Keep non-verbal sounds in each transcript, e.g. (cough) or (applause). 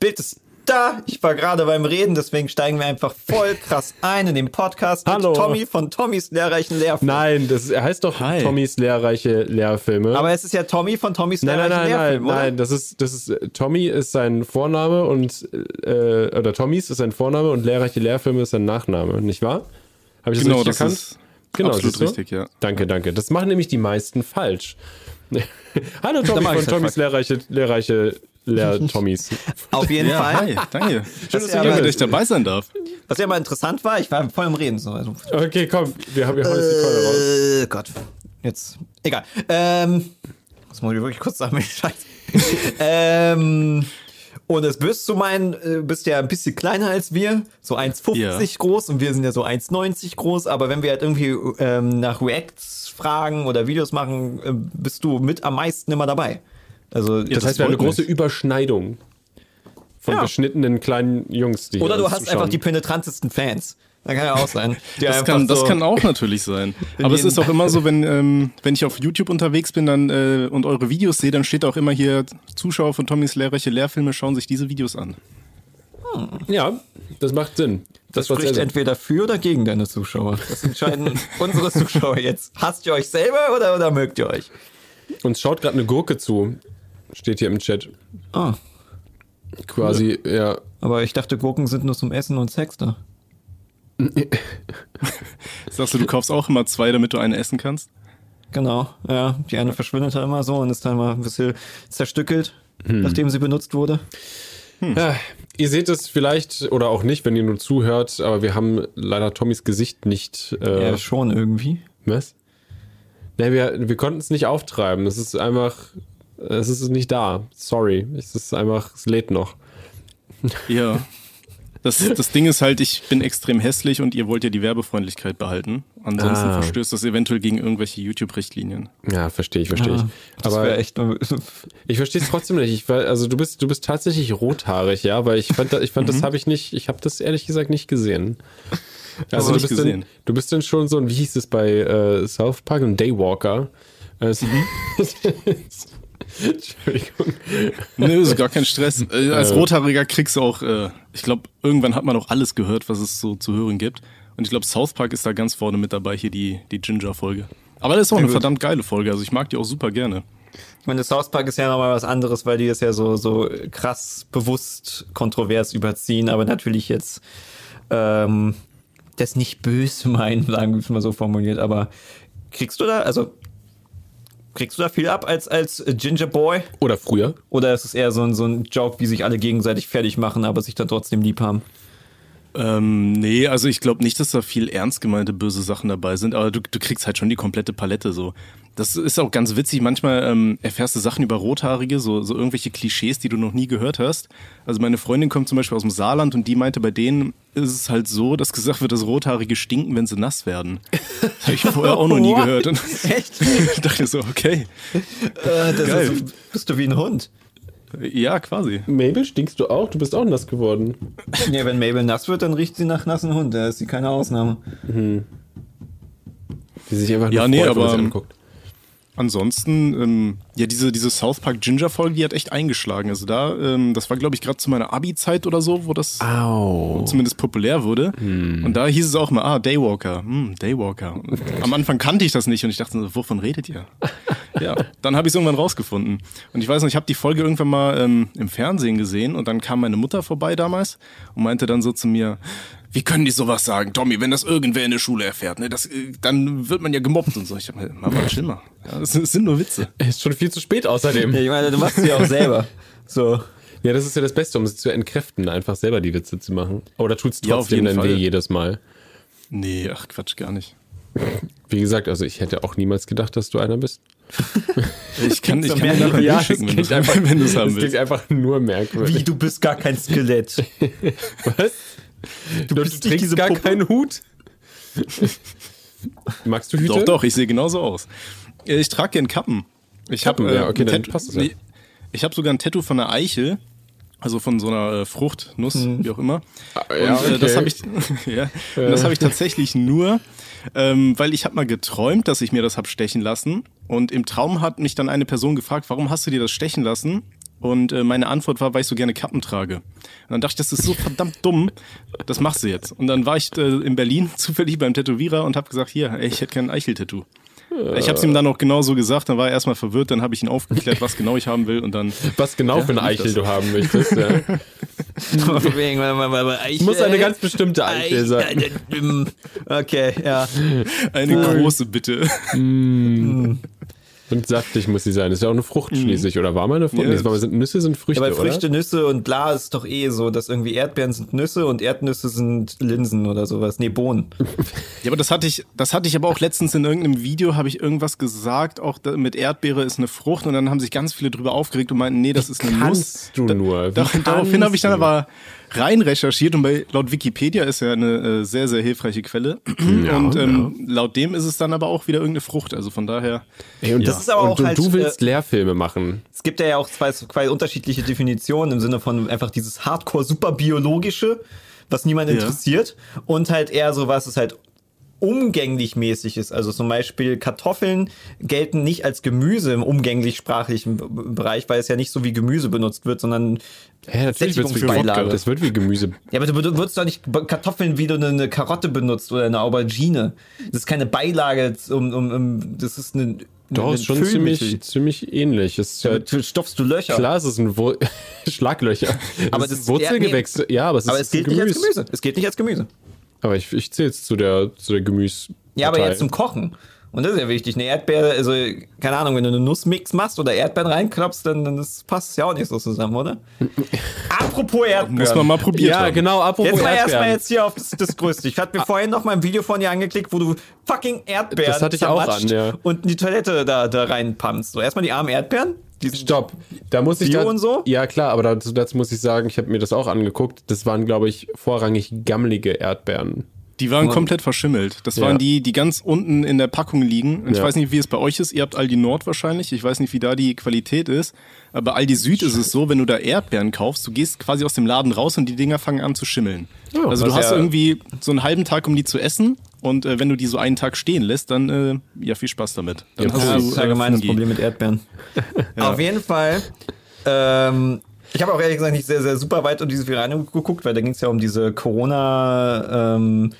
Bild ist da. Ich war gerade beim Reden, deswegen steigen wir einfach voll krass ein in den Podcast Hallo. mit Tommy von Tommys lehrreichen Lehrfilme. Nein, das er heißt doch Hi. Tommys lehrreiche Lehrfilme. Aber es ist ja Tommy von Tommys nein, nein, lehrreichen nein, nein, Lehrfilme, oder? nein, das ist, das ist, Tommy ist sein Vorname und, äh, oder Tommys ist sein Vorname und lehrreiche Lehrfilme ist sein Nachname, nicht wahr? Habe ich das Genau, richtig das erkannt? ist genau, absolut richtig, ja. Danke, danke. Das machen nämlich die meisten falsch. (laughs) Hallo Tommy von Tommys lehrreiche, lehrreiche Lehr-Tommys. (laughs) Auf jeden Ja, Fall. hi, danke. dass (laughs) Schön, dass bist. ich dabei sein darf. Was ja mal interessant war, ich war voll im Reden. So. Also, Okay, komm, wir haben wir hauen jetzt die Keule raus. äh, Gott. Jetzt. Egal. Ähm, das muss ich wirklich kurz sagen, (laughs) Scheiße. ähm, und es bist du mein, äh, bist ja ein bisschen kleiner als wir, so 1,50 Ja. groß und wir sind ja so 1,90 groß, aber wenn wir halt irgendwie ähm, nach Reacts fragen oder Videos machen, äh, bist du mit am meisten immer dabei. Also Das, das heißt, wir haben eine große. Überschneidung von Ja. beschnittenen kleinen Jungs, die oder du hast zuschauen. einfach die penetrantesten Fans. Das kann ja auch sein. (laughs) Das kann, das so- kann auch natürlich sein. (laughs) Aber es ist auch immer so, wenn, ähm, wenn ich auf YouTube unterwegs bin dann, äh, und eure Videos sehe, dann steht auch immer hier, Zuschauer von Tommys lehrreiche Lehrfilme schauen sich diese Videos an. Ja, das macht Sinn. Das was spricht er- entweder für oder gegen deine Zuschauer. Das entscheiden (laughs) unsere Zuschauer jetzt. Hasst ihr euch selber oder, oder mögt ihr euch? Uns schaut gerade eine Gurke zu. Steht hier im Chat. Ah, Quasi, ja. aber ich dachte, Gurken sind nur zum Essen und Sex da. (laughs) Sagst du, du kaufst auch immer zwei, damit du eine essen kannst? Genau, ja. Die eine verschwindet da immer so und ist dann mal ein bisschen zerstückelt, Hm. nachdem sie benutzt wurde. ja. Ihr seht es vielleicht oder auch nicht, wenn ihr nur zuhört, aber wir haben leider Tommys Gesicht nicht. Äh, Ja, schon irgendwie. Was? Ne, wir, wir konnten es nicht auftreiben. Es ist einfach. Es ist nicht da. Sorry. Es ist einfach, es lädt noch. Ja. Das, das Ding ist halt, ich bin extrem hässlich und ihr wollt ja die Werbefreundlichkeit behalten. Ansonsten Ah. verstößt das eventuell gegen irgendwelche YouTube-Richtlinien. Ja, verstehe ich, verstehe ich. Ah, das Aber echt. ich verstehe es trotzdem nicht. Ich, war- also du bist, du bist tatsächlich rothaarig, ja, weil ich fand, ich fand, Mhm. das habe ich nicht, ich habe das ehrlich gesagt nicht gesehen. Also du nicht bist, dann, gesehen. du bist dann schon so ein, wie hieß es bei äh, South Park, ein Daywalker. Also, Mhm. (laughs) Entschuldigung. Nö, ist gar kein Stress. Äh, als Rothaariger kriegst du auch, äh, ich glaube, irgendwann hat man auch alles gehört, was es so zu hören gibt. Und ich glaube, South Park ist da ganz vorne mit dabei, hier die, die Ginger-Folge. Aber das ist auch eine gut. verdammt geile Folge, also ich mag die auch super gerne. Ich meine, South Park ist ja nochmal was anderes, weil die es ja so, so krass bewusst kontrovers überziehen, aber natürlich jetzt ähm, das nicht böse meinen, sagen wir es mal so formuliert, aber kriegst du da, also kriegst du da viel ab als, als Ginger Boy? Oder früher. Oder ist es eher so ein, so ein Joke, wie sich alle gegenseitig fertig machen, aber sich dann trotzdem lieb haben? Ähm, nee, also ich glaube nicht, dass da viel ernst gemeinte böse Sachen dabei sind, aber du, du kriegst halt schon die komplette Palette so. Das ist auch ganz witzig. Manchmal ähm, erfährst du Sachen über Rothaarige, so, so irgendwelche Klischees, die du noch nie gehört hast. Also meine Freundin kommt zum Beispiel aus dem Saarland und die meinte, bei denen ist es halt so, dass gesagt wird, dass Rothaarige stinken, wenn sie nass werden. Das habe ich vorher auch noch nie (laughs) gehört. Und Echt? (laughs) ich dachte so, okay. Äh, das Geil. Ist, bist du wie ein Hund? Ja, quasi. Mabel, stinkst du auch? Du bist auch nass geworden. Ja, wenn Mabel nass wird, dann riecht sie nach nassen Hund. Da ist sie keine Ausnahme. Die sich einfach nur Ja, nee, freut, wenn man aber, sie anguckt. Ansonsten, ähm, ja, diese, diese South Park Ginger Folge, die hat echt eingeschlagen. Also da, ähm, das war, glaube ich, gerade zu meiner Abi-Zeit oder so, wo das Au. zumindest populär wurde. Und da hieß es auch mal, ah, Daywalker, hm, Daywalker. Und (laughs) am Anfang kannte ich das nicht und ich dachte, so, wovon redet ihr? (laughs) ja, dann habe ich es irgendwann rausgefunden. Und ich weiß noch, ich habe die Folge irgendwann mal ähm, im Fernsehen gesehen und dann kam meine Mutter vorbei damals und meinte dann so zu mir, wie können die sowas sagen, Tommy, wenn das irgendwer in der Schule erfährt, ne, das, äh, dann wird man ja gemobbt und so. Ich dachte, Mama, chill mal. Ja, das sind nur Witze. (laughs) Ist schon viel zu spät außerdem. Ja, ich meine, du machst sie auch selber. (laughs) So. Ja, das ist ja das Beste, um es zu entkräften, einfach selber die Witze zu machen. Oder tut's Ja, auf trotzdem jeden dann weh jedes Mal? Nee, ach Quatsch, gar nicht. (laughs) Wie gesagt, also ich hätte auch niemals gedacht, dass du einer bist. Ich kann, ich kann dir nachher ja, schicken, wenn du einfach, wenn du's das haben klingt willst. einfach nur merkwürdig. Wie, du bist gar kein Skelett. Was? Du, bist nicht trägst gar Puppe. keinen Hut? Magst du Hüte? Doch, doch, ich sehe genauso aus. Äh, Ich trage gern Kappen. Ich hab, Kappen, ja, okay, ein dann Tattoo- passt das ja. Ich habe sogar ein Tattoo von einer Eichel, also von so einer äh, Frucht, Nuss, wie auch immer. Ah, ja, und äh, das okay. habe ich, (laughs) ja, und das habe ich tatsächlich nur, ähm, weil ich habe mal geträumt, dass ich mir das hab stechen lassen. Und im Traum hat mich dann eine Person gefragt, warum hast du dir das stechen lassen? Und äh, meine Antwort war, weil ich so gerne Kappen trage. Und dann dachte ich, das ist so (laughs) verdammt dumm, das machst du jetzt. Und dann war ich äh, in Berlin (laughs) zufällig beim Tätowierer und habe gesagt, hier, ey, ich hätte gerne ein Eichel-Tattoo. Ich habe es ihm dann auch genau so gesagt, dann war er erstmal verwirrt, dann habe ich ihn aufgeklärt, was genau ich haben will und dann. (laughs) Was genau für eine Eichel das. du haben möchtest. Ja. Es muss eine ganz bestimmte Eichel sein. Eichel. Okay, ja. Eine große Bitte. Und saftig muss sie sein. Ist ja auch eine Frucht schließlich. Oder war mal eine Frucht? Ja, Nee, es war- sind, Nüsse sind Früchte, Ja, weil oder? Früchte, Nüsse und bla ist doch eh so, dass irgendwie Erdbeeren sind Nüsse und Erdnüsse sind Linsen oder sowas. Nee, Bohnen. (laughs) Ja, aber das hatte ich, das hatte ich aber auch letztens in irgendeinem Video, habe ich irgendwas gesagt, auch da, mit Erdbeere ist eine Frucht und dann haben sich ganz viele drüber aufgeregt und meinten, nee, das ist eine Nuss. kannst du nur? Wie Da, daraufhin habe ich dann kannst aber rein recherchiert und bei, laut Wikipedia ist ja eine äh, sehr, sehr hilfreiche Quelle. (clears throat) und ähm, laut dem ist es dann aber auch wieder irgendeine Frucht. Also von daher. Ey, und Das ist aber und auch du, halt, du willst äh, Lehrfilme machen. Es gibt ja auch zwei, zwei unterschiedliche Definitionen im Sinne von einfach dieses Hardcore super biologische, was niemand Ja. interessiert und halt eher so was es halt umgänglich mäßig ist. Also zum Beispiel Kartoffeln gelten nicht als Gemüse im umgänglich sprachlichen Bereich, weil es ja nicht so wie Gemüse benutzt wird, sondern Ja, natürlich wird's wie. Wodka. Das wird wie Gemüse. Ja, aber du würdest doch nicht Kartoffeln, wie du eine- Karotte benutzt oder eine Aubergine. Das ist keine Beilage, um, um, um das ist eine. Doch, ist schon ziemlich, ziemlich ähnlich. Es ist Damit halt, stopfst du Löcher. klar, es ist ein Wur (laughs) Schlaglöcher. Aber es das- ist ein Wurzelgewächs. Ja, aber es ist Aber es gilt nicht als Gemüse. Es gilt nicht als Gemüse. Aber ich, ich zähle es zu der, zu der Gemüse. Ja, aber jetzt zum Kochen. Und das ist ja wichtig. Eine Erdbeere, also, keine Ahnung, wenn du einen Nussmix machst oder Erdbeeren reinklopfst, dann, dann das passt ja auch nicht so zusammen, oder? (laughs) Apropos Erdbeeren. Muss man mal probiert Ja, haben. genau, apropos Jetzt mal erstmal Erdbeeren. jetzt hier auf das, das Größte. Ich hatte mir vorhin noch mal ein Video von dir angeklickt, wo du fucking Erdbeeren Das hatte ich auch an, ja. und in die Toilette da, da reinpumpst. So, erstmal die armen Erdbeeren. Stopp. Da muss ich Bio da, und so? Ja, klar, aber dazu, dazu muss ich sagen, ich habe mir das auch angeguckt. Das waren, glaube ich, vorrangig gammelige Erdbeeren. Die waren komplett verschimmelt. Das Ja. waren die, die ganz unten in der Packung liegen. Und Ich Ja. weiß nicht, wie es bei euch ist. Ihr habt Aldi Nord wahrscheinlich. Ich weiß nicht, wie da die Qualität ist. Aber Aldi Süd ist es so, wenn du da Erdbeeren kaufst, du gehst quasi aus dem Laden raus und die Dinger fangen an zu schimmeln. Oh, also du hast ja- irgendwie so einen halben Tag, um die zu essen. Und äh, wenn du die so einen Tag stehen lässt, dann äh, ja viel Spaß damit. Dann Ja, hast Ja, das ist allgemein das Fungi. Problem mit Erdbeeren. (laughs) Auf jeden Fall. Ähm, ich habe auch ehrlich gesagt nicht sehr, sehr super weit um diese viel reingeguckt, weil da ging es ja um diese Corona ähm,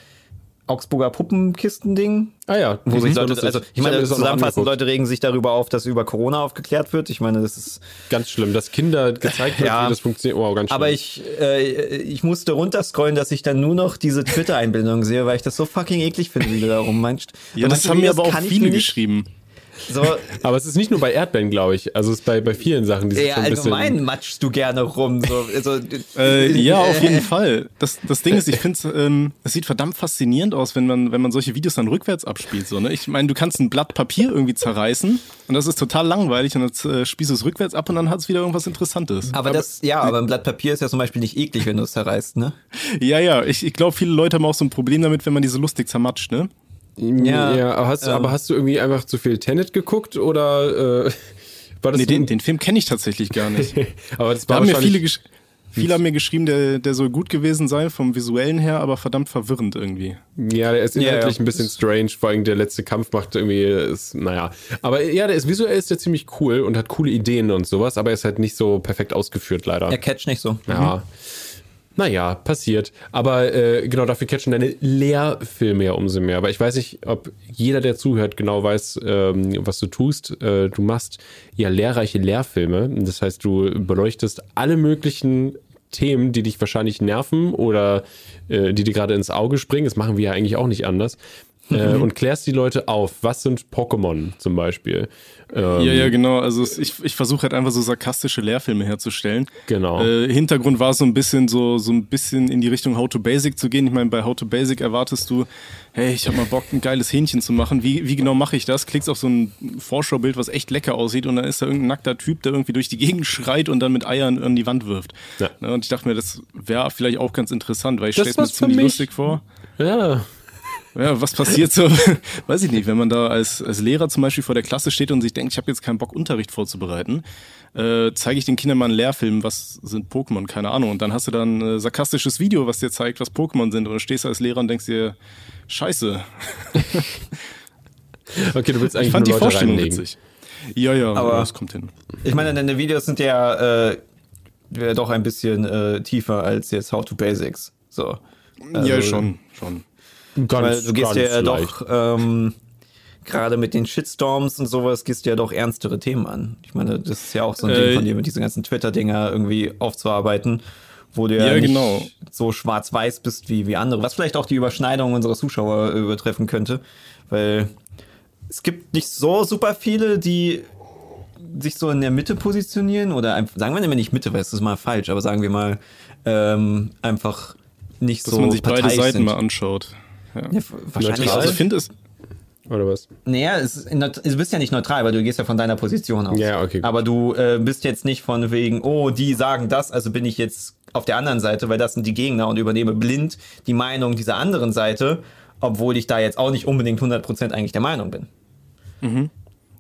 Augsburger Puppenkisten-Ding. Ah ja. Wo sich Leute, lustig. also ich meine, das noch zusammenfassend. Leute regen sich darüber auf, dass über Corona aufgeklärt wird. Ich meine, das ist. Ganz schlimm, dass Kinder gezeigt (laughs) wird, Ja. wie das funktioniert. Wow, ganz schlimm. Aber ich, äh, ich musste runterscrollen, dass ich dann nur noch diese Twitter-Einbildung sehe, weil ich das so fucking eklig finde, wie du da rummeinst. Ja, das manche haben mir aber auch ich viele geschrieben. So, (laughs) Aber es ist nicht nur bei Erdbeeren, glaube ich. Also es ist bei, bei vielen Sachen, die sich ja, so ein bisschen. allgemein matschst du gerne rum. So, also, Äh, ja, auf jeden (laughs) Fall. Das, das Ding ist, ich finde es ähm, es sieht verdammt faszinierend aus, wenn man, wenn man solche Videos dann rückwärts abspielt. So, ne? Ich meine, du kannst ein Blatt Papier irgendwie zerreißen und das ist total langweilig und dann äh, spielst du es rückwärts ab und dann hat es wieder irgendwas Interessantes. Aber das, ja, aber ein Blatt Papier ist ja zum Beispiel nicht eklig, wenn du es zerreißt, ne? Ja, ja, ich, ich glaube, viele Leute haben auch so ein Problem damit, wenn man diese lustig zermatscht, ne? Ja, Ja, aber, hast, du- ähm. aber hast du irgendwie einfach zu viel Tenet geguckt oder äh, (laughs) war das Nee, den, den Film kenne ich tatsächlich gar nicht. (laughs) aber das Da war haben mir viele, gesch viele haben mir geschrieben, der, der soll gut gewesen sein vom visuellen her, aber verdammt verwirrend irgendwie. Ja, der ist Ja, inhaltlich ja. ein bisschen strange, vor allem der letzte Kampf macht irgendwie, ist, naja. Aber ja, der ist visuell ist der ziemlich cool und hat coole Ideen und sowas, aber er ist halt nicht so perfekt ausgeführt, leider. Er catcht nicht so. Ja. Naja, passiert. Aber äh, genau dafür catchen deine Lehrfilme ja umso mehr. Aber ich weiß nicht, ob jeder, der zuhört, genau weiß, ähm, was du tust. Äh, du machst ja lehrreiche Lehrfilme. Das heißt, du beleuchtest alle möglichen Themen, die dich wahrscheinlich nerven oder äh, die dir gerade ins Auge springen. Das machen wir ja eigentlich auch nicht anders. Äh, und klärst die Leute auf. Was sind Pokémon zum Beispiel? Ähm, Ja, ja, genau. Also ich, ich versuche halt einfach so sarkastische Lehrfilme herzustellen. Genau. Äh, Hintergrund war so ein bisschen so so ein bisschen in die Richtung How to Basic zu gehen. Ich meine, bei How to Basic erwartest du, hey, ich habe mal Bock, ein geiles Hähnchen zu machen. Wie, wie genau mache ich das? Klickst auf so ein Vorschaubild, was echt lecker aussieht, und dann ist da irgendein nackter Typ, der irgendwie durch die Gegend schreit und dann mit Eiern an die Wand wirft. Ja. Ne, Und ich dachte mir, das wäre vielleicht auch ganz interessant, weil ich stelle es mir ziemlich lustig vor. Ja. Ja, was passiert so? (laughs) Weiß ich nicht, wenn man da als, als Lehrer zum Beispiel vor der Klasse steht und sich denkt, ich habe jetzt keinen Bock, Unterricht vorzubereiten, äh, zeige ich den Kindern mal einen Lehrfilm, was sind Pokémon, keine Ahnung. Und dann hast du dann ein sarkastisches Video, was dir zeigt, was Pokémon sind. Und du stehst als Lehrer und denkst dir, scheiße. (laughs) Okay, du willst eigentlich Ich fand nur die Leute Vorstellung reinlegen. witzig. Ja, ja, Aber- das kommt hin. Ich meine, deine Videos sind ja äh, ja doch ein bisschen äh, tiefer als jetzt How to Basics. So. ja, Also- schon, schon. Ganz, Weil du gehst ja leicht. doch, ähm, gerade mit den Shitstorms und sowas, gehst du ja doch ernstere Themen an. Ich meine, das ist ja auch so ein Äh, Ding von dir, mit diesen ganzen Twitter-Dinger irgendwie aufzuarbeiten, wo du ja, Ja, nicht genau. so schwarz-weiß bist wie, wie andere. Was vielleicht auch die Überschneidung unserer Zuschauer äh, übertreffen könnte, weil es gibt nicht so super viele, die sich so in der Mitte positionieren oder einfach, sagen wir nicht Mitte, weil es ist mal falsch, aber sagen wir mal ähm, einfach nicht Dass so man sich beide Seiten sind. mal anschaut. Ja. Ja, wahrscheinlich Neutral. Also ich finde es, Oder was? naja, es du bist ja nicht neutral, weil du gehst ja von deiner Position aus. Ja, okay, gut. Aber du äh, bist jetzt nicht von wegen, oh, die sagen das, also bin ich jetzt auf der anderen Seite, weil das sind die Gegner und übernehme blind die Meinung dieser anderen Seite, obwohl ich da jetzt auch nicht unbedingt 100% eigentlich der Meinung bin.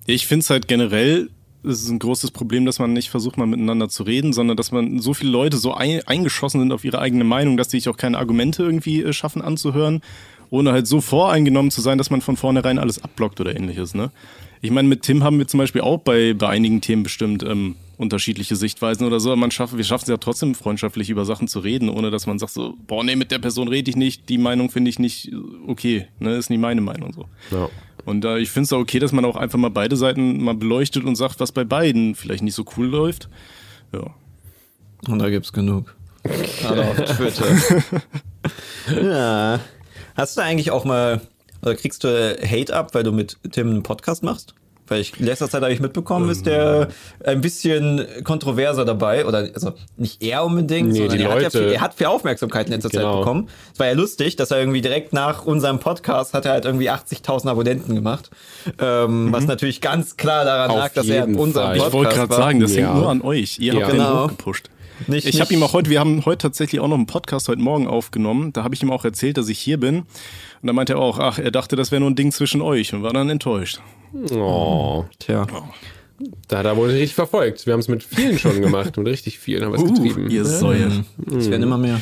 ich finde es halt generell, es ist ein großes Problem, dass man nicht versucht, mal miteinander zu reden, sondern dass man so viele Leute so ein, eingeschossen sind auf ihre eigene Meinung, dass sie sich auch keine Argumente irgendwie äh, schaffen anzuhören, ohne halt so voreingenommen zu sein, dass man von vornherein alles abblockt oder ähnliches. Ne? Ich meine, mit Tim haben wir zum Beispiel auch bei, bei einigen Themen bestimmt ähm, unterschiedliche Sichtweisen oder so. aber Man schafft, wir schaffen es ja trotzdem freundschaftlich über Sachen zu reden, ohne dass man sagt so, boah, nee, mit der Person rede ich nicht, die Meinung finde ich nicht äh, okay, ne, ist nicht meine Meinung so. Ja. Und äh, ich finde es auch okay, dass man auch einfach mal beide Seiten mal beleuchtet und sagt, was bei beiden vielleicht nicht so cool läuft. Ja. Und da gibt's genug. Gerade auf Twitter. (laughs) ja. Hast du eigentlich auch mal, oder kriegst du Hate ab, weil du mit Tim einen Podcast machst? Weil ich in letzter Zeit habe ich mitbekommen, ist der ein bisschen kontroverser dabei. Oder also nicht er unbedingt, Nee, sondern die er, hat ja Leute. viel, er hat viel Aufmerksamkeit in letzter Zeit Genau. bekommen. Es war ja lustig, dass er irgendwie direkt nach unserem Podcast hat er halt irgendwie 80.000 Abonnenten gemacht. Ähm, Was natürlich ganz klar daran Auf lag, dass er jeden unserem Fall. Ich Podcast wollte gerade sagen, das Ja. hängt nur an euch. Ihr Ja. habt den Genau. hochgepusht. Nicht- ich habe ihm auch heute, wir haben heute tatsächlich auch noch einen Podcast heute Morgen aufgenommen. Da habe ich ihm auch erzählt, dass ich hier bin. Und da meinte er auch, ach, er dachte, das wäre nur ein Ding zwischen euch und war dann enttäuscht. Oh, Tja. da hat er wohl richtig verfolgt. Wir haben es mit vielen schon gemacht, mit richtig vielen haben wir es getrieben. Uh, ihr Säue. Es werden immer mehr.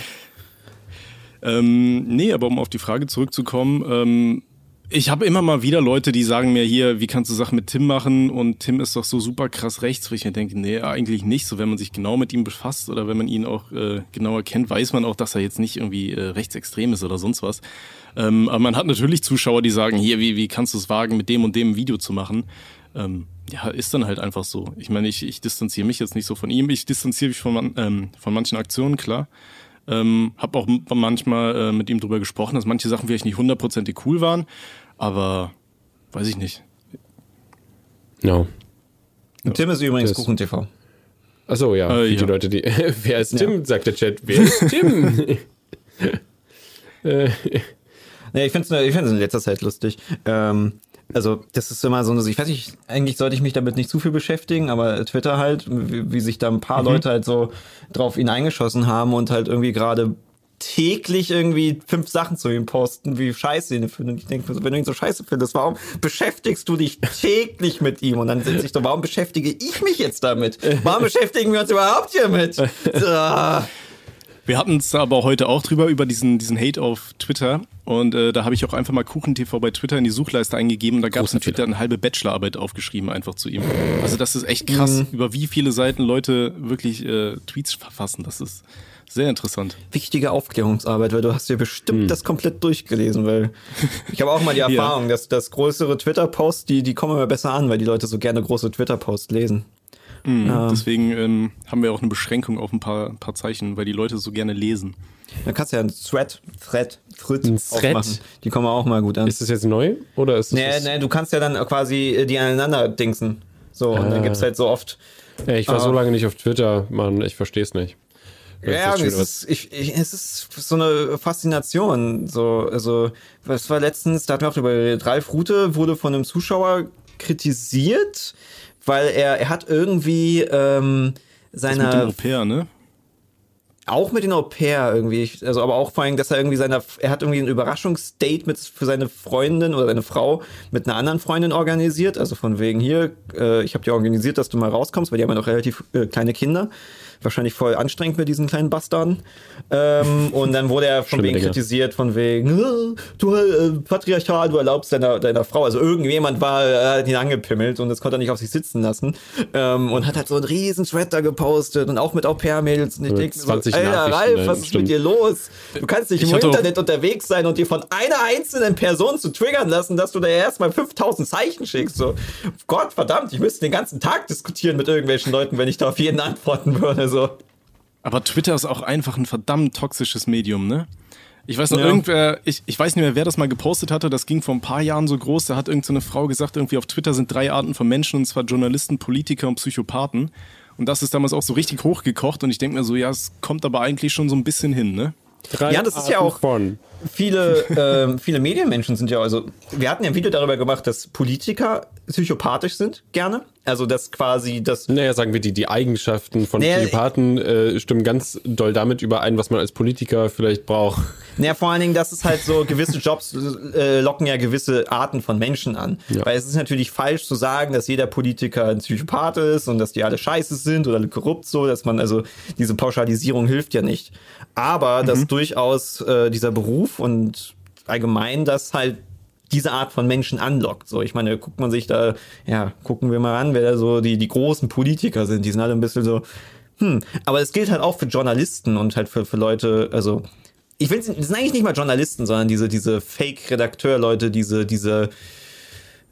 Ähm, nee, aber um auf die Frage zurückzukommen, ähm, ich habe immer mal wieder Leute, die sagen mir hier, wie kannst du Sachen mit Tim machen? Und Tim ist doch so super krass rechts, wo ich mir denke, nee, eigentlich nicht. So, wenn man sich genau mit ihm befasst oder wenn man ihn auch äh, genauer kennt, weiß man auch, dass er jetzt nicht irgendwie äh, rechtsextrem ist oder sonst was. Ähm, aber man hat natürlich Zuschauer, die sagen, hier, wie, wie kannst du es wagen, mit dem und dem ein Video zu machen? Ähm, ja, ist dann halt einfach so. Ich meine, ich, ich distanziere mich jetzt nicht so von ihm. Ich distanziere mich von, man, ähm, von manchen Aktionen, klar. Ähm, hab auch manchmal äh, mit ihm drüber gesprochen, dass manche Sachen vielleicht nicht hundertprozentig cool waren, aber weiß ich nicht. No. Tim ist übrigens Das- KuchenTV. Achso, ja, Äh, für die ja. Leute, die. (laughs) Wer ist Tim? sagt der Chat. Wer ist (laughs) Tim? äh, Nee, ich finde es ich find's in letzter Zeit lustig. Ähm, also, das ist immer so eine, ich weiß nicht, eigentlich sollte ich mich damit nicht zu viel beschäftigen, aber Twitter halt, wie, wie sich da ein paar Leute halt so drauf ihn eingeschossen haben und halt irgendwie gerade täglich irgendwie fünf Sachen zu ihm posten, wie scheiße ihn finden. Und ich denke, so, wenn du ihn so scheiße findest, warum beschäftigst du dich täglich mit ihm? Und dann sitze ich so, warum beschäftige ich mich jetzt damit? Warum beschäftigen wir uns überhaupt hiermit? (laughs) Ah. Wir hatten es aber heute auch drüber, über diesen, diesen Hate auf Twitter. Und äh, da habe ich auch einfach mal KuchenTV bei Twitter in die Suchleiste eingegeben. Und da gab es in Twitter eine halbe Bachelorarbeit aufgeschrieben, einfach zu ihm. Also das ist echt krass, über wie viele Seiten Leute wirklich äh, Tweets verfassen. Das ist sehr interessant. wichtige Aufklärungsarbeit, weil du hast dir bestimmt das komplett durchgelesen, weil (laughs) ich habe auch mal die Erfahrung, dass, dass größere Twitter-Posts, die, die kommen immer besser an, weil die Leute so gerne große Twitter-Posts lesen. Deswegen ähm, haben wir auch eine Beschränkung auf ein paar, ein paar Zeichen, weil die Leute so gerne lesen. Dann kannst du ja einen Thread, Thread, Thread, Ein Thread? aufmachen. Die kommen auch mal gut an. ist das jetzt neu? Oder ist das. Nee, nee, du kannst ja dann quasi äh, die aneinander dingsen. So, und dann gibt's halt so oft. Ey, ich war so lange nicht auf Twitter, Mann, ich verstehe es nicht. Ja, es ist, ich, ich, es ist so eine Faszination. So, also, was war letztens, da hatten wir auch drüber geredet, Ralf Rute wurde von einem Zuschauer kritisiert, weil er, er hat irgendwie ähm, Das mit dem seiner Au pair, ne? auch mit den Au pair irgendwie, also aber auch vor allem, dass er irgendwie seiner, er hat irgendwie ein Überraschungsdate mit für seine Freundin oder seine Frau mit einer anderen Freundin organisiert, also von wegen hier, äh, ich habe dir organisiert, dass du mal rauskommst, weil die haben ja noch relativ äh, kleine Kinder. Wahrscheinlich voll anstrengend mit diesen kleinen Bastarden. Ähm, und dann wurde er von wegen kritisiert, von wegen, äh, du äh, Patriarchal, du erlaubst deiner, deiner Frau. Also irgendjemand war, äh, hat ihn angepimmelt und das konnte er nicht auf sich sitzen lassen. Ähm, und hat halt so einen riesen Sweater gepostet und auch mit Au-pair-Mädels. Und ich denke so, Alter, Ralf, was ist mit dir los? Du kannst nicht ich im Internet unterwegs sein und dir von einer einzelnen Person zu triggern lassen, dass du da erstmal 5000 Zeichen schickst. So, Gott verdammt, ich müsste den ganzen Tag diskutieren mit irgendwelchen Leuten, wenn ich da auf jeden antworten würde. So. Aber Twitter ist auch einfach ein verdammt toxisches Medium, ne? Ich weiß noch, ja. irgendwer, ich, ich weiß nicht mehr, wer das mal gepostet hatte, das ging vor ein paar Jahren so groß, da hat irgendeine so Frau gesagt, irgendwie auf Twitter sind drei Arten von Menschen, und zwar Journalisten, Politiker und Psychopathen. Und das ist damals auch so richtig hochgekocht und ich denke mir so, ja, es kommt aber eigentlich schon so ein bisschen hin, ne? Drei ja, das ist Arten ja auch von. Viele, äh, viele Medienmenschen sind ja, also wir hatten ja ein Video darüber gemacht, dass Politiker psychopathisch sind, gerne. Also dass quasi das. Naja, sagen wir die, die Eigenschaften von naja, Psychopathen äh, stimmen ganz doll damit überein, was man als Politiker vielleicht braucht. Naja, vor allen Dingen, das ist halt so, gewisse Jobs äh, locken ja gewisse Arten von Menschen an. Ja. Weil es ist natürlich falsch zu sagen, dass jeder Politiker ein Psychopath ist und dass die alle scheiße sind oder alle korrupt so, dass man, also diese Pauschalisierung hilft ja nicht. Aber mhm. dass durchaus äh, dieser Beruf und allgemein das halt diese Art von Menschen anlockt. So, ich meine, guckt man sich da, ja, gucken wir mal an, wer da so die, die großen Politiker sind. Die sind alle ein bisschen so, hm. Aber es gilt halt auch für Journalisten und halt für, für Leute, also, ich will, das sind eigentlich nicht mal Journalisten, sondern diese, diese Fake-Redakteur-Leute, diese, diese,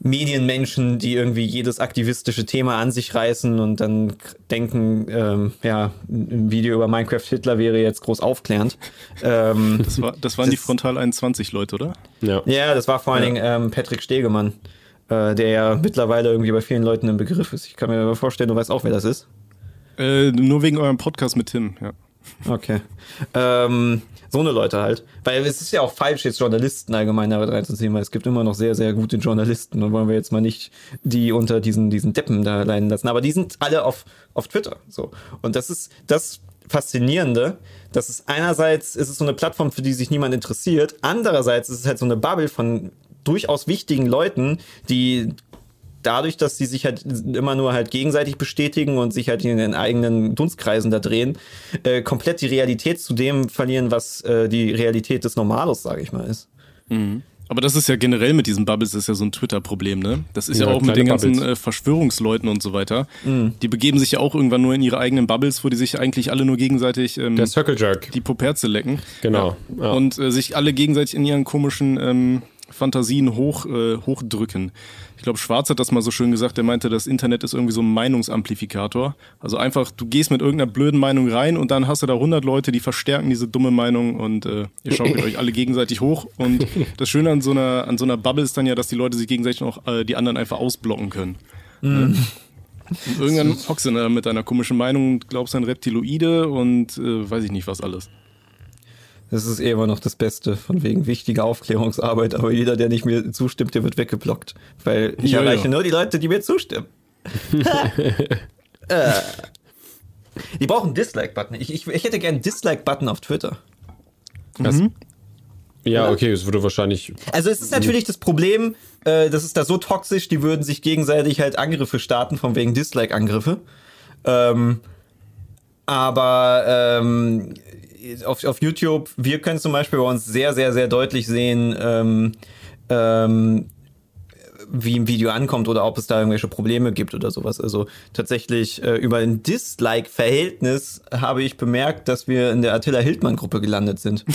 Medienmenschen, die irgendwie jedes aktivistische Thema an sich reißen und dann denken, ähm, ja, ein Video über Minecraft Hitler wäre jetzt groß aufklärend. Ähm, das, war, das waren das, die Frontal 21 Leute, oder? Ja, ja das war vor allen Dingen ähm, Patrick Stegemann, äh, der ja mittlerweile irgendwie bei vielen Leuten im Begriff ist. Ich kann mir vorstellen, du weißt auch, wer das ist. Äh, nur wegen eurem Podcast mit Tim, ja. Okay. Ähm, so eine Leute halt. Weil es ist ja auch falsch, jetzt Journalisten allgemein da reinzuziehen, weil es gibt immer noch sehr, sehr gute Journalisten und wollen wir jetzt mal nicht die unter diesen, diesen Deppen da leiden lassen. Aber die sind alle auf, auf Twitter. So. Und das ist das Faszinierende, dass es einerseits ist es so eine Plattform, für die sich niemand interessiert, andererseits ist es halt so eine Bubble von durchaus wichtigen Leuten, die dadurch, dass sie sich halt immer nur halt gegenseitig bestätigen und sich halt in den eigenen Dunstkreisen da drehen, äh, komplett die Realität zu dem verlieren, was äh, die Realität des Normales, sage ich mal, ist. Mhm. Aber das ist ja generell mit diesen Bubbles ist ja so ein Twitter-Problem, ne? Das ist ja, ja auch mit den ganzen äh, Verschwörungsleuten und so weiter. Mhm. Die begeben sich ja auch irgendwann nur in ihre eigenen Bubbles, wo die sich eigentlich alle nur gegenseitig ähm, Der Circle Jerk. die Poperze lecken. Genau. Ja. Ja. Und äh, sich alle gegenseitig in ihren komischen ähm, Fantasien hoch, äh, hochdrücken. Ich glaube, Schwarz hat das mal so schön gesagt, der meinte, das Internet ist irgendwie so ein Meinungsamplifikator. Also einfach, du gehst mit irgendeiner blöden Meinung rein und dann hast du da 100 Leute, die verstärken diese dumme Meinung und äh, ihr schaut euch alle gegenseitig hoch. Und (laughs) das Schöne an so einer, an so einer Bubble ist dann ja, dass die Leute sich gegenseitig noch äh, die anderen einfach ausblocken können. Mhm. Und irgendwann hockst du da mit deiner komischen Meinung und glaubst an Reptiloide und äh, weiß ich nicht was alles. Das ist eh immer noch das Beste, von wegen wichtiger Aufklärungsarbeit, aber jeder, der nicht mir zustimmt, der wird weggeblockt. Weil ich ja, erreiche ja. nur die Leute, die mir zustimmen. (laughs) äh. Die brauchen einen Dislike-Button. Ich, ich, ich hätte gerne einen Dislike-Button auf Twitter. Mhm. Ja, okay, es würde wahrscheinlich. Also es ist natürlich das Problem, äh, das ist da so toxisch, die würden sich gegenseitig halt Angriffe starten, von wegen Dislike-Angriffe. Ähm, aber ähm, auf, auf YouTube, wir können zum Beispiel bei uns sehr, sehr, sehr deutlich sehen, ähm, ähm, wie ein Video ankommt oder ob es da irgendwelche Probleme gibt oder sowas. Also tatsächlich äh, über ein Dislike-Verhältnis habe ich bemerkt, dass wir in der Attila Hildmann-Gruppe gelandet sind. (laughs)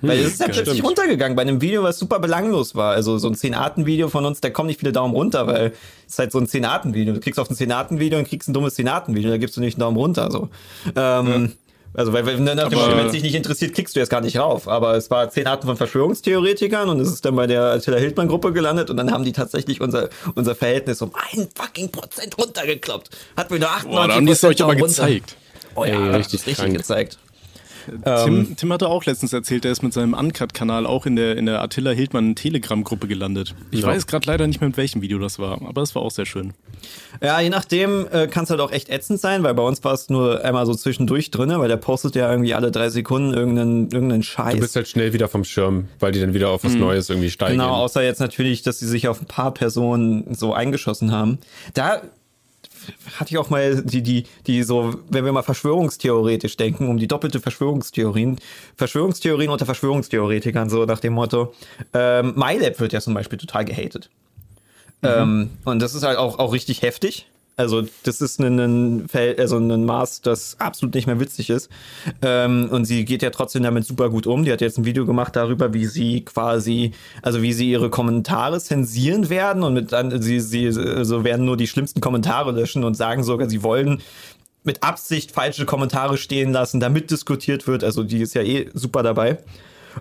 Weil es ist halt plötzlich runtergegangen bei einem Video, was super belanglos war. Also so ein 10-Arten-Video von uns, da kommen nicht viele Daumen runter, weil es ist halt so ein 10-Arten-Video. Du klickst auf ein 10-Arten-Video und kriegst ein dummes 10-Arten-Video, da gibst du nicht einen Daumen runter. So. Ähm, ja. Also, weil, wenn es dich nicht interessiert, klickst du jetzt gar nicht rauf. Aber es war zehn Arten von Verschwörungstheoretikern und es ist dann bei der Attila Hildmann Gruppe gelandet und dann haben die tatsächlich unser, unser Verhältnis um ein fucking Prozent runtergekloppt. Hat mir nur 98 Boah, da haben die es euch aber gezeigt. Oh ja, Ey, richtig, richtig gezeigt. Tim, ähm, Tim hatte auch letztens erzählt, er ist mit seinem Uncut-Kanal auch in der, in der Attila Hildmann Telegram-Gruppe gelandet. Ich ja. weiß gerade leider nicht mehr, mit welchem Video das war, aber es war auch sehr schön. Ja, je nachdem äh, kann es halt auch echt ätzend sein, weil bei uns war es nur einmal so zwischendurch drin, weil der postet ja irgendwie alle drei Sekunden irgendeinen, irgendeinen Scheiß. Du bist halt schnell wieder vom Schirm, weil die dann wieder auf was mhm. Neues irgendwie steigen. Genau, außer jetzt natürlich, dass sie sich auf ein paar Personen so eingeschossen haben. Da hatte ich auch mal die, die, die so, wenn wir mal verschwörungstheoretisch denken, um die doppelte Verschwörungstheorien, Verschwörungstheorien unter Verschwörungstheoretikern, so nach dem Motto, ähm, MyLab wird ja zum Beispiel total gehatet. Mhm. Ähm, und das ist halt auch, auch richtig heftig. Also das ist ein, ein, also ein Maß, das absolut nicht mehr witzig ist. Ähm, und sie geht ja trotzdem damit super gut um. Die hat jetzt ein Video gemacht darüber, wie sie quasi, also wie sie ihre Kommentare zensieren werden und mit dann sie sie also werden nur die schlimmsten Kommentare löschen und sagen sogar, sie wollen mit Absicht falsche Kommentare stehen lassen, damit diskutiert wird. Also die ist ja eh super dabei.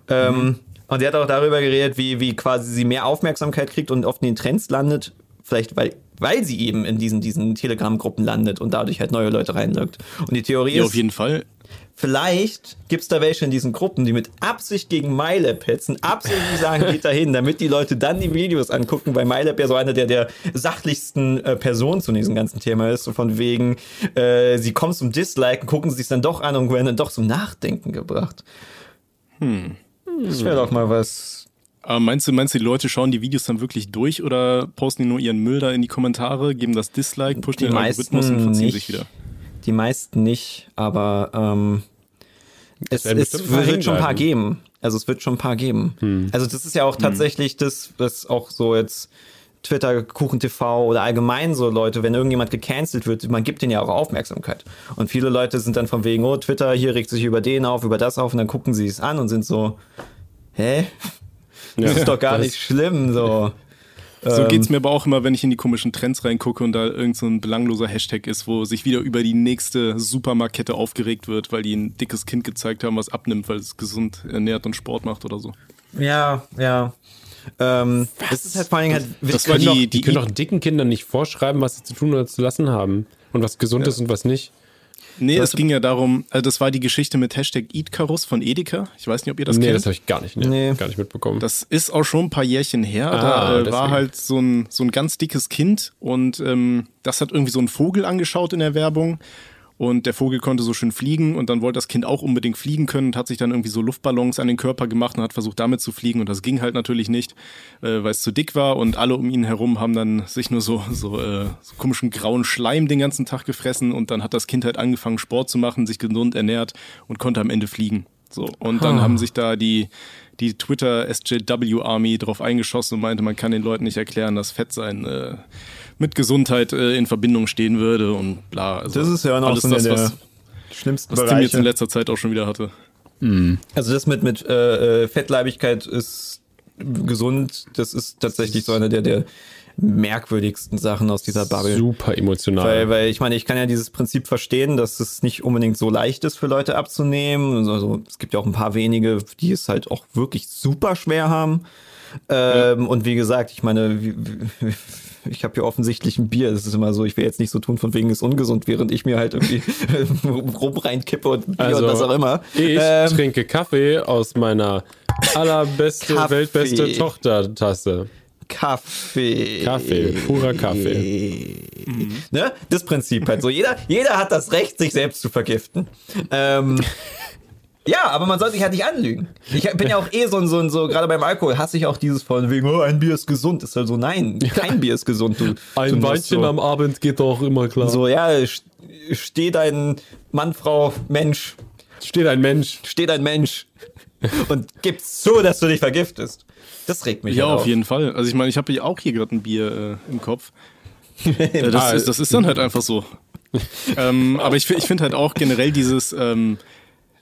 Ähm, mhm. Ähm, und sie hat auch darüber geredet, wie, wie quasi sie mehr Aufmerksamkeit kriegt und oft in den Trends landet. Vielleicht, weil weil sie eben in diesen, diesen Telegram-Gruppen landet und dadurch halt neue Leute reinlockt. Und die Theorie ja, ist. auf jeden Fall. Vielleicht gibt es da welche in diesen Gruppen, die mit Absicht gegen MyLab hetzen, absichtlich sagen, geht dahin, damit die Leute dann die Videos angucken, weil MyLab ja so eine der, der sachlichsten äh, Personen zu diesem ganzen Thema ist. So von wegen, äh, sie kommen zum Disliken, gucken sie sich dann doch an und werden dann doch zum Nachdenken gebracht. Hm. Das wäre doch mal was aber meinst du, meinst du, die Leute schauen die Videos dann wirklich durch oder posten die nur ihren Müll da in die Kommentare, geben das Dislike, pushen den Algorithmus und verziehen nicht. sich wieder? Die meisten nicht, aber ähm, es, es wird schon ein paar geben. Also es wird schon ein paar geben. Hm. Also das ist ja auch hm. tatsächlich hm. das, was auch so jetzt Twitter, Kuchen TV oder allgemein so Leute, wenn irgendjemand gecancelt wird, man gibt denen ja auch Aufmerksamkeit. Und viele Leute sind dann von wegen, oh, Twitter, hier regt sich über den auf, über das auf und dann gucken sie es an und sind so, hä? Das ja, ist doch gar nicht schlimm, so. So ähm, geht's mir aber auch immer, wenn ich in die komischen Trends reingucke und da irgend so ein belangloser Hashtag ist, wo sich wieder über die nächste Supermarktkette aufgeregt wird, weil die ein dickes Kind gezeigt haben, was abnimmt, weil es gesund ernährt und Sport macht oder so. Ja, ja. Ähm, das ist halt vor allem halt. Das war die, die, die können doch dicken Kindern nicht vorschreiben, was sie zu tun oder zu lassen haben. Und was gesund ja. ist und was nicht. Nee, es ging ja darum, also das war die Geschichte mit Hashtag Eatkarus von Edeka. Ich weiß nicht, ob ihr das nee, kennt. Nee, das habe ich gar nicht, nee, nee. gar nicht mitbekommen. Das ist auch schon ein paar Jährchen her. Ah, da äh, war halt so ein, so ein ganz dickes Kind und ähm, das hat irgendwie so einen Vogel angeschaut in der Werbung und der Vogel konnte so schön fliegen und dann wollte das Kind auch unbedingt fliegen können und hat sich dann irgendwie so Luftballons an den Körper gemacht und hat versucht damit zu fliegen. Und das ging halt natürlich nicht, äh, weil es zu dick war. Und alle um ihn herum haben dann sich nur so, so, äh, so komischen grauen Schleim den ganzen Tag gefressen. Und dann hat das Kind halt angefangen Sport zu machen, sich gesund ernährt und konnte am Ende fliegen. So. Und dann haben sich da die die Twitter SJW Army drauf eingeschossen und meinte, man kann den Leuten nicht erklären, dass Fett sein äh, mit Gesundheit äh, in Verbindung stehen würde und bla. Also das ist ja auch so das, der was, schlimmsten was Tim jetzt in letzter Zeit auch schon wieder hatte. Mhm. Also das mit, mit äh, äh, Fettleibigkeit ist gesund, das ist tatsächlich so eine der, der merkwürdigsten Sachen aus dieser Bubble. Super emotional. Weil, weil ich meine, ich kann ja dieses Prinzip verstehen, dass es nicht unbedingt so leicht ist für Leute abzunehmen. Also es gibt ja auch ein paar wenige, die es halt auch wirklich super schwer haben. Ähm, ja. Und wie gesagt, ich meine, wie, wie, ich habe hier offensichtlich ein Bier. Das ist immer so, ich will jetzt nicht so tun, von wegen ist ungesund, während ich mir halt irgendwie (laughs) rum reinkippe und Bier also, und was auch immer. Ich ähm, trinke Kaffee aus meiner allerbeste, Kaffee. weltbeste Tochtertasse. Kaffee. Kaffee, purer Kaffee. Mhm. Ne? Das Prinzip halt so. Jeder, jeder hat das Recht, sich selbst zu vergiften. Ähm, (laughs) ja, aber man soll sich halt nicht anlügen. Ich bin ja auch eh so ein, so, ein, so gerade beim Alkohol hasse ich auch dieses von wegen, oh, ein Bier ist gesund. Ist halt so, nein, kein Bier ist gesund. Du, ein du Weinchen so, am Abend geht doch immer klar. So, ja, steht ein Mann, Frau, Mensch. Steht ein Mensch. Steht ein Mensch. Und gibt's zu, dass du dich vergiftest. Das regt mich Ja, halt auf, auf jeden Fall. Also ich meine, ich habe ja auch hier gerade ein Bier äh, im Kopf. (laughs) äh, das, ist, das ist dann halt einfach so. ähm, aber ich, ich finde halt auch generell dieses, ähm,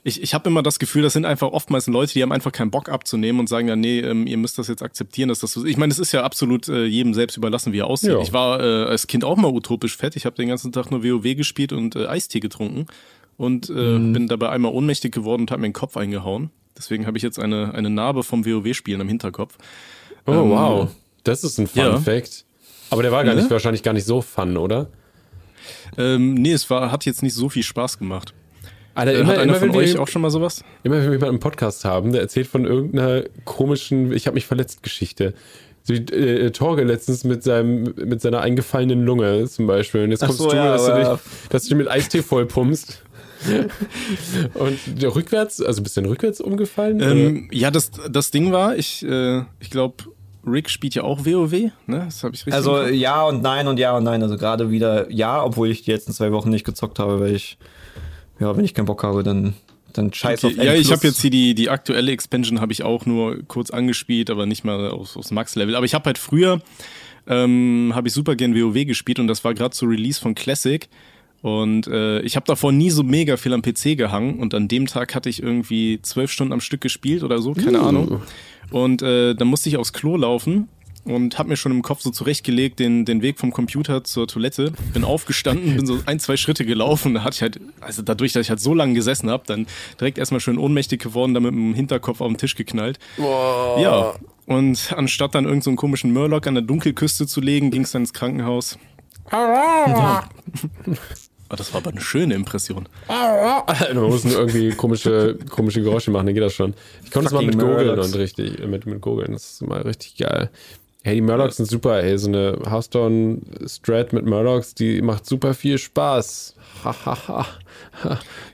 ich, ich habe immer das Gefühl, das sind einfach oftmals Leute, die haben einfach keinen Bock abzunehmen und sagen dann, nee, ähm, ihr müsst das jetzt akzeptieren, dass das so ist. Ich meine, es ist ja absolut äh, jedem selbst überlassen, wie er aussieht. Ja. Ich war äh, als Kind auch mal utopisch fett. Ich habe den ganzen Tag nur WoW gespielt und äh, Eistee getrunken und äh, mhm. bin dabei einmal ohnmächtig geworden und habe mir den Kopf eingehauen. Deswegen habe ich jetzt eine, eine Narbe vom WoW-Spielen am Hinterkopf. Oh, ähm, wow. Das ist ein Fun ja. Fact. Aber der war gar nicht, wahrscheinlich gar nicht so fun, oder? Ähm, nee, es war, hat jetzt nicht so viel Spaß gemacht. Alter, äh, immer, Hat einer immer, von euch wir, auch schon mal sowas? Immer wenn wir jemanden im Podcast haben, der erzählt von irgendeiner komischen, ich habe mich verletzt Geschichte. So wie äh, Torge letztens mit seinem mit seiner eingefallenen Lunge zum Beispiel. Und jetzt kommst so, du, ja, dass, du dich, dass du dich mit Eistee vollpumpst. (laughs) und rückwärts, also bist du denn rückwärts umgefallen? Ähm, ja, das, das Ding war, ich, äh, ich glaube, Rick spielt ja auch WoW, ne? Das habe ich richtig. Also Kopf. ja und nein und ja und nein. Also gerade wieder ja, obwohl ich die letzten zwei Wochen nicht gezockt habe, weil ich, ja, wenn ich keinen Bock habe, dann, dann scheiß Okay, auf ja, N+. ich habe jetzt hier die, die aktuelle Expansion habe ich auch nur kurz angespielt, aber nicht mal aufs, aufs Max-Level. Aber ich habe halt früher, ähm, habe ich super gern WoW gespielt und das war gerade zu Release von Classic. Und äh, ich habe davor nie so mega viel am PC gehangen und an dem Tag hatte ich irgendwie zwölf Stunden am Stück gespielt oder so, keine Ahnung. Und äh, dann musste ich aufs Klo laufen und habe mir schon im Kopf so zurechtgelegt den, den Weg vom Computer zur Toilette. Bin aufgestanden, bin so ein, zwei Schritte gelaufen. Da hatte ich halt, also dadurch, dass ich halt so lange gesessen habe, dann direkt erstmal schön ohnmächtig geworden, dann mit dem Hinterkopf auf den Tisch geknallt. Ja. Und anstatt dann irgendeinen so einen komischen Murloc an der Dunkelküste zu legen, ging es dann ins Krankenhaus. (laughs) Ah, das war aber eine schöne Impression. (laughs) Man muss nur irgendwie komische, komische Geräusche machen, dann geht das schon. Ich konnte es mal mit Gurgeln Murlocs. und richtig, mit, mit Gurgeln, das ist mal richtig geil. Hey, die Murlocs sind super, ey, so eine Hearthstone-Strat mit Murlocs, die macht super viel Spaß. Hahaha.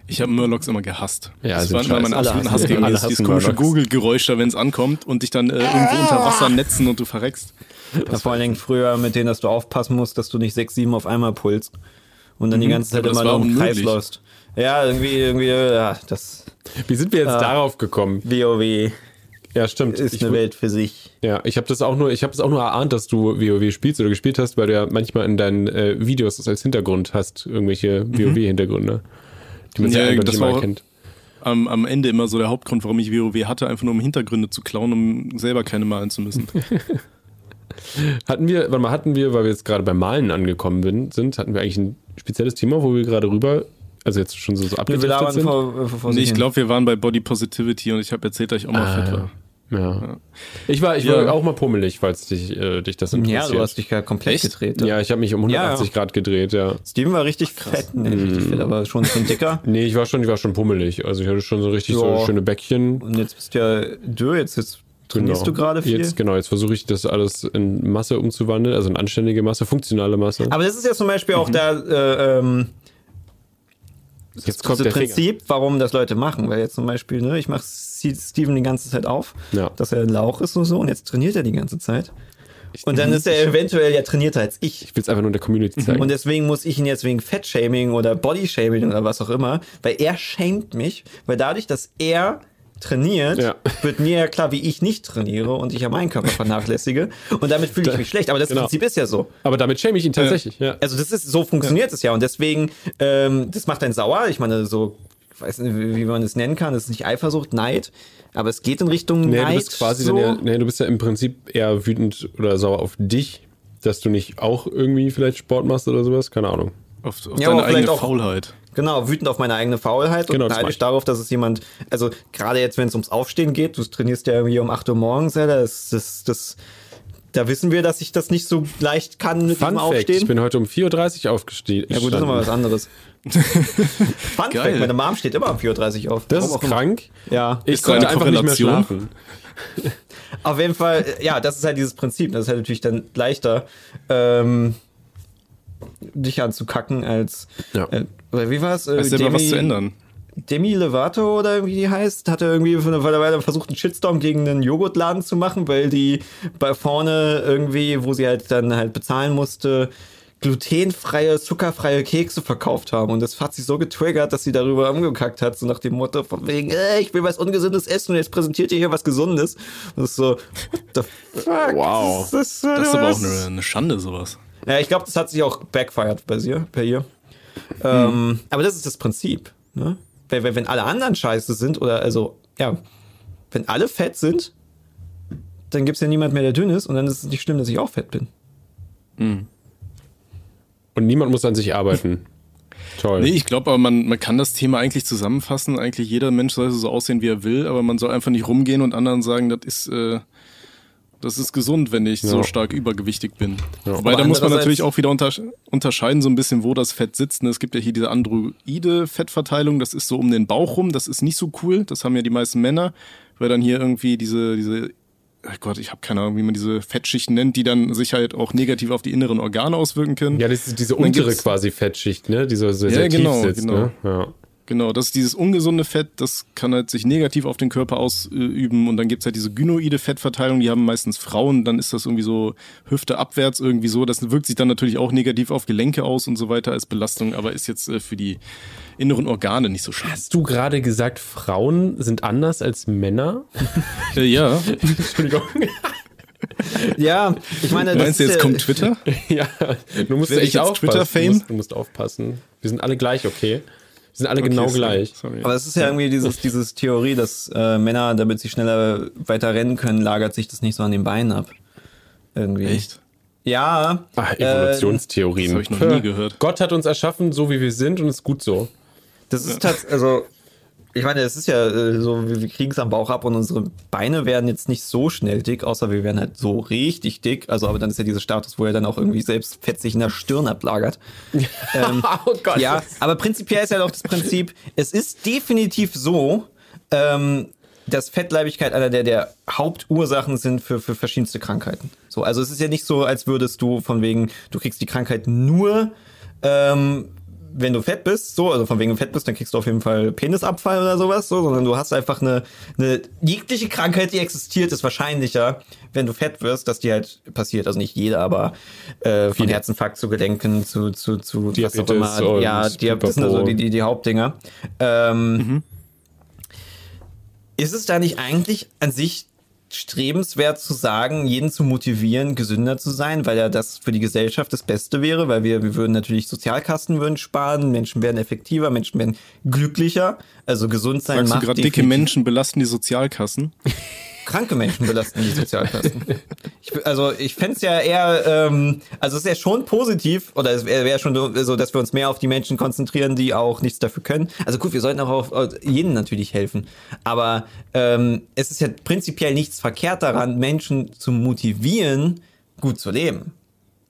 Ich habe Murlocs immer gehasst. Ja, das waren immer absoluten hassen- Hassgegner. alle Dieses, dieses komische. Google-Geräusch wenn es ankommt und dich dann äh, irgendwo unter Wasser netzen und du verreckst. Ja, vor allen Dingen früher mit denen, dass du aufpassen musst, dass du nicht sechs, sieben auf einmal pulst und dann die ganze Zeit immer war nur im Kreis läufst. Ja, irgendwie, irgendwie, ja, das Wie sind wir jetzt darauf gekommen? WoW Ja, stimmt. ist ich, eine Welt für sich. Ja, ich habe das auch nur, ich habe es auch nur erahnt, dass du WoW spielst oder gespielt hast, weil du ja manchmal in deinen äh, Videos das als Hintergrund hast, irgendwelche WoW-Hintergründe, die man sehr Ja, eindeutig das auch- erkennt. Am, am Ende immer so der Hauptgrund, warum ich WoW hatte, einfach nur um Hintergründe zu klauen, um selber keine malen zu müssen. (laughs) Hatten wir, warte mal, hatten wir, weil wir jetzt gerade beim Malen angekommen sind, hatten wir eigentlich ein spezielles Thema, wo wir gerade rüber, also jetzt schon so, so Wir abgedriftet sind? vor, vor, vor nee, ich glaube, wir waren bei Body Positivity und ich habe erzählt, dass ich auch mal fett war. Ja. Ich war, ich Ja. war auch mal pummelig, falls dich, äh, dich das Ja, interessiert. du hast dich ja komplett Echt? gedreht. ja, ich habe mich um 180 Ja, Grad gedreht, ja. Steven war richtig fett, ne, richtig fett, aber schon schon dicker. (laughs) Nee, ich war schon, ich war schon pummelig. Also ich hatte schon so richtig so Ja. schöne Bäckchen. Und jetzt bist du ja dürr, jetzt, jetzt trainierst du gerade viel. Jetzt, genau, jetzt versuche ich das alles in Masse umzuwandeln, also in anständige Masse, funktionale Masse. Aber das ist ja zum Beispiel auch da, äh, ähm, jetzt kommt das der Finger. Prinzip, warum das Leute machen. Weil jetzt zum Beispiel, ne, ich mache Steven die ganze Zeit auf, Ja. dass er ein Lauch ist und so, und jetzt trainiert er die ganze Zeit. Und dann ist er eventuell ja trainierter als ich. Ich will es einfach nur in der Community zeigen. Und deswegen muss ich ihn jetzt wegen Fettshaming oder Bodyshaming oder was auch immer, weil er shamed mich, weil dadurch, dass er trainiert, Ja. (laughs) wird mir ja klar, wie ich nicht trainiere und ich ja meinen Körper vernachlässige. Und damit fühle ich mich schlecht. Aber das Genau. Prinzip ist ja so. Aber damit schäme ich ihn tatsächlich, ja. Also das ist, so funktioniert es ja. Und deswegen, ähm, das macht einen sauer. Ich meine, so, ich weiß nicht, wie man es nennen kann. Das ist nicht Eifersucht, Neid. Aber es geht in Richtung Nee, Neid. du bist quasi so. ja, nee, du bist ja im Prinzip eher wütend oder sauer auf dich, dass du nicht auch irgendwie vielleicht Sport machst oder sowas, keine Ahnung. Auf, auf Ja, deine aber vielleicht eigene auch- Faulheit. Genau, wütend auf meine eigene Faulheit Genau, und neidisch darauf, dass es jemand, also gerade jetzt, wenn es ums Aufstehen geht, du trainierst ja irgendwie um 8 Uhr morgens, ja, das, das, das, da wissen wir, dass ich das nicht so leicht kann mit Fun dem Fact, Aufstehen. ich bin heute um 4.30 Uhr aufgestiegen. ja gut, das ist aber was anderes. (laughs) Fun Geil. Fact, meine Mom steht immer um 4.30 Uhr auf. Das Warum ist immer. krank. Ja. Ich Ist konnte eine einfach nicht mehr schlafen. (laughs) Auf jeden Fall, ja, das ist halt dieses Prinzip. Das ist halt natürlich dann leichter, ähm, dich anzukacken als. Ja. Äh, oder wie war es? Äh, Weißt selber was zu ändern. Demi Lovato oder irgendwie die heißt, hatte irgendwie für eine Weile versucht, einen Shitstorm gegen einen Joghurtladen zu machen, weil die bei vorne irgendwie, wo sie halt dann halt bezahlen musste, glutenfreie, zuckerfreie Kekse verkauft haben. Und das hat sie so getriggert, dass sie darüber umgekackt hat, so nach dem Motto von wegen, äh, ich will was Ungesundes essen und jetzt präsentiert ihr hier was Gesundes. Und das ist so, what the fuck? Wow. Das ist, Das ist aber auch eine, eine Schande, sowas. Ja, ich glaube, das hat sich auch backfired bei ihr. Bei ihr. Ähm, aber das ist das Prinzip. Ne? Wenn, wenn, wenn alle anderen scheiße sind, oder also, ja, wenn alle fett sind, dann gibt es ja niemand mehr, der dünn ist, und dann ist es nicht schlimm, dass ich auch fett bin. Und niemand muss an sich arbeiten. (laughs) Toll. Nee, ich glaube aber, man, man kann das Thema eigentlich zusammenfassen. Eigentlich jeder Mensch soll so aussehen, wie er will, aber man soll einfach nicht rumgehen und anderen sagen, das ist, äh, das ist gesund, wenn ich so Ja. stark übergewichtig bin. Ja. Wobei, Aber da muss man natürlich auch wieder untersch unterscheiden, so ein bisschen, wo das Fett sitzt. ne? Es gibt ja hier diese androide Fettverteilung, das ist so um den Bauch rum, das ist nicht so cool. Das haben ja die meisten Männer, weil dann hier irgendwie diese, diese Ach Gott, ich habe keine Ahnung, wie man diese Fettschichten nennt, die dann sich halt auch negativ auf die inneren Organe auswirken können. Ja, das ist diese untere quasi Fettschicht, ne? Die so sehr, Ja, sehr genau, tief sitzt, genau. ne? Ja. Genau, das ist dieses ungesunde Fett, das kann halt sich negativ auf den Körper ausüben und dann gibt's halt diese gynoide Fettverteilung, die haben meistens Frauen, dann ist das irgendwie so Hüfte abwärts irgendwie so. Das wirkt sich dann natürlich auch negativ auf Gelenke aus und so weiter als Belastung, aber ist jetzt äh, für die inneren Organe nicht so schlimm. Hast du gerade gesagt, Frauen sind anders als Männer? (laughs) Äh, ja, Entschuldigung. (laughs) Ja, ich meine, das meinst du jetzt kommt Twitter? (laughs) ja, du musst Werde ich echt jetzt aufpassen. Twitter-Fame? Du du musst aufpassen. Wir sind alle gleich, okay? Wir sind alle genau Okay, sorry, gleich. Sorry. Aber es ist ja irgendwie dieses, (laughs) dieses Theorie, dass äh, Männer, damit sie schneller weiter rennen können, lagert sich das nicht so an den Beinen ab. Irgendwie. Echt? Ja. Ach, äh, Evolutionstheorien. das hab ich noch nie gehört. Gott hat uns erschaffen, so wie wir sind und ist gut so. Das ist tatsächlich, also, ich meine, es ist ja äh, so, wir, kriegen es am Bauch ab und unsere Beine werden jetzt nicht so schnell dick, außer wir werden halt so richtig dick. Also, aber dann ist ja dieser Status, wo er dann auch irgendwie selbst Fett sich in der Stirn ablagert. (laughs) ähm, (laughs) oh Gott. ja, aber prinzipiell ist ja doch das Prinzip, es ist definitiv so, ähm, dass Fettleibigkeit einer der, der Hauptursachen sind für, für verschiedenste Krankheiten. So, also es ist ja nicht so, als würdest du von wegen, du kriegst die Krankheit nur, ähm, wenn du fett bist, so, also von wegen du fett bist, dann kriegst du auf jeden Fall Penisabfall oder sowas, so, sondern du hast einfach eine, eine jegliche Krankheit, die existiert, ist wahrscheinlicher, wenn du fett wirst, dass die halt passiert. Also nicht jeder, aber äh, von Herzinfarkt zu Gelenken zu, zu, zu Diabetes immer. und Ja, die, das sind also die, die, die Hauptdinger. Ähm, Ist es da nicht eigentlich an sich strebenswert zu sagen, jeden zu motivieren, gesünder zu sein, weil ja das für die Gesellschaft das Beste wäre, weil wir, wir würden natürlich Sozialkasten würden sparen, Menschen werden effektiver, Menschen werden glücklicher, also gesund sein Sagst macht gerade, dicke Menschen belasten die Sozialkassen? (laughs) kranke Menschen belasten die Sozialkassen. Ich, also ich fänd's ja eher, ähm, also es ist ja schon positiv, oder es wäre wär schon so, dass wir uns mehr auf die Menschen konzentrieren, die auch nichts dafür können. Also gut, wir sollten auch auf, auf jeden natürlich helfen. Aber ähm, es ist ja prinzipiell nichts verkehrt daran, Menschen zu motivieren, gut zu leben.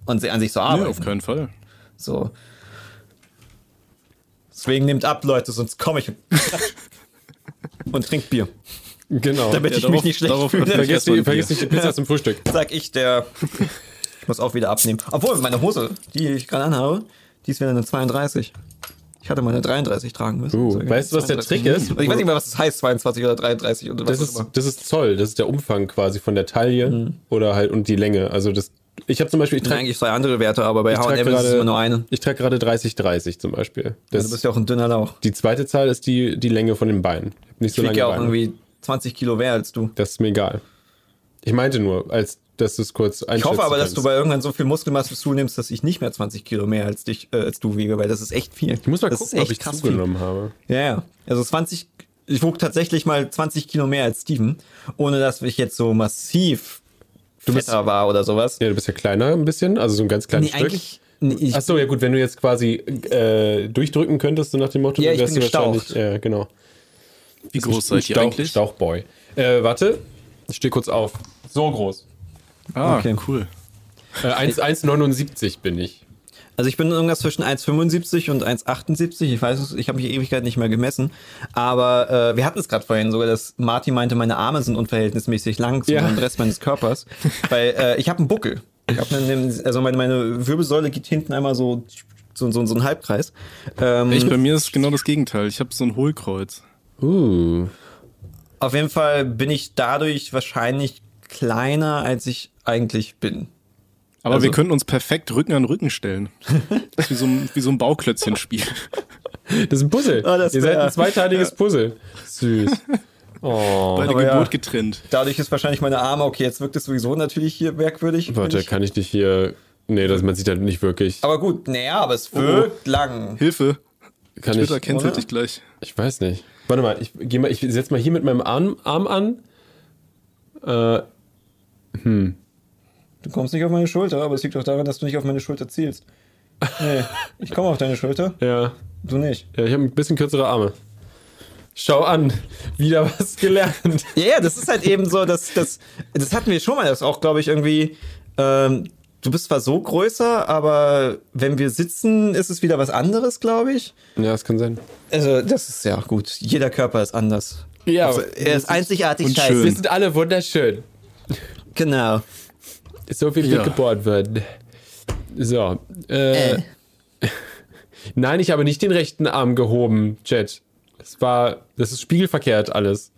Und sie- an sich zu arbeiten. auf keinen Fall. So. Deswegen nehmt ab, Leute, sonst komme ich (laughs) und trinkt Bier. Genau. Damit Ja, ich darauf- mich nicht schlecht darauf fühle. vergiss, die, vergiss nicht die Pizza zum Frühstück. (laughs) sag ich, der. Ich (laughs) muss auch wieder abnehmen. Obwohl, meine Hose, die ich gerade anhabe, die ist wieder eine 32. Ich hatte mal eine 33 tragen müssen. Uh, weißt du, was der 32. Trick ist? Ich weiß nicht mehr, was das heißt, 22 oder 33 oder was Das auch ist, immer. das ist Zoll, das ist der Umfang quasi von der Taille Mhm. oder halt und die Länge. Also das, ich habe zum Beispiel, ich trage eigentlich zwei andere Werte, aber bei H&M ist es immer nur eine. ich trage gerade 30, 30 zum Beispiel. Das, Du bist ja auch ein dünner Lauch. die zweite Zahl ist die, die Länge von den Beinen. Ich Ich so ja auch Beine. irgendwie 20 Kilo mehr als du. Das ist mir egal. Ich meinte nur, als dass du es kurz Ich hoffe aber, dass du kannst. bei irgendwann so viel Muskelmasse zunimmst, dass ich nicht mehr 20 Kilo mehr als dich, äh, als du wiege, weil das ist echt viel. Ich muss mal das gucken, ob ich zugenommen habe. Viel. Ja, ja. Also 20, ich wog tatsächlich mal 20 Kilo mehr als Steven, ohne dass ich jetzt so massiv Du bist- war oder sowas. Ja, du bist ja kleiner ein bisschen, also so ein ganz kleines Nee, Stück. eigentlich. Nee, ich, Ach so, ja gut, wenn du jetzt quasi äh, durchdrücken könntest, so nach dem Motto, Ja, dann wärst du wahrscheinlich, ja, genau. Wie groß seid ihr Stauch, eigentlich? Stauchboy. Äh, warte, ich stehe kurz auf. So groß. Ah, Okay. cool. Äh, 1 1,79 bin ich. also ich bin irgendwas zwischen 1,75 und 1,78. Ich weiß es, ich habe mich Ewigkeit nicht mehr gemessen. Aber äh, wir hatten es gerade vorhin sogar, dass Martin meinte, meine Arme sind unverhältnismäßig lang zu Ja. dem Rest meines Körpers. weil äh, ich habe einen Buckel. Ich hab einen, also meine, meine Wirbelsäule geht hinten einmal so, so, so, so einen Halbkreis. Ähm, Ich, bei mir ist genau das Gegenteil. Ich habe so ein Hohlkreuz. Uh. Auf jeden Fall bin ich dadurch wahrscheinlich kleiner, als ich eigentlich bin. Aber Also- wir könnten uns perfekt Rücken an Rücken stellen. Das (laughs) ist wie so ein, wie so ein Bauklötzchenspiel. Das ist ein Puzzle. Das Ihr seid ein zweiteiliges Puzzle. Süß. Oh. Bei der Aber ja. Geburt getrennt. Dadurch ist wahrscheinlich meine Arme, okay, jetzt wirkt es sowieso natürlich hier merkwürdig. Warte, ich- kann ich dich hier. Nee, das, man sieht halt nicht wirklich. Aber gut, naja, aber es wirkt lang. Hilfe. Kann Twitter ich. cancelt oder? dich gleich. Ich weiß nicht. Warte mal, ich geh mal, ich setz mal hier mit meinem Arm, Arm an. Äh, Du kommst nicht auf meine Schulter, aber es liegt doch daran, dass du nicht auf meine Schulter zielst. Nee, (laughs) ich komme auf deine Schulter, ja. du nicht. Ja, ich habe ein bisschen kürzere Arme. Schau an, wieder was gelernt. (laughs) Ja, ja, das ist halt eben so, dass das, das hatten wir schon mal, das auch, glaube ich, irgendwie. Ähm, du bist zwar so größer, aber wenn wir sitzen, ist es wieder was anderes, glaube ich. Ja, das kann sein. Also, das ist ja gut. Jeder Körper ist anders. Ja, also, er ist einzigartig und scheiße. schön. wir sind alle wunderschön. Genau. So viel Ja. dick geboren wird. So. Äh, Äh. (laughs) Nein, ich habe nicht den rechten Arm gehoben, Jet. Es war, das ist spiegelverkehrt alles.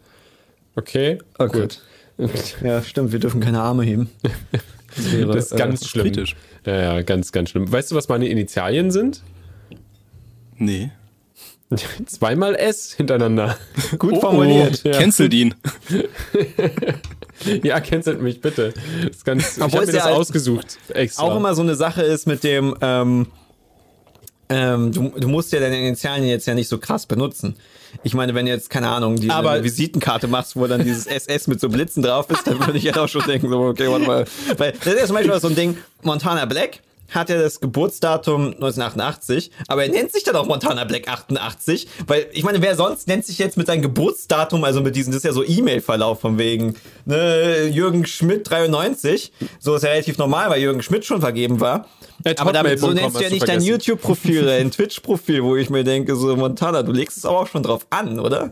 Okay? Oh gut. Ja, stimmt, wir dürfen keine Arme heben. Das, wäre, das ist ganz äh, schlimm. kritisch. Ja, ja, ganz, ganz schlimm. Weißt du, was meine Initialien sind? Nee. (laughs) Zweimal S hintereinander. (laughs) Gut formuliert. Oh, cancelt ihn. Ja, cancelt mich, bitte. Das ist ganz, ich Obwohl habe es mir ja das halt ausgesucht. Extra. Auch immer so eine Sache ist mit dem, ähm, ähm, du, du musst ja deine Initialien jetzt ja nicht so krass benutzen. Ich meine, wenn du jetzt, keine Ahnung, diese Aber- Visitenkarte machst, wo dann dieses SS mit so Blitzen drauf ist, dann würde ich ja auch schon denken, so, okay, warte mal. Weil das ist ja zum Beispiel so ein Ding, Montana Black hat ja das Geburtsdatum 1988, aber er nennt sich dann auch Montana Black 88, weil ich meine, wer sonst nennt sich jetzt mit seinem Geburtsdatum, also mit diesem, das ist ja so E-Mail-Verlauf von wegen, ne, Jürgen Schmidt 93, so ist ja relativ normal, weil Jürgen Schmidt schon vergeben war. At Aber damit, so nennst du ja nicht dein. YouTube-Profil oder (laughs) dein Twitch-Profil, wo ich mir denke, so Montana, du legst es aber auch schon drauf an, oder?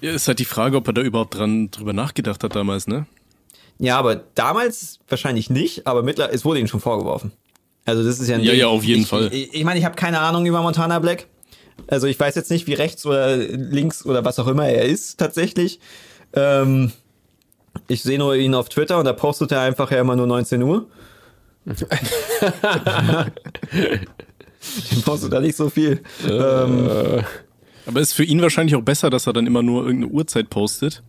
Ja, ist halt die Frage, ob er da überhaupt dran drüber nachgedacht hat damals, ne? Ja, aber damals wahrscheinlich nicht, aber mittlerweile, es wurde ihnen schon vorgeworfen. Also das ist ja ein Ja, Ding. ja, auf jeden ich, Fall. Ich, ich meine, ich habe keine Ahnung über Montana Black. Also ich weiß jetzt nicht, wie rechts oder links oder was auch immer er ist tatsächlich. Ähm, ich sehe nur ihn auf Twitter und da postet er einfach ja immer nur 19 Uhr. (laughs) (laughs) Den postet da nicht so viel. Ähm, Aber ist für ihn wahrscheinlich auch besser, dass er dann immer nur irgendeine Uhrzeit postet.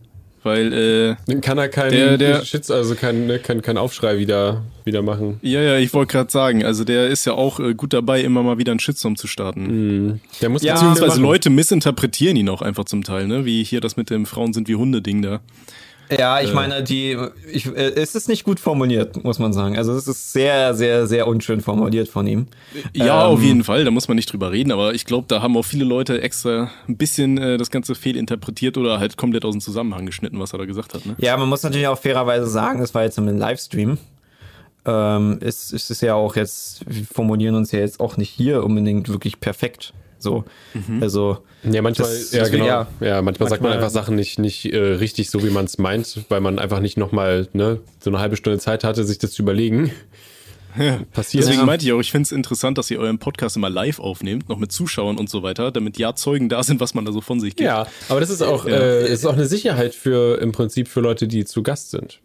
Weil, äh, Dann kann er keinen Der- der- Shits, also keinen ne, kein, kein Aufschrei wieder, wieder machen. ja, ja, ich wollte gerade sagen, also der ist ja auch äh, gut dabei, immer mal wieder einen Shitstorm zu starten. Der muss Ja, Beziehungsweise machen. Leute missinterpretieren ihn auch einfach zum Teil, ne? Wie hier das mit dem Frauen sind wie Hunde-Ding da. Ja, ich meine, die, ich, äh, es ist nicht gut formuliert, muss man sagen. Also es ist sehr, sehr, sehr unschön formuliert von ihm. Ja, Ähm, auf jeden Fall, da muss man nicht drüber reden, aber ich glaube, da haben auch viele Leute extra ein bisschen äh, das Ganze fehlinterpretiert oder halt komplett aus dem Zusammenhang geschnitten, was er da gesagt hat, ne? Ja, man muss natürlich auch fairerweise sagen, das war jetzt im Livestream. Ähm, es, es ist ja auch jetzt, wir formulieren uns ja jetzt auch nicht hier unbedingt wirklich perfekt. So, also Ja, manchmal, Das- ja, deswegen, genau. ja. Ja, manchmal, sagt man Manchmal- einfach Sachen nicht, nicht äh, richtig so, wie man es meint, weil man einfach nicht nochmal ne, so eine halbe Stunde Zeit hatte, sich das zu überlegen. (laughs) Passiert. Deswegen Ja. meinte ich auch, ich finde es interessant, dass ihr euren Podcast immer live aufnehmt, noch mit Zuschauern und so weiter, damit ja Zeugen da sind, was man da so von sich gibt. Ja, aber das ist auch, Ja. äh, ist auch eine Sicherheit für im Prinzip für Leute, die zu Gast sind.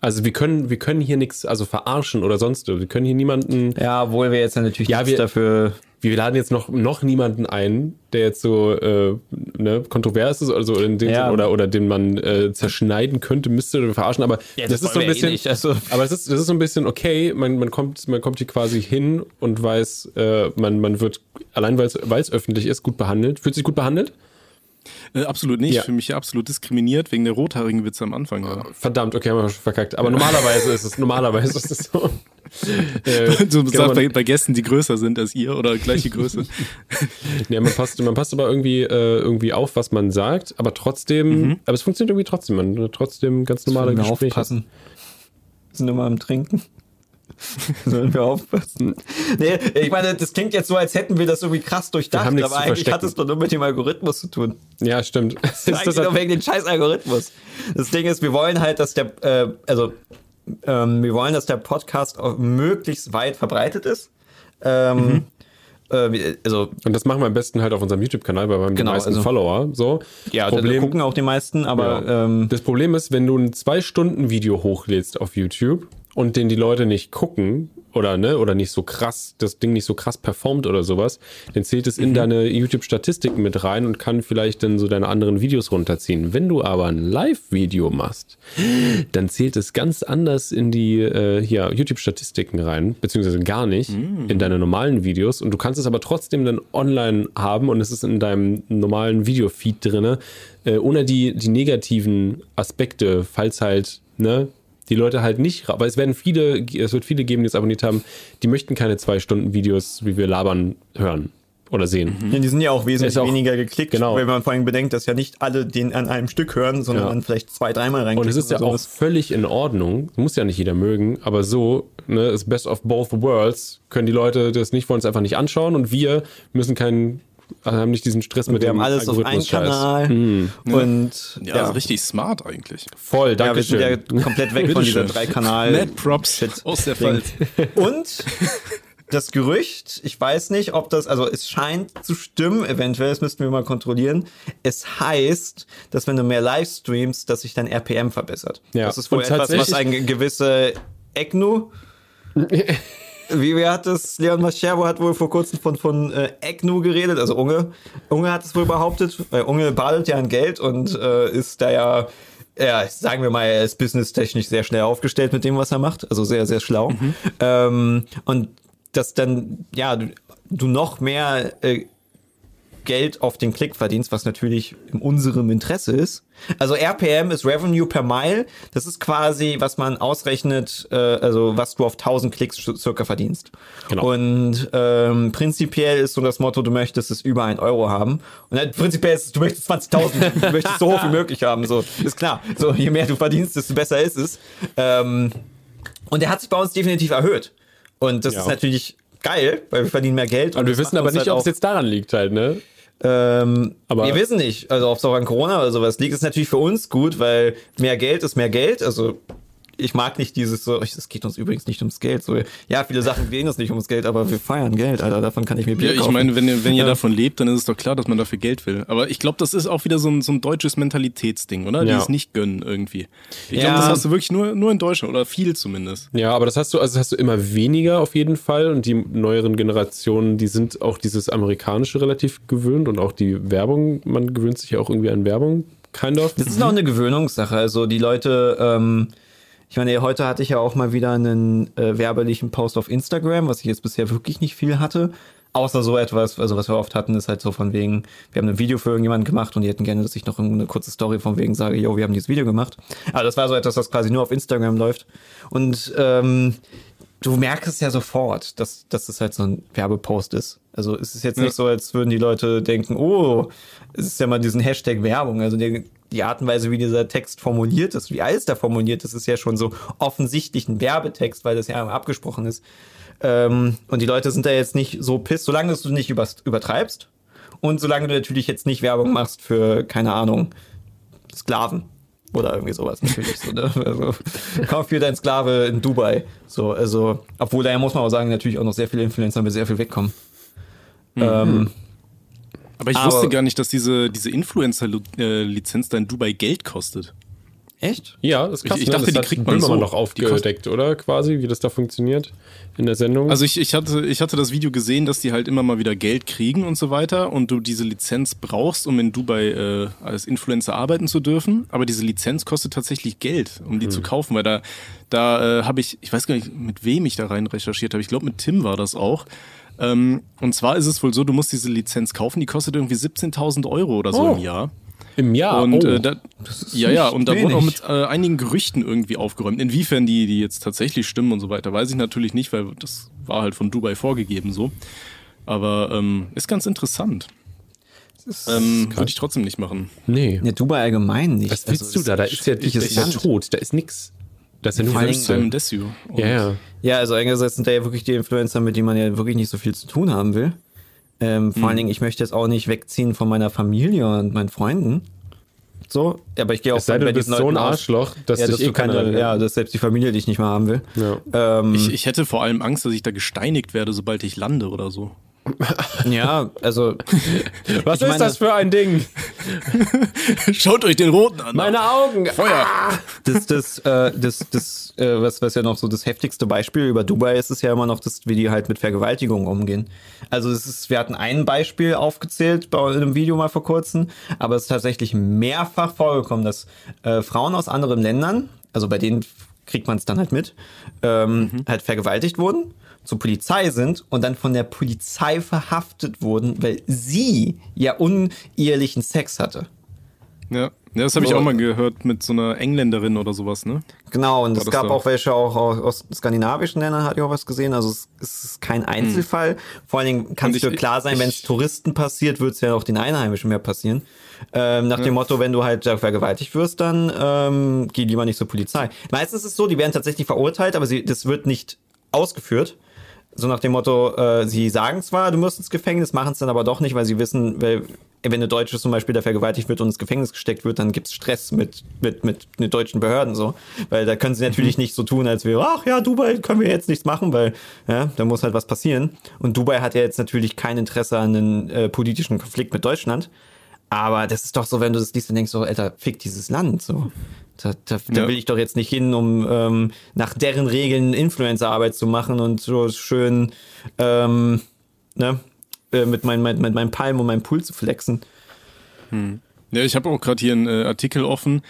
Also wir können, wir können hier nichts, also verarschen oder sonst, wir können hier niemanden, ja, obwohl wir jetzt natürlich Ja, nichts wir- dafür. Wir laden jetzt noch, noch niemanden ein, der jetzt so äh, ne, kontrovers ist also in dem Ja. Sinn, oder, oder den man äh, zerschneiden könnte, müsste oder verarschen, aber das, ist so ein eh bisschen, nicht, also- aber das ist, das ist so ein bisschen okay, man, man, kommt, man kommt hier quasi hin und weiß, äh, man, man wird, allein weil es öffentlich ist, gut behandelt. Fühlt sich gut behandelt? Äh, absolut nicht. Ja. Für mich absolut diskriminiert wegen der rothaarigen Witze am Anfang. Ja. Verdammt, okay, haben wir schon verkackt. Aber normalerweise ist es, normalerweise ist es so. (laughs) Äh, So genau, man- bei, bei Gästen, die größer sind als ihr oder gleiche Größe. (laughs) Ja, man passt, man passt aber irgendwie, äh, irgendwie auf, was man sagt, aber trotzdem, aber es funktioniert irgendwie trotzdem, man hat trotzdem ganz normale Gespräche. aufpassen. Wir sind immer am Trinken. Sollen wir aufpassen? Nee, ich meine, das klingt jetzt so, als hätten wir das irgendwie krass durchdacht, aber eigentlich hat verstecken. es doch nur mit dem Algorithmus zu tun. Ja, stimmt. (laughs) Das ist eigentlich nur wegen dem scheiß Algorithmus. Das Ding ist, wir wollen halt, dass der, äh, also, ähm, wir wollen, dass der Podcast möglichst weit verbreitet ist. Ähm, äh, wie- also, Und das machen wir am besten halt auf unserem YouTube-Kanal, weil wir haben Genau, die meisten also- Follower. So. ja, da Problem, gucken auch die meisten, aber ja. ähm, das Problem ist, wenn du ein zwei Stunden Video hochlädst auf YouTube und den die Leute nicht gucken oder ne oder nicht so krass das Ding nicht so krass performt oder sowas, dann zählt es in deine YouTube-Statistiken mit rein und kann vielleicht dann so deine anderen Videos runterziehen. Wenn du aber ein Live-Video machst, dann zählt es ganz anders in die äh, hier YouTube-Statistiken rein, beziehungsweise gar nicht in deine normalen Videos und du kannst es aber trotzdem dann online haben und es ist in deinem normalen Videofeed drinne, äh, ohne die, die negativen Aspekte, falls halt, ne, die Leute halt nicht, aber es werden viele, es wird viele geben, die es abonniert haben, die möchten keine zwei Stunden Videos, wie wir labern, hören oder sehen. ja, die sind ja auch wesentlich auch- weniger geklickt, genau. wenn man vor allem bedenkt, dass ja nicht alle den an einem Stück hören, sondern Ja. dann vielleicht zwei, dreimal Und reinklicken. es ist ja oder auch sowas. völlig in Ordnung. Muss ja nicht jeder mögen, aber so, ne, ist best of both worlds. Können die Leute das nicht, wollen es einfach nicht anschauen und wir müssen keinen, also haben nicht diesen Stress mit wir dem haben alles auf einen. Kanal und Ja, also richtig smart eigentlich. Voll, Ja, wir sind danke ja komplett weg von dieser drei Kanal. Mad Props Shit. aus der. Pfalz. Und das Gerücht, ich weiß nicht, ob das, also es scheint zu stimmen, eventuell, das müssten wir mal kontrollieren. Es heißt, dass wenn du mehr Livestreams, dass sich dein RPM verbessert. Ja. Das ist wohl Und etwas, was tatsächlich- ein gewisse EGNU (laughs) wie, wie hat es, Leon Mascherbo hat wohl vor kurzem von, von äh, EGNU geredet, also Unge. Unge hat es wohl behauptet, weil Unge badet ja an Geld und äh, ist da ja, ja, sagen wir mal, er ist businesstechnisch sehr schnell aufgestellt mit dem, was er macht, also sehr, sehr schlau. Ähm, und dass dann, ja, du, du noch mehr äh, Geld auf den Klick verdienst, was natürlich in unserem Interesse ist. Also RPM ist Revenue per Mile. Das ist quasi, was man ausrechnet, äh, also was du auf 1000 Klicks circa verdienst. Genau. Und ähm, prinzipiell ist so das Motto, du möchtest es über ein Euro haben. Und halt, prinzipiell ist es, du möchtest 20.000, du (laughs) möchtest so hoch wie möglich haben. So ist klar. So je mehr du verdienst, desto besser ist es. Ähm, und der hat sich bei uns definitiv erhöht. Und das Ja. ist natürlich geil, weil wir verdienen mehr Geld. Und und wir wissen aber nicht, halt ob es jetzt daran liegt halt, ne? Ähm, Aber- wir wissen nicht, also ob es auch an Corona oder sowas liegt, ist natürlich für uns gut, weil mehr Geld ist mehr Geld. Also ich mag nicht dieses so, es geht uns übrigens nicht ums Geld. So, ja, viele Sachen gehen uns nicht ums Geld, aber wir feiern Geld, Alter. Davon kann ich mir Bier Ja, ich kaufen. meine, wenn ihr, wenn ihr Ja. davon lebt, dann ist es doch klar, dass man dafür Geld will. Aber ich glaube, das ist auch wieder so ein, so ein deutsches Mentalitätsding, oder? Ja. Dieses nicht gönnen irgendwie. Ich Ja. glaube, das hast du wirklich nur, nur in Deutschland oder viel zumindest. Ja, aber das hast du, also das hast du immer weniger auf jeden Fall und die neueren Generationen, die sind auch dieses amerikanische relativ gewöhnt und auch die Werbung, man gewöhnt sich ja auch irgendwie an Werbung, kind of. Das ist auch eine Gewöhnungssache. Also die Leute, ähm, ich meine, heute hatte ich ja auch mal wieder einen äh, werbelichen Post auf Instagram, was ich jetzt bisher wirklich nicht viel hatte. Außer so etwas, also was wir oft hatten, ist halt so von wegen, wir haben ein Video für irgendjemanden gemacht und die hätten gerne, dass ich noch eine kurze Story von wegen sage, yo, wir haben dieses Video gemacht. Aber das war so etwas, was quasi nur auf Instagram läuft. Und ähm, du merkst es ja sofort, dass, dass es halt so ein Werbepost ist. Also es ist jetzt nicht so, als würden die Leute denken, oh, es ist ja mal diesen Hashtag Werbung. Also die, die Art und Weise, wie dieser Text formuliert ist, wie alles da formuliert ist, ist ja schon so offensichtlich ein Werbetext, weil das ja abgesprochen ist. Ähm, und die Leute sind da jetzt nicht so piss, solange du nicht übertreibst und solange du natürlich jetzt nicht Werbung machst für, keine Ahnung, Sklaven oder irgendwie sowas natürlich. So, ne? (laughs) also, kauf dir deinen Sklave in Dubai. So, also, obwohl da muss man auch sagen, natürlich auch noch sehr viele Influencer mit sehr viel wegkommen. Ähm, Aber ich Aber- wusste gar nicht, dass diese, diese Influencer-Lizenz da in Dubai Geld kostet. echt? Ja, das ist krass. Ich- ich ne? dachte, das die kriegt man so. noch aufgedeckt, oder? Quasi, wie das da funktioniert in der Sendung. Also ich, ich, hatte, ich hatte das Video gesehen, dass die halt immer mal wieder Geld kriegen und so weiter und du diese Lizenz brauchst, um in Dubai äh, als Influencer arbeiten zu dürfen. Aber diese Lizenz kostet tatsächlich Geld, um die zu kaufen, weil da, da äh, habe ich, ich weiß gar nicht, mit wem ich da rein recherchiert habe. Ich glaube, mit Tim war das auch. Ähm, und zwar ist es wohl so, du musst diese Lizenz kaufen, die kostet irgendwie 17.000 Euro oder so Oh. im Jahr. Im Jahr. Und oh. äh, da, ja, ja, und da wurde auch wenig. mit äh, einigen Gerüchten irgendwie aufgeräumt. Inwiefern die, die jetzt tatsächlich stimmen und so weiter, weiß ich natürlich nicht, weil das war halt von Dubai vorgegeben so. Aber ähm, ist ganz interessant. Ähm, Würde ich trotzdem nicht machen. nee. Ja, Dubai allgemein nicht. Was willst Also, du da? Da ist ja, ist ja Land. tot. Da ist nix. Da ist ja nur Vor Desue. Und Ja, ja. Ja, also einerseits sind da ja wirklich die Influencer, mit denen man ja wirklich nicht so viel zu tun haben will. Ähm, vor allen Dingen, ich möchte jetzt auch nicht wegziehen von meiner Familie und meinen Freunden. So, ja, aber ich gehe auch Es sei denn, bei du bist so ein Arschloch, dass ja, dich dass eh du keine, keiner- ja, dass selbst die Familie dich nicht mehr haben will. Ja. Ähm, Ich, ich hätte vor allem Angst, dass ich da gesteinigt werde, sobald ich lande oder so. Ja, also (laughs) Was ist meine- das für ein Ding? (laughs) Schaut euch den roten an. Meine Augen. Feuer! das, das, äh, das, das äh, was, was ja noch so das heftigste Beispiel über Dubai ist, ist ja immer noch, das, wie die halt mit Vergewaltigung umgehen. Also es ist, wir hatten ein Beispiel aufgezählt bei einem Video mal vor kurzem, aber es ist tatsächlich mehrfach vorgekommen, dass äh, Frauen aus anderen Ländern, also bei denen kriegt man es dann halt mit, ähm, halt vergewaltigt wurden, zur Polizei sind und dann von der Polizei verhaftet wurden, weil sie ja unehelichen Sex hatte. Ja, ja das habe ich auch mal gehört mit so einer Engländerin oder sowas, ne? Genau, und es das gab so? auch welche auch aus, aus skandinavischen Ländern, hatte ich auch was gesehen. Also es, es ist kein Einzelfall. Vor allen Dingen kann es dir klar sein, wenn es Touristen passiert, wird es ja auch den Einheimischen mehr passieren. Ähm, nach dem Motto, wenn du halt da vergewaltigt wirst, dann ähm, geh lieber nicht zur Polizei. Meistens ist es so, die werden tatsächlich verurteilt, aber sie, das wird nicht ausgeführt. So nach dem Motto, äh, sie sagen zwar, du musst ins Gefängnis, machen es dann aber doch nicht, weil sie wissen, weil wenn eine Deutsche zum Beispiel da vergewaltigt wird und ins Gefängnis gesteckt wird, dann gibt's Stress mit, mit, mit den deutschen Behörden so. Weil da können sie natürlich nicht so tun, als wir, ach ja, Dubai können wir jetzt nichts machen, weil ja, da muss halt was passieren. Und Dubai hat ja jetzt natürlich kein Interesse an einem äh, politischen Konflikt mit Deutschland. Aber das ist doch so, wenn du das liest und denkst, so, Alter, fick dieses Land. So. Da, da, da Ja. will ich doch jetzt nicht hin, um ähm, nach deren Regeln Influencer-Arbeit zu machen und so schön ähm, ne, äh, mit, mein, mit, mit meinem Palm und meinem Pool zu flexen. Ja, ich habe auch gerade hier einen äh, Artikel offen.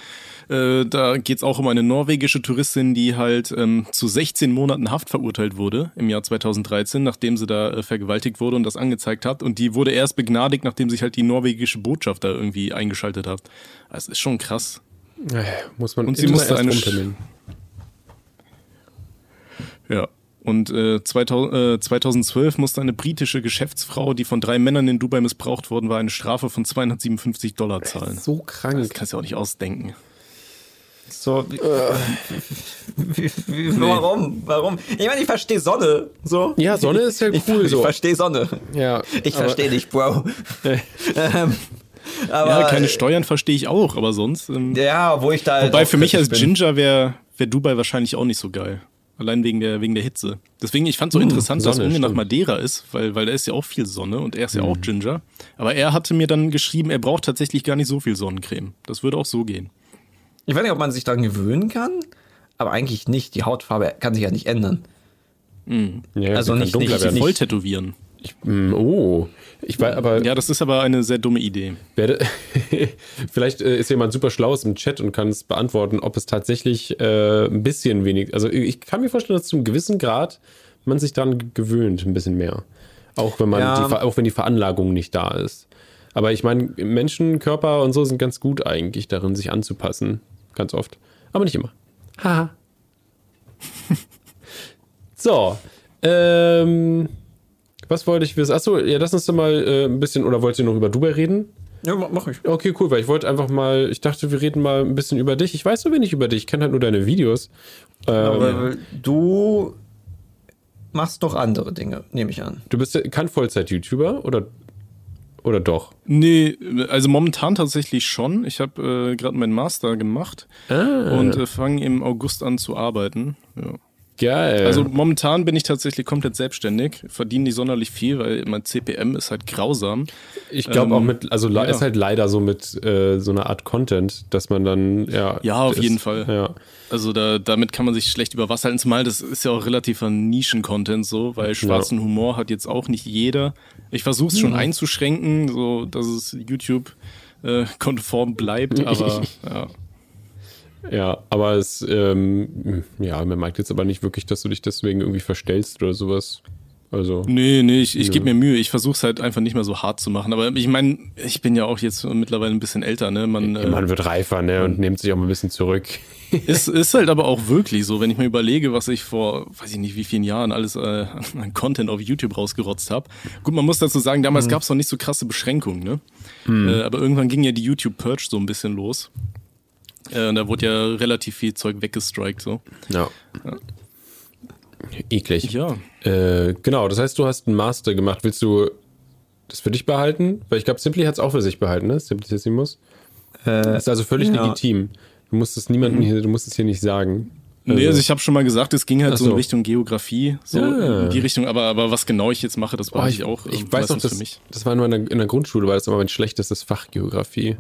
Äh, da geht's auch um eine norwegische Touristin, die halt ähm, zu 16 Monaten Haft verurteilt wurde im Jahr 2013, nachdem sie da äh, vergewaltigt wurde und das angezeigt hat. Und die wurde erst begnadigt, nachdem sich halt die norwegische Botschaft da irgendwie eingeschaltet hat. Das ist schon krass. Äh, Muss man Und sie musste eine. Ja. Und äh, 2000, äh, 2012 musste eine britische Geschäftsfrau, die von drei Männern in Dubai missbraucht worden war, eine Strafe von 257 Dollar zahlen. So Das krank. kannst du ja auch nicht ausdenken. So, wie, wie, wie, warum? Warum? Ich meine, ich verstehe Sonne. So. Ja, Sonne ist ja Ich, cool ich so. verstehe Sonne. Ja, Ich verstehe dich, Bro. ähm, aber, Ja, keine Steuern verstehe ich auch, aber sonst. Ähm, Ja, wo ich da. halt wobei für mich als bin. Ginger wäre wär Dubai wahrscheinlich auch nicht so geil. Allein wegen der, wegen der Hitze. Deswegen, ich fand so interessant, dass Sonne, Unge nach. Madeira ist, weil, weil da ist ja auch viel Sonne und er ist ja auch Ginger. Aber er hatte mir dann geschrieben, er braucht tatsächlich gar nicht so viel Sonnencreme. Das würde auch so gehen. Ich weiß nicht, ob man sich daran gewöhnen kann, aber eigentlich nicht. Die Hautfarbe kann sich ja nicht ändern. Ja, Also sie kann nicht- dunkler nicht- werden. nicht- Voll tätowieren. Mm, Oh, ich weiß, aber Ja, das ist aber eine sehr dumme Idee. werde, (laughs) vielleicht äh, ist jemand super schlau im Chat und kann es beantworten, ob es tatsächlich äh, ein bisschen wenig, also ich kann mir vorstellen, dass zu einem gewissen Grad man sich daran gewöhnt, ein bisschen mehr. Auch wenn man Ja. die, auch wenn die Veranlagung nicht da ist. Aber ich meine, Menschen, Körper und so sind ganz gut eigentlich darin, sich anzupassen. Ganz oft. Aber nicht immer. Haha. (laughs) so. Ähm, was wollte ich wissen? Achso, ja, lass uns doch mal äh, ein bisschen, oder wollt ihr noch über Dubai reden? Ja, ma- mach ich. Okay, cool, weil ich wollte einfach mal, ich dachte, wir reden mal ein bisschen über dich. Ich weiß so wenig über dich, ich kenne halt nur deine Videos. Ähm, Aber du machst doch andere Dinge, nehme ich an. du bist ja kein Vollzeit-YouTuber oder, oder doch? Nee, also momentan tatsächlich schon. Ich habe äh, gerade meinen Master gemacht Ah, und äh, fange im August an zu arbeiten. Ja. Geil. Also momentan bin ich tatsächlich komplett selbstständig, verdiene nicht sonderlich viel, weil mein CPM ist halt grausam. ich glaube ähm, auch mit, also ja. ist halt leider so mit äh, so einer Art Content, dass man dann, ja. Ja, auf ist- jeden Fall. Ja. Also da, damit kann man sich schlecht über Wasser halten. Zumal das ist ja auch relativer Nischen-Content so, weil schwarzen Humor hat jetzt auch nicht jeder. Ich versuche es schon einzuschränken, so dass es YouTube äh, konform bleibt, aber (laughs) ja. Ja, aber es, ähm, ja, man merkt jetzt aber nicht wirklich, dass du dich deswegen irgendwie verstellst oder sowas. Also, Nee, nee, ich, ich gebe mir Mühe. Ich versuche es halt einfach nicht mehr so hart zu machen. Aber ich meine, ich bin ja auch jetzt mittlerweile ein bisschen älter, ne? Man, äh, man wird reifer, ne, und nimmt sich auch mal ein bisschen zurück. (laughs) ist, ist halt aber auch wirklich so, wenn ich mir überlege, was ich vor, weiß ich nicht, wie vielen Jahren alles äh, (laughs) an Content auf YouTube rausgerotzt habe. Gut, man muss dazu sagen, damals gab's noch nicht so krasse Beschränkungen, ne? Äh, aber irgendwann ging ja die YouTube-Purge so ein bisschen los. Äh, und da wurde ja relativ viel Zeug weggestrikt, so. Ja. Eklig. Ja. Äh, genau, das heißt, du hast einen Master gemacht. Willst du das für dich behalten? Weil ich glaube, Simply hat es auch für sich behalten, ne? Simplicissimus. Das ist also völlig ja. legitim. Du musst es niemandem hier, du musst es hier nicht sagen. Nee, also ich habe schon mal gesagt, es ging halt Ach so in so. Richtung Geografie, so Ja. in die Richtung, aber, aber was genau ich jetzt mache, das Oh, weiß ich, ich auch. ich äh, weiß noch, das, für mich. das war nur in der, in der Grundschule, war das immer mein schlechtestes Fach Geografie.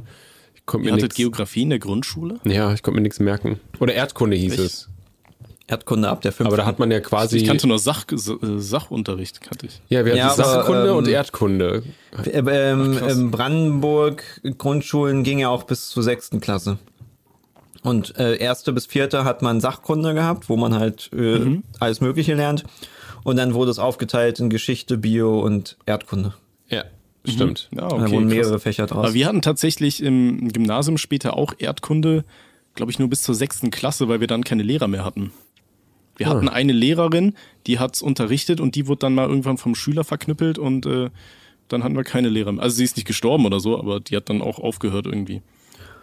Ich Ihr mir hattet nichts. Geografie in der Grundschule? Ja, ich konnte mir nichts merken. Oder Erdkunde hieß Echt? es. Erdkunde ab der 5. Aber da hat man ja quasi. Ich kannte nur Sach, äh, Sachunterricht, kannte ich. ja, wir hatten Ja, aber, Sachkunde ähm, und Erdkunde. Äh, ähm, Ach, krass. ähm, Brandenburg Grundschulen ging ja auch bis zur sechsten Klasse. Und äh, erste bis vierte hat man Sachkunde gehabt, wo man halt äh, Mhm. alles Mögliche lernt. Und dann wurde es aufgeteilt in Geschichte, Bio und Erdkunde. Ja, stimmt. Ja, da okay, wurden krass. mehrere Fächer draus. Aber wir hatten tatsächlich im Gymnasium später auch Erdkunde, glaube ich, nur bis zur sechsten Klasse, weil wir dann keine Lehrer mehr hatten. Wir hatten eine Lehrerin, die hat's unterrichtet und die wurde dann mal irgendwann vom Schüler verknüppelt und äh, dann hatten wir keine Lehrer mehr. Also sie ist nicht gestorben oder so, aber die hat dann auch aufgehört irgendwie.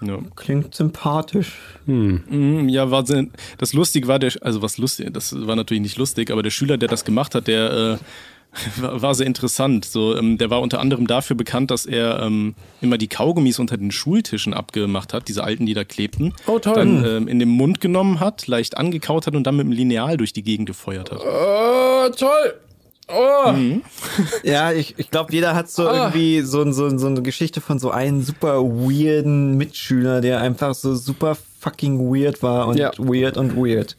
Ja. Klingt sympathisch. Mm, Ja, war sehr, das lustig war der, also was lustig, das war natürlich nicht lustig, aber der Schüler, der das gemacht hat, der äh, (laughs) war, war sehr interessant. So, ähm, der war unter anderem dafür bekannt, dass er ähm, immer die Kaugummis unter den Schultischen abgemacht hat, diese alten, die da klebten. Oh, toll. Dann ähm, in den Mund genommen hat, leicht angekaut hat und dann mit dem Lineal durch die Gegend gefeuert hat. Oh, toll. Oh. (laughs) Ja, ich, ich glaube, jeder hat so irgendwie so, so, so eine Geschichte von so einem super weirden Mitschüler, der einfach so super fucking weird war und Ja. weird und weird.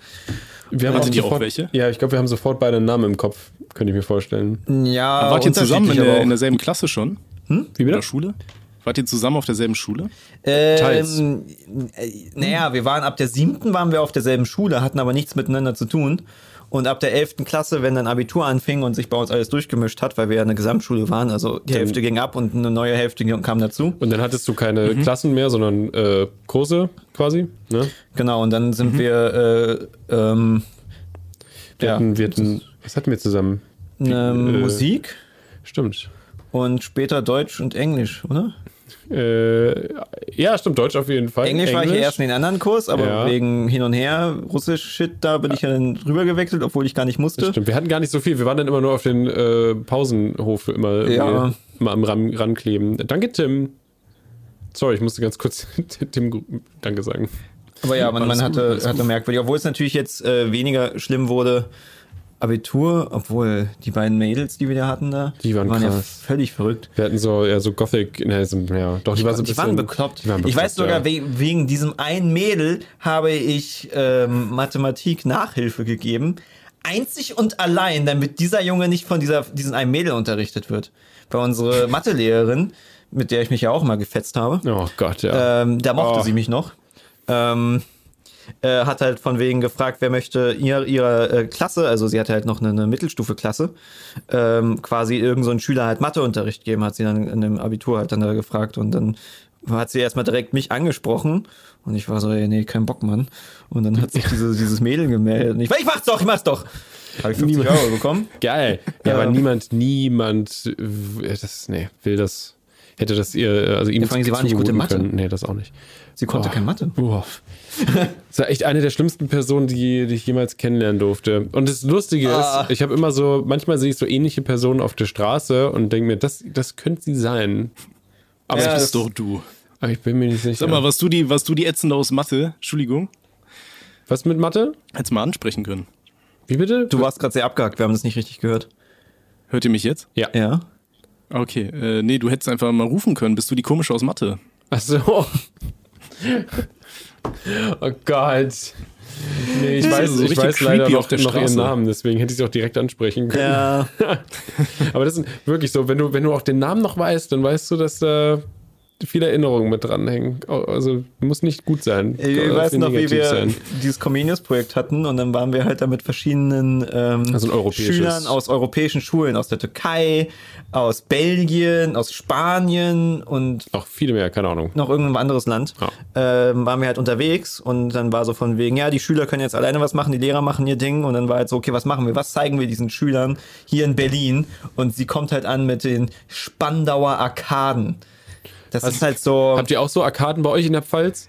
Wir haben auch ihr auch sofort, welche? Ja, ich glaube, wir haben sofort beide einen Namen im Kopf, könnte ich mir vorstellen. Ja, Wart ihr zusammen in der, aber in derselben Klasse schon? Wie In bitte? der Schule? Wart ihr zusammen auf derselben Schule? Teils. Ähm, äh, naja, wir waren ab der siebten waren wir auf derselben Schule, hatten aber nichts miteinander zu tun. Und ab der elften Klasse, wenn dann Abitur anfing und sich bei uns alles durchgemischt hat, weil wir ja eine Gesamtschule waren, also die Hälfte ging ab und eine neue Hälfte kam dazu. Und dann hattest du keine Mhm. Klassen mehr, sondern äh, Kurse quasi. Ne? Genau, und dann sind wir äh, ähm, Wir, Ja. hatten, wir hatten, was hatten wir zusammen? äh, Musik Stimmt. und später Deutsch und Englisch, oder? Äh, ja, stimmt, Deutsch auf jeden Fall. Englisch, war ich ja erst in den anderen Kurs, aber Ja. wegen hin und her, Russisch-Shit, da bin ich ja dann rüber gewechselt, obwohl ich gar nicht musste. Stimmt, wir hatten gar nicht so viel. Wir waren dann immer nur auf den äh, Pausenhof immer, Ja. irgendwie immer am Ran, rankleben. Danke, Tim. Sorry, ich musste ganz kurz (laughs) Tim Danke sagen. Aber ja, man, man hatte, hatte merkwürdig, obwohl es natürlich jetzt äh, weniger schlimm wurde. Abitur, obwohl die beiden Mädels, die wir da hatten da, Die waren ja krass. völlig verrückt. Wir hatten so, ja, so Gothic, ne, so, ja, doch, die, waren so ein die bisschen, waren bekloppt. die waren ich weiß bekloppt, sogar, ja. we wegen diesem einen Mädel habe ich ähm, Mathematik Nachhilfe gegeben. Einzig und allein, damit dieser Junge nicht von dieser, diesem einen Mädel unterrichtet wird. Bei unserer (laughs) Mathelehrerin, mit der ich mich ja auch mal gefetzt habe. Oh Gott, ja. Ähm, da mochte Oh. sie mich noch. Ähm, äh, hat halt von wegen gefragt, wer möchte ihr, ihrer äh, Klasse, also sie hatte halt noch eine, eine Mittelstufe-Klasse, ähm, quasi irgend so ein Schüler halt Matheunterricht geben, hat sie dann in dem Abitur halt dann da gefragt und dann hat sie erstmal direkt mich angesprochen und ich war so, ey, nee, kein Bock, Mann. Und dann hat sich diese, dieses Mädel gemeldet und ich, ich mach's doch, ich mach's doch. Habe ich 50 Euro bekommen. Geil. Ja, aber niemand, niemand, äh, das, nee, will das, hätte das ihr, also ihm Ja, vor allem, sie war nicht gut in Mathe. können. Nee, das auch nicht. Sie konnte Oh. kein Mathe. Boah. (laughs) Das war echt eine der schlimmsten Personen, die, die ich jemals kennenlernen durfte. Und das Lustige Ah. ist, ich habe immer so, manchmal sehe ich so ähnliche Personen auf der Straße und denke mir, das, das könnte sie sein. Aber, Das Ja, ich, bist doch du. aber ich bin mir nicht sicher. Sag mal, was du die, was du die Ätzende aus Mathe, Entschuldigung, was mit Mathe? hättest mal ansprechen können. Wie bitte? Du warst gerade sehr abgehackt, wir haben das nicht richtig gehört. Hört ihr mich jetzt? Ja. Ja. Okay, äh, nee, du hättest einfach mal rufen können. Bist du die komische aus Mathe? Ach so. (laughs) Oh Gott. Nee, ich weiß, so ich weiß leider noch, noch ihren. Namen, deswegen hätte ich sie auch direkt ansprechen können. Ja. (laughs) Aber das ist wirklich so, wenn du, wenn du auch den Namen noch weißt, dann weißt du, dass da viele Erinnerungen mit dranhängen. Also muss nicht gut sein. Ich Kann weiß auch noch, wie wir sein. dieses Comenius-Projekt hatten und dann waren wir halt da mit verschiedenen ähm, Also. Schülern aus europäischen Schulen, aus der Türkei, aus Belgien, aus Spanien und Noch viele mehr, keine Ahnung. noch irgendein anderes Land, ähm, waren wir halt unterwegs und dann war so von wegen, ja, die Schüler können jetzt alleine was machen, die Lehrer machen ihr Ding und dann war halt so, okay, was machen wir, was zeigen wir diesen Schülern hier in Berlin und sie kommt halt an mit den Spandauer Arkaden. Das ist halt so, Habt ihr auch so Arkaden bei euch in der Pfalz?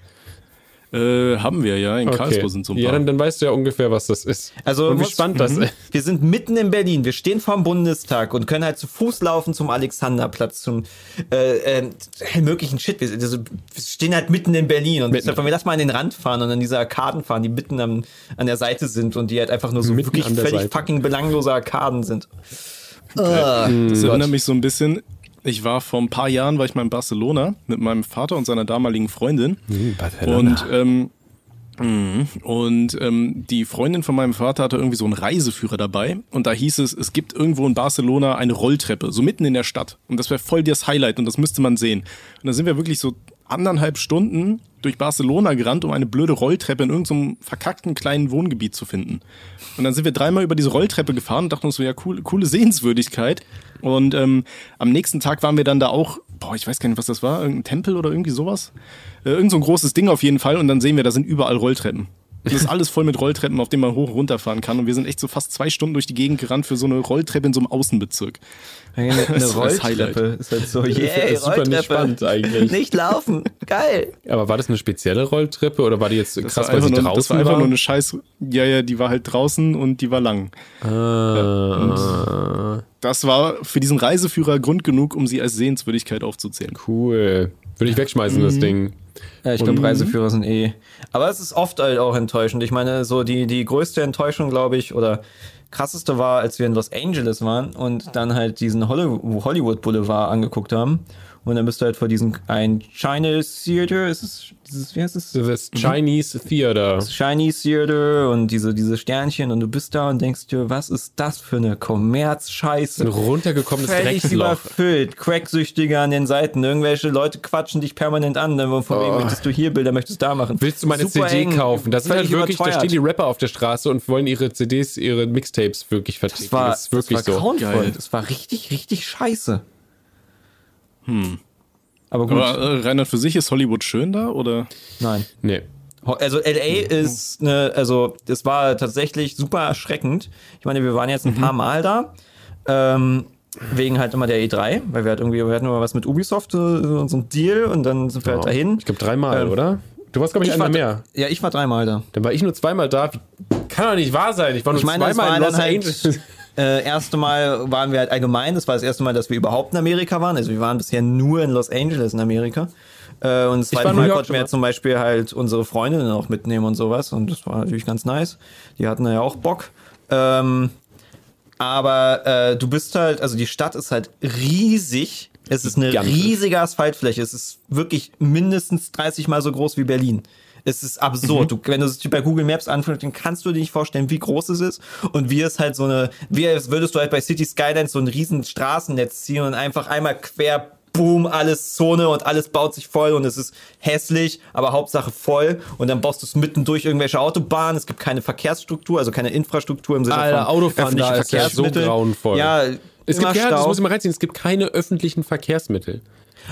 Äh, haben wir ja. In Karlsruhe sind so ein paar. Ja, dann, dann weißt du ja ungefähr, was das ist. Also Und wie spannend das ist. Wir sind mitten in Berlin. Wir stehen vorm Bundestag und können halt zu Fuß laufen zum Alexanderplatz, zum äh, äh, möglichen Shit. Wir, also, wir stehen halt mitten in Berlin und Mitten. deshalb wollen wir lass mal an den Rand fahren und an diese Arkaden fahren, die mitten am, an der Seite sind und die halt einfach nur so Mitten wirklich völlig Seite. fucking belanglose Arkaden sind. Das erinnert mich so ein bisschen. Ich war vor ein paar Jahren, war ich mal in Barcelona mit meinem Vater und seiner damaligen Freundin. Und, ähm, mh, und ähm, die Freundin von meinem Vater hatte irgendwie so einen Reiseführer dabei. Und da hieß es, es gibt irgendwo in Barcelona eine Rolltreppe, so mitten in der Stadt. Und das wäre voll das Highlight und das müsste man sehen. Und da sind wir wirklich so anderthalb Stunden durch Barcelona gerannt, um eine blöde Rolltreppe in irgendeinem verkackten kleinen Wohngebiet zu finden. Und dann sind wir dreimal über diese Rolltreppe gefahren und dachten uns so, ja, cool, coole Sehenswürdigkeit. Und ähm, am nächsten Tag waren wir dann da auch, boah, ich weiß gar nicht, was das war, irgendein Tempel oder irgendwie sowas. Äh, irgend so ein großes Ding auf jeden Fall. Und dann sehen wir, da sind überall Rolltreppen. Und das ist (laughs) alles voll mit Rolltreppen, auf denen man hoch und runter fahren kann. Und wir sind echt so fast zwei Stunden durch die Gegend gerannt für so eine Rolltreppe in so einem Außenbezirk. (laughs) Eine, eine Das war das Rolltreppe ist halt so, yeah, (laughs) ist super nicht spannend eigentlich. Nicht laufen, geil. Aber war das eine spezielle Rolltreppe oder war die jetzt Das krass, war weil sie nur, draußen das war einfach war? nur eine Scheiß. Ja, ja, die war halt draußen und die war lang. ah, Das war für diesen Reiseführer Grund genug, um sie als Sehenswürdigkeit aufzuzählen. cool. Würde ich wegschmeißen, das Ding. Ja, ich glaube, Reiseführer sind eh. Aber es ist oft halt auch enttäuschend. Ich meine, so die, die größte Enttäuschung, glaube ich, oder krasseste war, als wir in Los Angeles waren und dann halt diesen Holly- Hollywood Boulevard angeguckt haben. Und dann bist du halt vor diesem ein Chinese Theater, ist es, dieses, wie heißt es? Das Chinese Theater. Chinese Theater und diese, diese Sternchen und du bist da und denkst dir, was ist das für eine Kommerzscheiße? Ein runtergekommenes Völlig Drecksloch. überfüllt, Cracksüchtige an den Seiten, irgendwelche Leute quatschen dich permanent an, dann von wegen möchtest du hier Bilder, möchtest du da machen. Oh. Willst du meine Super CD eng, kaufen? Das sind halt wirklich, da überteuert. stehen die Rapper auf der Straße und wollen ihre CDs, ihre Mixtapes wirklich vertreten. das war, das ist wirklich das war so. grauenvoll. Geil. Das war richtig, richtig scheiße. Hm. Aber gut, Aber äh, Reinhard, für sich ist Hollywood schön da oder? nein. Nee. Also LA ist eine, also das war tatsächlich super erschreckend. Ich meine, wir waren jetzt ein paar Mal da. Ähm, wegen halt immer der E3, weil wir halt irgendwie, wir hatten immer was mit Ubisoft, so, so ein Deal und dann sind wir halt dahin. Ich glaube dreimal, Ähm, oder? Du warst, glaube ich, Ich einmal mehr. ja, ich war dreimal da. Dann war ich nur zweimal da. Kann doch nicht wahr sein. Ich war nur Ich meine, zweimal war in Los halt, Angeles. Äh, erste Mal waren wir halt allgemein, das war das erste Mal, dass wir überhaupt in Amerika waren. Also wir waren bisher nur in Los Angeles in Amerika. Äh, und das zweite Mal konnten wir zum Beispiel halt unsere Freundinnen auch mitnehmen und sowas. Und das war natürlich ganz nice. Die hatten ja auch Bock. Ähm, aber äh, du bist halt, also die Stadt ist halt riesig. Es ist eine riesige Asphaltfläche. Es ist wirklich mindestens 30 mal so groß wie Berlin. Es ist absurd. Du, wenn du es bei Google Maps anfängst, dann kannst du dir nicht vorstellen, wie groß es ist und wie es halt so eine, wie als würdest du halt bei City Skylines so ein riesen Straßennetz ziehen und einfach einmal quer, boom, alles Zone und alles baut sich voll und es ist hässlich, aber Hauptsache voll und dann baust du es mitten durch irgendwelche Autobahnen. Es gibt keine Verkehrsstruktur, also keine Infrastruktur im Sinne Alter, von Autofahren da ist ja so grauenvoll. Ja, Es gibt, ja, das muss ich mal reinziehen, es gibt keine öffentlichen Verkehrsmittel.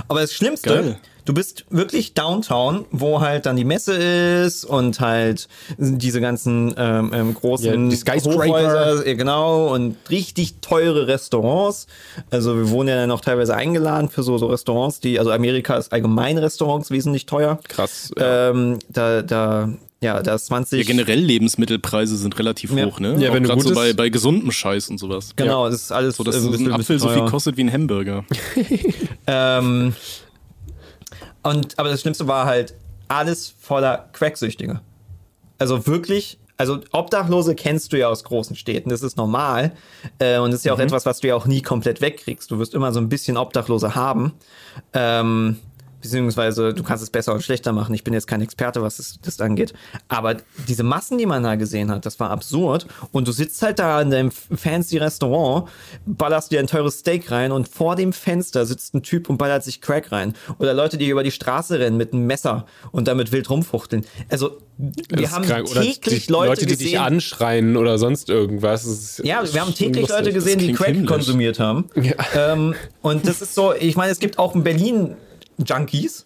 Aber das Schlimmste, Geil. Du bist wirklich Downtown, wo halt dann die Messe ist und halt diese ganzen ähm, ähm, großen Ja. Hochhäuser, ja, genau, und richtig teure Restaurants. Also wir wurden ja dann auch teilweise eingeladen für so, so Restaurants, die, also Amerika ist allgemein Restaurants wesentlich teuer. Krass. Ähm, da, da, ja, da ist 20. Ja, generell Lebensmittelpreise sind relativ Ja. hoch, ne? Ja, Auch wenn du grad so bei, bei gesundem Scheiß und sowas. Genau, das ist alles So, dass so ein bisschen- Apfel so viel kostet wie ein Hamburger. (laughs) Ähm, und, aber das Schlimmste war halt alles voller Cracksüchtige. Also wirklich, also Obdachlose kennst du ja aus großen Städten, das ist normal. Äh, und das ist ja auch etwas, was du ja auch nie komplett wegkriegst. Du wirst immer so ein bisschen Obdachlose haben. Ähm, beziehungsweise du kannst es besser und schlechter machen. Ich bin jetzt kein Experte, was das, das angeht. Aber diese Massen, die man da gesehen hat, das war absurd. Und du sitzt halt da in deinem fancy Restaurant, ballerst dir ein teures Steak rein und vor dem Fenster sitzt ein Typ und ballert sich Crack rein. Oder Leute, die über die Straße rennen mit einem Messer und damit wild rumfuchteln. Also, wir haben krank. Täglich die Leute, die dich gesehen. anschreien oder sonst irgendwas. Ja, wir haben täglich. Leute gesehen, die Crack himmlisch. konsumiert haben. Ähm, und das ist so, ich meine, es gibt auch in Berlin Junkies,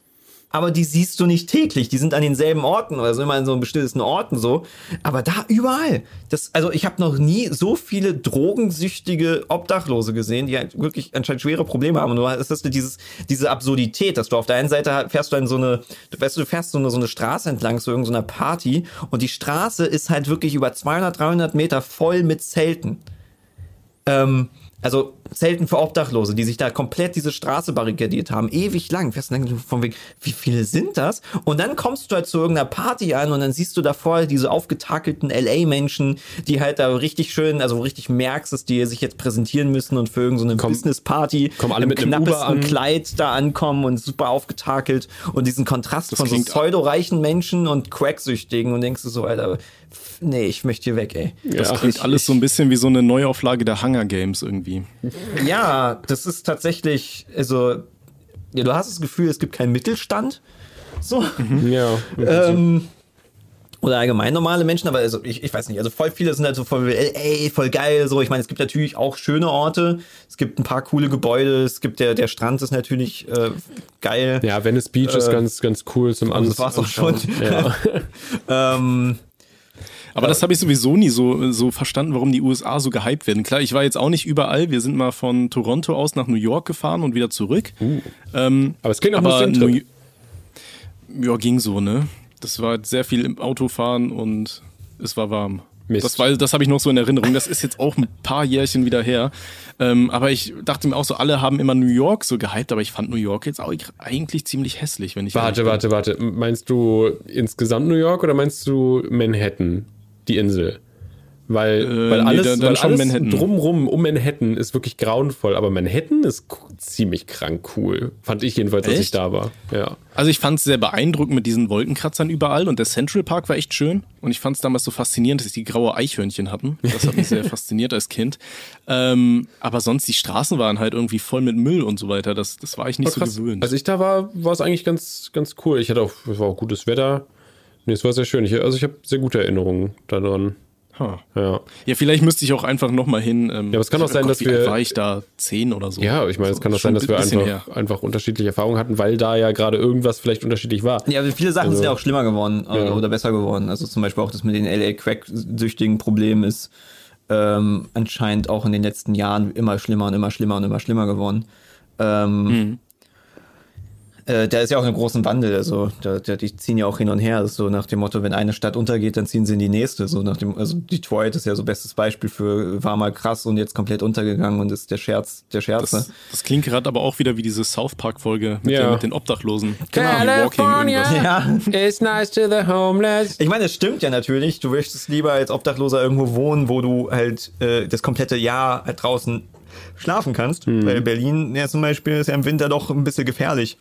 aber die siehst du nicht täglich. Die sind an denselben Orten, also immer in so bestimmten Orten so. Aber da überall. Das, also ich habe noch nie so viele drogensüchtige Obdachlose gesehen, die halt wirklich anscheinend schwere Probleme haben. Und du hast dieses, diese Absurdität, dass du auf der einen Seite fährst du in so eine, du weißt du, du fährst so eine, so eine Straße entlang zu irgendeiner Party und die Straße ist halt wirklich über 200, 300 Meter voll mit Zelten ähm, also Zelten für Obdachlose, die sich da komplett diese Straße barrikadiert haben, ewig lang. Fährst dann von wegen, wie viele sind das? Und dann kommst du halt zu irgendeiner Party an und dann siehst du davor diese aufgetakelten LA-Menschen, die halt da richtig schön, also richtig merkst, dass die sich jetzt präsentieren müssen und für irgendeine Komm- Business-Party kommen alle mit einem knappesten an. Kleid da ankommen und super aufgetakelt und diesen Kontrast von so pseudo-reichen Menschen und Cracksüchtigen und denkst du so, Alter, nee, ich möchte hier weg, ey. Das Ja. klingt alles so ein bisschen wie so eine Neuauflage der Hunger Games irgendwie. Ja, das ist tatsächlich, also, ja, du hast das Gefühl, es gibt keinen Mittelstand. So. Ja. Ähm, oder allgemein normale Menschen, aber also ich, ich weiß nicht, also voll viele sind halt so voll, ey, voll geil, so. Ich meine, es gibt natürlich auch schöne Orte, es gibt ein paar coole Gebäude, es gibt der, der Strand ist natürlich äh, geil. ja, Venice Beach ist Äh, ganz, ganz cool zum das war's auch schon. Ja. (laughs) ähm, Aber das habe ich sowieso nie so, so verstanden, warum die USA so gehypt werden. Klar, ich war jetzt auch nicht überall. Wir sind mal von Toronto aus nach New York gefahren und wieder zurück. Ähm, Aber es klingt auch aber. New Ja, ging so, ne? Das war sehr viel im Autofahren und es war warm. Mist. Das, war- das habe ich noch so in Erinnerung. Das ist jetzt auch ein paar Jährchen wieder her. Ähm, aber ich dachte mir auch so, alle haben immer New York so gehypt, aber ich fand New York jetzt auch eigentlich ziemlich hässlich, wenn ich Warte, warte, warte. Meinst du insgesamt New York oder meinst du Manhattan, die Insel? Weil, Äh, weil nee, alles, dann- dann weil alles Manhattan. drumrum um Manhattan ist wirklich grauenvoll, aber Manhattan ist ziemlich krank cool. Fand ich jedenfalls, als ich da war. Ja. Also ich fand es sehr beeindruckend mit diesen Wolkenkratzern überall und der Central Park war echt schön. Und ich fand es damals so faszinierend, dass die graue Eichhörnchen hatten. Das hat mich sehr (laughs) fasziniert als Kind. Ähm, aber sonst, die Straßen waren halt irgendwie voll mit Müll und so weiter. Das, das war ich nicht War so gewöhnt. Als ich da war, war es eigentlich ganz, ganz cool. Ich hatte auch, es war auch gutes Wetter. Nee, es war sehr schön. Ich, also ich habe sehr gute Erinnerungen daran. Ha. Ja. Ja, vielleicht müsste ich auch einfach nochmal hin. Ähm, Ja, aber es kann auch sein, dass wie wir- war ich da zehn oder so. Ja, ich meine, es kann auch sein, dass wir einfach, einfach unterschiedliche Erfahrungen hatten, weil da ja gerade irgendwas vielleicht unterschiedlich war. Ja, aber viele Sachen Also- sind ja auch schlimmer geworden äh, Ja. oder besser geworden. Also zum Beispiel auch das mit den LA-Crack-süchtigen Problemen ist ähm, anscheinend auch in den letzten Jahren immer schlimmer und immer schlimmer und immer schlimmer geworden. Ähm, Mhm. Äh, da ist ja auch ein großen Wandel. Also da, da, die ziehen ja auch hin und her. Das ist so nach dem Motto, wenn eine Stadt untergeht, dann ziehen sie in die nächste. So nach dem, also Detroit ist ja so bestes Beispiel für war mal krass und jetzt komplett untergegangen und ist der Scherz, der Scherze. Das, das klingt gerade aber auch wieder wie diese South Park-Folge mit, Ja. den- mit den Obdachlosen. Die Walking irgendwas. (laughs) ja. It's nice to the homeless. Ich meine, es stimmt ja natürlich. Du möchtest lieber als Obdachloser irgendwo wohnen, wo du halt äh, das komplette Jahr halt draußen schlafen kannst. Mhm. Weil Berlin ja zum Beispiel ist ja im Winter doch ein bisschen gefährlich.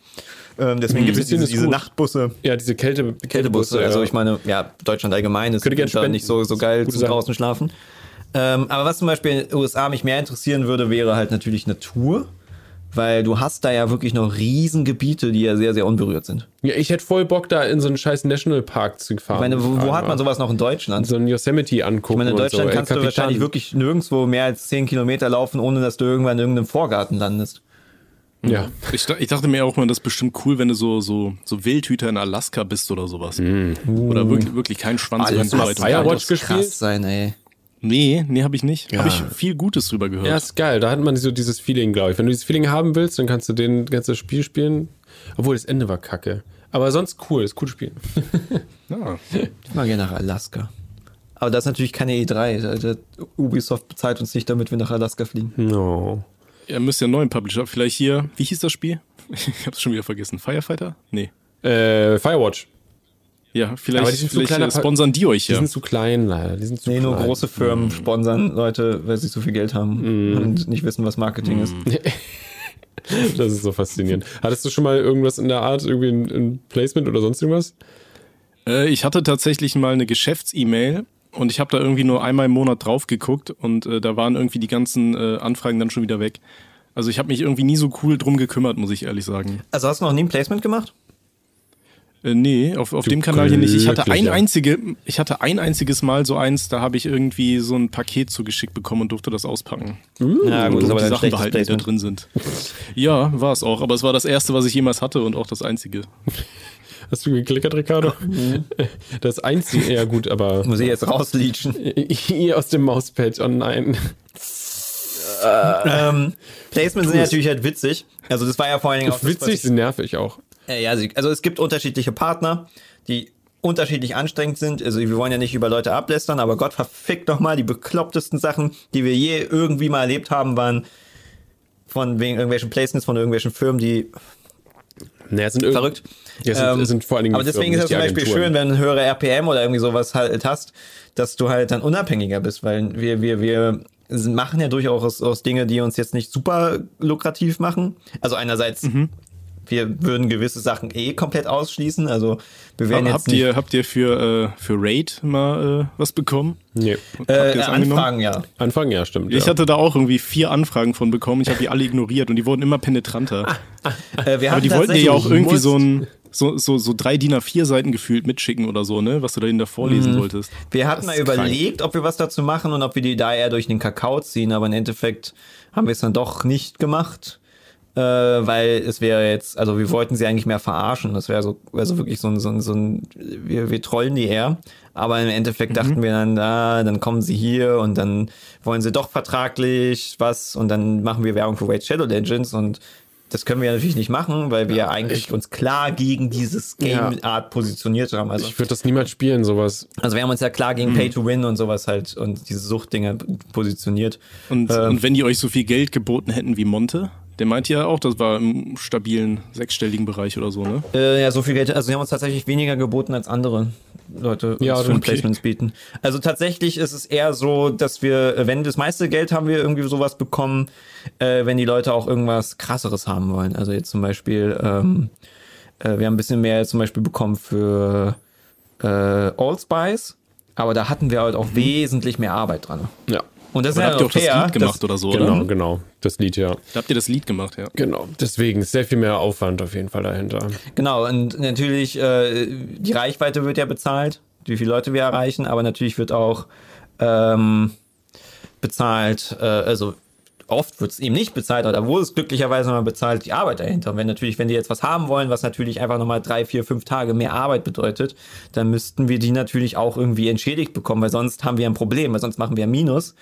Ähm, deswegen gibt es diese, diese. Nachtbusse. Ja, diese Kälte, Kältebusse. Also ich meine, ja, Deutschland allgemein ist Könnte Winter nicht so, so geil Sache. draußen schlafen. Ähm, aber was zum Beispiel in den USA mich mehr interessieren würde, wäre halt natürlich Natur. Weil du hast da ja wirklich noch Riesengebiete, die ja sehr, sehr unberührt sind. Ja, ich hätte voll Bock, da in so einen scheiß Nationalpark zu fahren. Ich meine, wo, wo hat man sowas noch in Deutschland? So ein Yosemite angucken. Ich meine, in Deutschland so. Ey, kannst du Kapitan. wahrscheinlich wirklich nirgendwo mehr als 10 Kilometer laufen, ohne dass du irgendwann in irgendeinem Vorgarten landest. Ja. Ich, ich dachte mir auch mal, das ist bestimmt cool, wenn du so, so, so Wildhüter in Alaska bist oder sowas. Mhm. Oder wirklich, wirklich kein Schwanz oder Alaska. so weit. Firewatch Das gespielt? krass sein, ey. Nee, nee, habe ich nicht. Ja. Habe ich viel Gutes drüber gehört. Ja, ist geil. Da hat man so dieses Feeling, glaube ich. Wenn du dieses Feeling haben willst, dann kannst du den das Spiel spielen. Obwohl das Ende war kacke. Aber sonst cool, ist cool spielen. (laughs) Ja. Ich mag gerne nach Alaska. Aber das ist natürlich keine E3. Da- da- Ubisoft bezahlt uns nicht, damit wir nach Alaska fliegen. No. Ihr müsst ja einen neuen Publisher. Vielleicht hier, wie hieß das Spiel? (laughs) Ich hab's schon wieder vergessen. Firefighter? Nee. Äh, Firewatch. Ja, vielleicht, Aber die sind zu vielleicht kleiner äh, sponsern die euch Die ja. sind zu klein, leider. Die sind zu Nee, nur klein. große Firmen sponsern Leute, weil sie so viel Geld haben und nicht wissen, was Marketing ist. (laughs) Das ist so faszinierend. Hattest du schon mal irgendwas in der Art, irgendwie ein, ein Placement oder sonst irgendwas? Äh, ich hatte tatsächlich mal eine Geschäfts-E-Mail und ich habe da irgendwie nur einmal im Monat drauf geguckt und äh, da waren irgendwie die ganzen äh, Anfragen dann schon wieder weg. Also ich habe mich irgendwie nie so cool drum gekümmert, muss ich ehrlich sagen. Also hast du noch nie ein Placement gemacht? Äh, nee, auf, auf Du dem Kanal hier nicht. Ich hatte ein einzige, ich hatte ein einziges Mal so eins, da habe ich irgendwie so ein Paket zugeschickt bekommen und durfte das auspacken. Ja, und gut, das ist aber die Sachen behalten, die da drin sind. Ja, war es auch. Aber es war das erste, was ich jemals hatte und auch das einzige. (laughs) Hast du geklickert, Ricardo? Das einzige, ja gut, aber (laughs) Muss ich jetzt rausleachen? ihr aus dem Mauspad, oh nein. ähm, Placements sind natürlich halt witzig. Also das war ja vor allen Dingen auch das, was Witzig, ich- sind nervig auch. Äh, Ja, also es gibt unterschiedliche Partner, die unterschiedlich anstrengend sind. Also wir wollen ja nicht über Leute ablästern, aber Gott verfickt doch mal, die beklopptesten Sachen, die wir je irgendwie mal erlebt haben, waren von wegen irgendwelchen Placements von irgendwelchen Firmen, die Naja, sind verrückt. Ja, sind, Ähm, sind vor allen Dingen aber deswegen Firmen, ist es zum Beispiel schön, wenn du höhere RPM oder irgendwie sowas halt hast, dass du halt dann unabhängiger bist, weil wir, wir, wir machen ja durchaus aus Dinge, die uns jetzt nicht super lukrativ machen. Also einerseits, Mhm. Wir würden gewisse Sachen eh komplett ausschließen. Also wir werden Hab, jetzt habt, ihr, habt ihr für, äh, für Raid mal äh, was bekommen? Nee. Habt äh, das angenommen? Anfragen, ja. Anfang, ja, stimmt. Ich ja. hatte da auch irgendwie vier Anfragen von bekommen. Ich habe die alle ignoriert und die wurden immer penetranter. Äh, wir Aber hatten die wollten dir ja auch irgendwie so ein so, so, so drei DIN A4 Seiten gefühlt mitschicken oder so, ne? Was du da da vorlesen Mhm. wolltest. Wir hatten mal ist krank. überlegt, ob wir was dazu machen und ob wir die da eher durch den Kakao ziehen, aber im Endeffekt haben wir es dann doch nicht gemacht. Äh, weil es wäre jetzt, also wir wollten sie eigentlich mehr verarschen. Das wäre so, also wirklich so ein, so ein, so ein wir, wir trollen die eher. Aber im Endeffekt dachten wir dann, da, dann kommen sie hier und dann wollen sie doch vertraglich was und dann machen wir Werbung für Raid Shadow Legends und das können wir ja natürlich nicht machen, weil wir ja eigentlich uns klar gegen dieses Game Art positioniert haben. Also, Ich würde das niemals spielen, sowas. also wir haben uns ja klar gegen Pay to Win und sowas halt und diese Suchtdinger positioniert. Und, Ähm. und wenn die euch so viel Geld geboten hätten wie Monte, der meinte ja auch, das war im stabilen sechsstelligen Bereich oder so, ne? Äh, ja, so viel Geld. Also sie haben uns tatsächlich weniger geboten als andere Leute uns Ja, für okay. Placements bieten. Also tatsächlich ist es eher so, dass wir, äh, wenn das meiste Geld haben wir irgendwie sowas bekommen, äh, wenn die Leute auch irgendwas krasseres haben wollen. Also jetzt zum Beispiel, ähm, äh, wir haben ein bisschen mehr zum Beispiel bekommen für äh, Allspice, aber da hatten wir halt auch wesentlich mehr Arbeit dran. Ja. Und das habt ihr auch das fair, Lied gemacht dass- oder so, Genau, oder? genau. Das Lied, ja. Da habt ihr das Lied gemacht, ja. Genau. Deswegen ist sehr viel mehr Aufwand auf jeden Fall dahinter. Genau, und natürlich, äh, die Reichweite wird ja bezahlt, wie viele Leute wir erreichen, aber natürlich wird auch ähm, bezahlt, äh, also oft wird es eben nicht bezahlt, aber da wurde es glücklicherweise mal bezahlt, die Arbeit dahinter. Und wenn natürlich, wenn die jetzt was haben wollen, was natürlich einfach nochmal drei, vier, fünf Tage mehr Arbeit bedeutet, dann müssten wir die natürlich auch irgendwie entschädigt bekommen, weil sonst haben wir ein Problem, weil sonst machen wir ein Minus.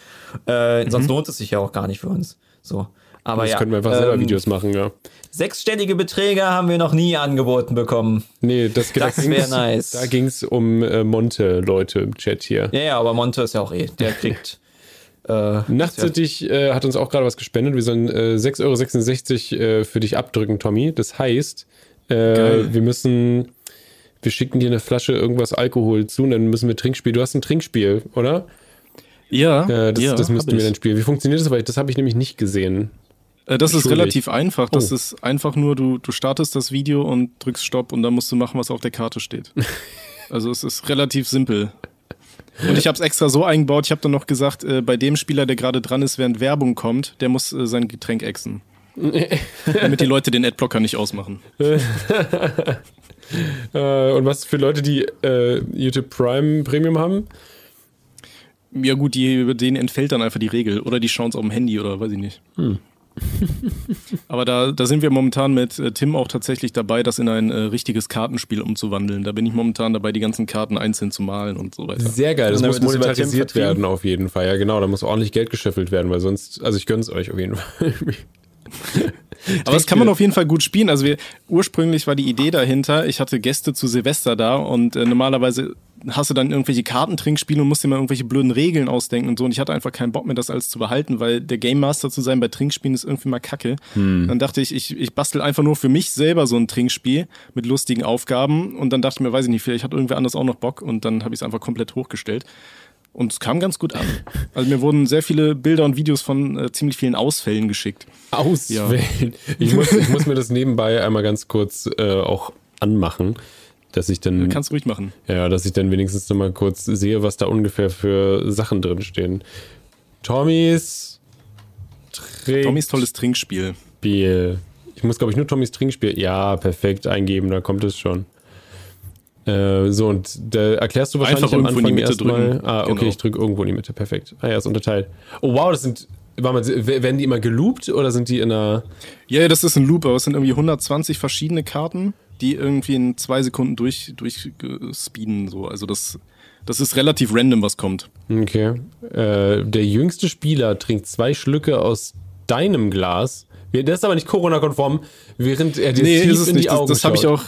Äh, Sonst lohnt es sich ja auch gar nicht für uns. So. Aber Das ja, können wir einfach selber ähm, Videos machen, ja. Sechsstellige Beträge haben wir noch nie angeboten bekommen. Nee, das, Das da wär ging's- nice. Da ging es um äh, Monte-Leute im Chat hier. Ja, ja, aber Monte ist ja auch eh. Der (laughs) kriegt. Äh, Nachtsittich äh, hat uns auch gerade was gespendet. Wir sollen äh, 6,66 Euro äh, für dich abdrücken, Tommy. Das heißt, äh, wir müssen, wir schicken dir eine Flasche irgendwas Alkohol zu und dann müssen wir Trinkspiel. Du hast ein Trinkspiel, oder? Ja, Äh, das, ja, das müssten wir ich. dann spielen. Wie funktioniert das? Weil das habe ich nämlich nicht gesehen. Äh, Das ist relativ einfach. Das Oh. ist einfach nur, du, du startest das Video und drückst Stopp und dann musst du machen, was auf der Karte steht. (laughs) Also es ist relativ simpel. Und ich habe es extra so eingebaut, ich habe dann noch gesagt, äh, bei dem Spieler, der gerade dran ist, während Werbung kommt, der muss äh, sein Getränk exen. (laughs) Damit die Leute den Adblocker nicht ausmachen. (laughs) Äh, und was für Leute, die äh, YouTube Prime Premium haben? Ja gut, die, über denen entfällt dann einfach die Regel. Oder die schauen es auf dem Handy oder weiß ich nicht. (laughs) Aber da, da sind wir momentan mit äh, Tim auch tatsächlich dabei, das in ein äh, richtiges Kartenspiel umzuwandeln. Da bin ich momentan dabei, die ganzen Karten einzeln zu malen und so weiter. Sehr geil, das muss das Tim monetarisiert werden auf jeden Fall. Ja, genau, da muss ordentlich Geld gescheffelt werden, weil sonst, also ich gönn's euch auf jeden (laughs) Fall. Aber das kann man auf jeden Fall gut spielen. Also wir, ursprünglich war die Idee dahinter, ich hatte Gäste zu Silvester da und äh, normalerweise hast du dann irgendwelche Kartentrinkspiele und musst dir mal irgendwelche blöden Regeln ausdenken und so. Und ich hatte einfach keinen Bock mehr, das alles zu behalten, weil der Game Master zu sein bei Trinkspielen ist irgendwie mal kacke. Dann dachte ich, ich, ich bastel einfach nur für mich selber so ein Trinkspiel mit lustigen Aufgaben und dann dachte ich mir, weiß ich nicht, vielleicht hat irgendwer anders auch noch Bock und dann habe ich es einfach komplett hochgestellt. Und es kam ganz gut an. (laughs) Also mir wurden sehr viele Bilder und Videos von äh, ziemlich vielen Ausfällen geschickt. Auswählen. Ich, muss, ich muss mir das nebenbei einmal ganz kurz äh, auch anmachen, dass ich dann, Kannst ruhig machen. ja, dass ich dann wenigstens noch mal kurz sehe, was da ungefähr für Sachen drin stehen. Tommys. Tommys tolles Trinkspiel. Ich muss, glaube ich, nur Tommys Trinkspiel. Ja, perfekt eingeben, da kommt es schon. Äh, so, und da erklärst du wahrscheinlich Einfach am irgendwo in die Anfang erstmal. drücken. Ah, okay, Genau. ich drücke irgendwo in die Mitte. Perfekt. Ah ja, ist unterteilt. Oh wow, das sind. Warte mal, werden die immer geloopt oder sind die in einer. Ja, ja, das ist ein Loop, aber es sind irgendwie 120 verschiedene Karten, die irgendwie in zwei Sekunden durch, durch speeden, so. Also das, das ist relativ random, was kommt. Okay. Äh, der jüngste Spieler trinkt zwei Schlücke aus deinem Glas. Das ist aber nicht Corona-konform, während er dir Nee, tief ist es in nicht. die Das, Augen das habe ich auch,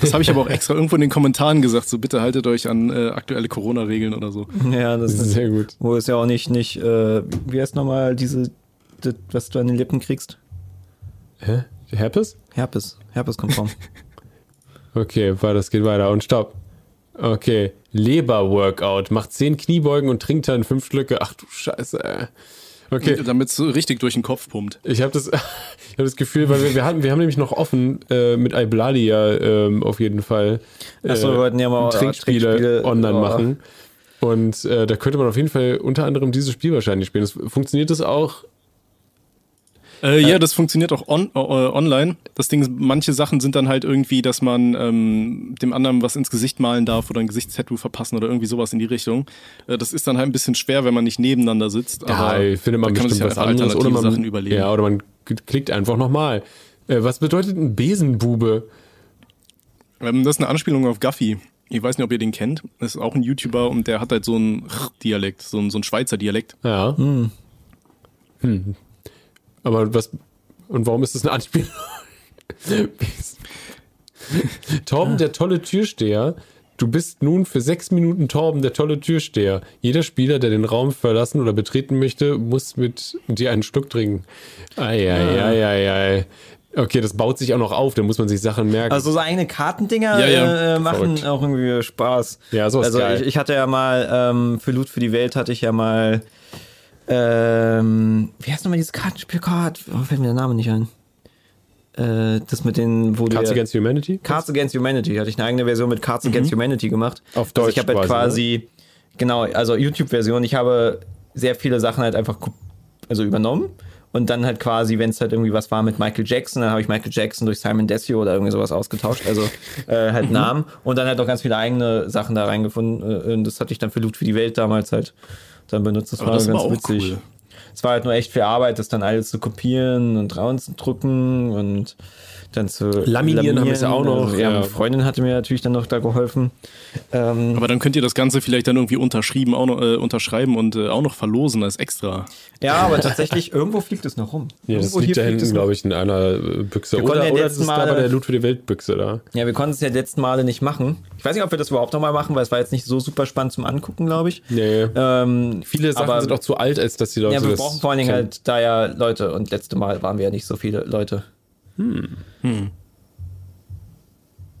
das habe ich aber auch extra irgendwo in den Kommentaren gesagt. So bitte haltet euch an äh, aktuelle Corona-Regeln oder so. ja, das ist Sehr gut. Wo es ja auch nicht, nicht, äh, wie heißt nochmal diese, das, was du an den Lippen kriegst? Hä? Herpes? Herpes. Herpes-konform. (laughs) Okay, warte, das geht weiter. Und stopp. Okay. Leber-Workout. Macht 10 Kniebeugen und trinkt dann 5 Schlücke. Ach du Scheiße. Okay. Damit es so richtig durch den Kopf pumpt. Ich habe das, (laughs) ich hab das Gefühl, weil wir, wir, hatten, wir haben nämlich noch offen äh, mit Iblali ja ähm, auf jeden Fall äh, Ach so, wir wollten ja mal Trinkspiele, Trinkspiele, online oh. machen. Und äh, da könnte man auf jeden Fall unter anderem dieses Spiel wahrscheinlich spielen. Das, funktioniert das auch? Äh, ja, das funktioniert auch on, äh, online. Das Ding ist, manche Sachen sind dann halt irgendwie, dass man ähm, dem anderen was ins Gesicht malen darf oder ein Gesichtstattoo verpassen oder irgendwie sowas in die Richtung. Äh, das ist dann halt ein bisschen schwer, wenn man nicht nebeneinander sitzt. Ja, aber findet man da kann bestimmt sich was einfach anderes. Oder man, Sachen überlegen. ja, oder man klickt einfach nochmal. Äh, was bedeutet ein Besenbube? Ähm, das ist eine Anspielung auf Guffy. Ich weiß nicht, ob ihr den kennt. Das ist auch ein YouTuber und der hat halt so einen Dialekt, so einen, so einen Schweizer Dialekt. Ja. Hm. Hm. Aber was. Und warum ist das eine Anspielung? Torben, der tolle Türsteher. Du bist nun für sechs Minuten Torben, der tolle Türsteher. Jeder Spieler, der den Raum verlassen oder betreten möchte, muss mit dir einen Schluck trinken. Eieieiei. Okay, das baut sich auch noch auf, da muss man sich Sachen merken. Also so eigene Kartendinger Ja, ja. Äh, machen Verrückt. auch irgendwie Spaß. Ja, sowas Also geil. ich, ich hatte ja mal ähm, für Loot für die Welt hatte ich ja mal ähm, wie heißt nochmal dieses Kartenspiel? Gott, oh, fällt mir der Name nicht ein. Äh, das mit den, wo Cards Against Humanity? Cards Against Humanity hatte ich eine eigene Version mit Cards Against Humanity gemacht. Mhm. Auf Also Deutsch ich habe halt quasi, quasi, genau, also YouTube-Version. Ich habe sehr viele Sachen halt einfach also übernommen und dann halt quasi, wenn es halt irgendwie was war mit Michael Jackson, dann habe ich Michael Jackson durch Simon Desio oder irgendwie sowas ausgetauscht. Also (laughs) äh, Mhm. halt Namen und dann halt auch ganz viele eigene Sachen da reingefunden. Äh, und das hatte ich dann für Loot für die Welt damals halt dann benutzt. Das Aber war das ganz witzig. cool. Es war halt nur echt viel Arbeit, das dann alles zu kopieren und rauszudrucken und dann zu Laminieren haben wir es ja auch noch, ja, ja. meine Freundin hatte mir natürlich dann noch da geholfen. Ähm, Aber dann könnt ihr das Ganze vielleicht dann irgendwie unterschrieben, auch noch, äh, unterschreiben und äh, auch noch verlosen als extra. ja, aber tatsächlich, (laughs) irgendwo fliegt es noch rum. Ja, das liegt da hinten, glaube ich, in einer äh, Büchse. Wir konnten Oder, ja oder das ist letzten da bei Male- der Loot für die Welt-Büchse da. Ja, wir konnten es ja die letzten Male nicht machen. Ich weiß nicht, ob wir das überhaupt nochmal machen, weil es war jetzt nicht so super spannend zum Angucken, glaube ich. Nee. Ähm, Viele Sachen aber- sind auch zu alt, als dass die Leute ja, wir das brauchen vor allen Dingen halt da ja Leute und letzte Mal waren wir ja nicht so viele Leute. Hm.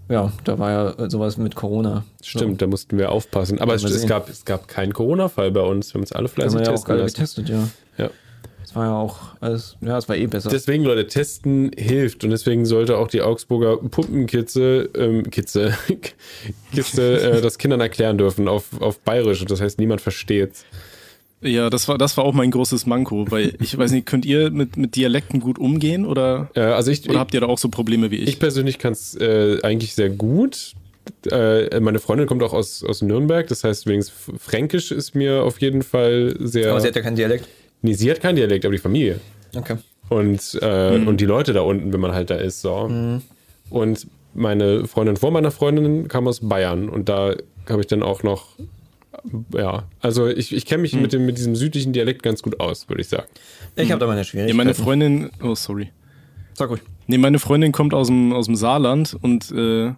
Ja, da war ja sowas mit Corona. Stimmt, da mussten wir aufpassen. Aber es, es, gab, es gab keinen Corona-Fall bei uns. Wir haben uns alle So. fleißig ja testen alle lassen. getestet, ja. Ja. Das war ja auch alles, ja, es war eh besser. Deswegen, Leute, testen hilft. Und deswegen sollte auch die Augsburger Puppenkitze, ähm, Kitze, (laughs) Kiste, äh, das Kindern erklären dürfen auf, auf Bayerisch. Und das heißt, niemand versteht's. Ja, das war, das war auch mein großes Manko, weil (laughs) ich weiß nicht, könnt ihr mit, mit Dialekten gut umgehen oder, Äh, also ich, oder habt ihr da auch so Probleme wie ich? Ich persönlich kann es äh, eigentlich sehr gut. Äh, meine Freundin kommt auch aus, aus Nürnberg, das heißt, wenigstens Fränkisch ist mir auf jeden Fall sehr. aber sie hat ja keinen Dialekt. nee, sie hat keinen Dialekt, aber die Familie. Okay. Und, äh, Mhm. und die Leute da unten, wenn man halt da ist. So. Und meine Freundin vor meiner Freundin kam aus Bayern und da habe ich dann auch noch. Ja, also ich, ich kenne mich Mhm. mit, dem, mit diesem südlichen Dialekt ganz gut aus, würde ich sagen. Ich habe da meine ja, Schwierigkeiten. meine Freundin, oh sorry. Sag ruhig. Nee, meine Freundin kommt aus dem, aus dem Saarland und äh,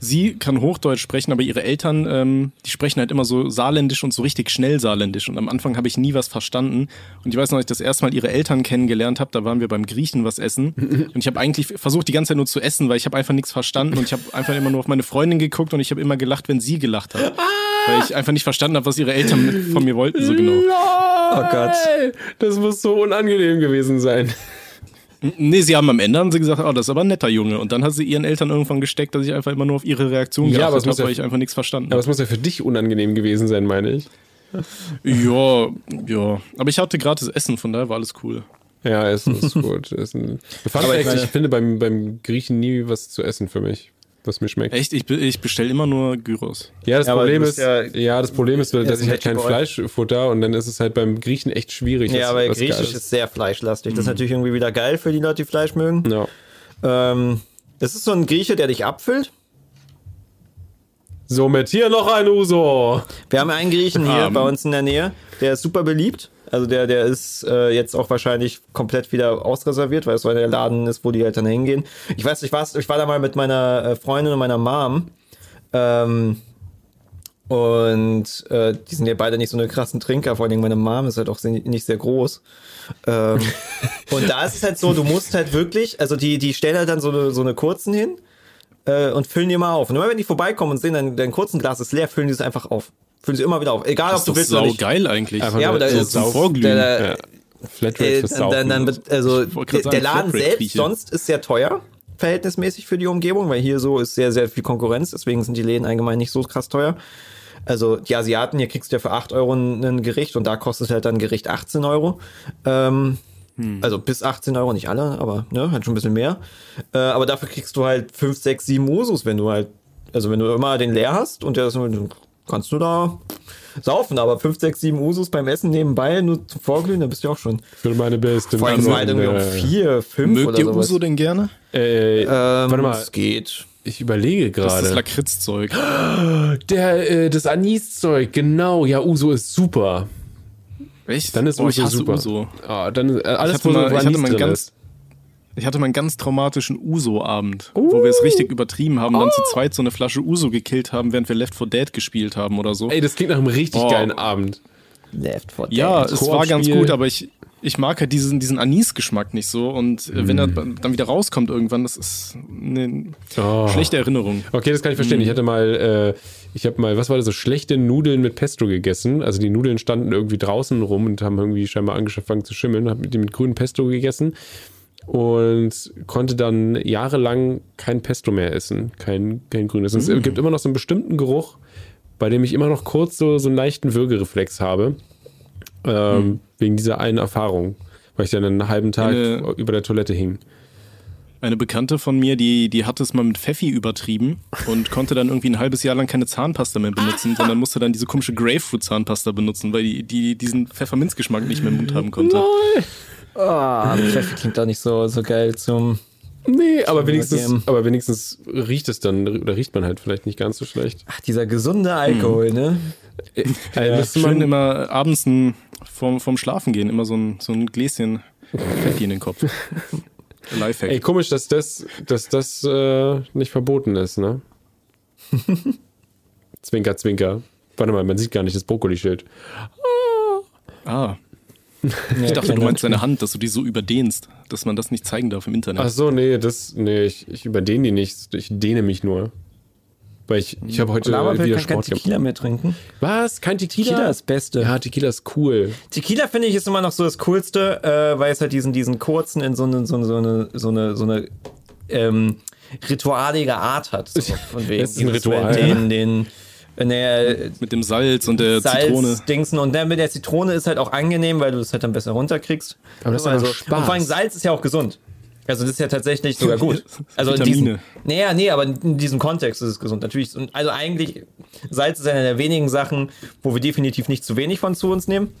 sie kann Hochdeutsch sprechen, aber ihre Eltern, ähm, die sprechen halt immer so saarländisch und so richtig schnell saarländisch. Und am Anfang habe ich nie was verstanden. Und ich weiß noch, als ich das erste Mal ihre Eltern kennengelernt habe, da waren wir beim Griechen was essen. (laughs) Und ich habe eigentlich versucht, die ganze Zeit nur zu essen, weil ich habe einfach nichts verstanden. Und ich habe einfach immer nur auf meine Freundin geguckt und ich habe immer gelacht, wenn sie gelacht hat. Weil ich einfach nicht verstanden habe, was ihre Eltern von mir wollten, so genau. Oh Gott. Das muss so unangenehm gewesen sein. Nee, sie haben am Ende haben sie gesagt, oh, das ist aber ein netter Junge. Und dann hat sie ihren Eltern irgendwann gesteckt, dass ich einfach immer nur auf ihre Reaktion aber geachtet habe, ja- weil ich einfach nichts verstanden Aber habe. es muss ja für dich unangenehm gewesen sein, meine ich. Ja, ja. Aber ich hatte gratis Essen, von daher war alles cool. Ja, Essen ist gut. Essen. (laughs) Aber ich ich, finde beim, beim Griechen nie was zu essen für mich, was mir schmeckt. Echt? Ich, ich bestelle immer nur Gyros. Ja, das Ja, Problem ist, ja, ja- das Problem ist, dass ist ich halt kein. Fleischfutter und dann ist es halt beim Griechen echt schwierig. Ja, aber Griechisch Geiles. ist sehr fleischlastig. Das ist natürlich irgendwie wieder geil für die Leute, die Fleisch mögen. Ja. Ähm, das ist so ein Grieche, der dich abfüllt. Somit hier noch ein Uso. Wir haben einen Griechen hier Ähm. bei uns in der Nähe, der ist super beliebt. Also der, der ist äh, jetzt auch wahrscheinlich komplett wieder ausreserviert, weil es so der Laden ist, wo die Eltern hingehen. Ich weiß, ich war, ich war da mal mit meiner äh, Freundin und meiner Mom. Ähm, und äh, die sind ja beide nicht so eine krassen Trinker, vor allen Dingen meine Mom ist halt auch nicht sehr groß. Ähm, (laughs) und da ist es halt so, du musst halt wirklich, also die, die stellen halt dann so eine, so eine kurzen hin äh, und füllen die mal auf. Und immer wenn die vorbeikommen und sehen, dein, dein kurzen Glas ist leer, füllen die es einfach auf. Füllen sie immer wieder auf. Egal, Das ob du willst doch oder nicht. saugeil eigentlich. Einfach Ja, aber da so ist Sauf- Vorglühen. der, Ja. Flatrate äh, dann, dann, also der, der Laden selbst sonst ist sehr teuer, verhältnismäßig für die Umgebung, weil hier so ist sehr, sehr viel Konkurrenz, deswegen sind die Läden allgemein nicht so krass teuer. Also die Asiaten, hier kriegst du ja für 8 Euro ein, Gericht und da kostet halt dann ein Gericht 18 Euro. Ähm, Also bis 18 Euro, nicht alle, aber ne, halt schon ein bisschen mehr. Äh, aber dafür kriegst du halt 5, 6, 7 Usus, wenn du halt, also wenn du immer den leer hast und der ist, kannst du da saufen, aber 5, 6, 7 Usus beim Essen nebenbei nur zum Vorglühen, da bist du auch schon. Für meine beste Vor allem sind halt irgendwie auch 4, 5 Mögt oder ihr sowas. Uso denn gerne? Äh, Ähm, warte mal, Es geht. ich überlege Das ist das gerade. Lakritzzeug. Der, äh, das Aniszeug, genau. Ja, Uso ist super. Echt? Dann ist oh, ich Uso hasse super. Uso. Ah, dann äh, alles, hatte wo, mal- ich hatte mal ganz- ist. Ich hatte mal einen ganz traumatischen Uso-Abend, wo wir es richtig übertrieben haben, dann zu zweit so eine Flasche Uso gekillt haben, während wir Left 4 Dead gespielt haben oder so. Ey, das klingt nach einem richtig Oh. geilen Abend. Left 4 ja, Dead. es war ganz gut, aber ich, ich mag halt diesen, diesen Anis-Geschmack nicht so. Und äh, wenn er dann wieder rauskommt irgendwann, das ist eine Oh. schlechte Erinnerung. Okay, das kann ich verstehen. Ich hatte mal, äh, ich habe mal, was war das, so schlechte Nudeln mit Pesto gegessen. Also die Nudeln standen irgendwie draußen rum und haben irgendwie scheinbar angefangen zu schimmeln. Habe die mit grünem Pesto gegessen und konnte dann jahrelang kein Pesto mehr essen, kein, kein grünes. Es gibt immer noch so einen bestimmten Geruch, bei dem ich immer noch kurz so, so einen leichten Würgereflex habe. Ähm, Wegen dieser einen Erfahrung, weil ich dann einen halben Tag Eine- über der Toilette hing. Eine Bekannte von mir, die, die hat es mal mit Pfeffi übertrieben und konnte dann irgendwie ein halbes Jahr lang keine Zahnpasta mehr benutzen, sondern musste dann diese komische Grapefruit-Zahnpasta benutzen, weil die, die diesen Pfefferminzgeschmack nicht mehr im Mund haben konnte. Ah, Pfeffi klingt doch nicht so, so geil zum. Nee, aber wenigstens, aber wenigstens riecht es dann, oder riecht man halt vielleicht nicht ganz so schlecht. Ach, dieser gesunde Alkohol, ne? Äh, Ja, müsste schön man, immer abends ein, vorm, vorm Schlafen gehen, immer so ein, so ein Gläschen Pfeffi in den Kopf. (laughs) Lifehack. ey, komisch, dass das, dass das äh, nicht verboten ist, ne? (laughs) zwinker, zwinker. Warte mal, man sieht gar nicht das Brokkolischild. ah, (laughs) ich dachte, du meinst deine Hand, dass du die so überdehnst, dass man das nicht zeigen darf im Internet. Ach so, nee, das, nee, ich, ich überdehne die nicht. Ich dehne mich nur. Weil ich, ich habe heute Lava wieder kann kein Sport gemacht. Tequila mehr trinken. Was? Kein Tequila? Tequila ist das Beste. Ja, Tequila ist cool. Tequila finde ich ist immer noch so das Coolste, äh, weil es halt diesen, diesen kurzen in so eine, so eine, so eine, so eine, so eine ähm, ritualige Art hat. So, (laughs) von wegen. Es ist ein Ritual, Den, den, den äh, Mit dem Salz und der Zitrone. Salz, Dingsen und dann mit der Zitrone ist halt auch angenehm, weil du es halt dann besser runterkriegst. Aber das ist also, einfach Spaß. Und vor allem Salz ist ja auch gesund. Also das ist ja tatsächlich sogar gut. (laughs) Also in Vitamine. diesem, naja, nee, aber in diesem Kontext ist es gesund. Natürlich. Und also eigentlich, Salz ist eine der wenigen Sachen, wo wir definitiv nicht zu wenig von zu uns nehmen.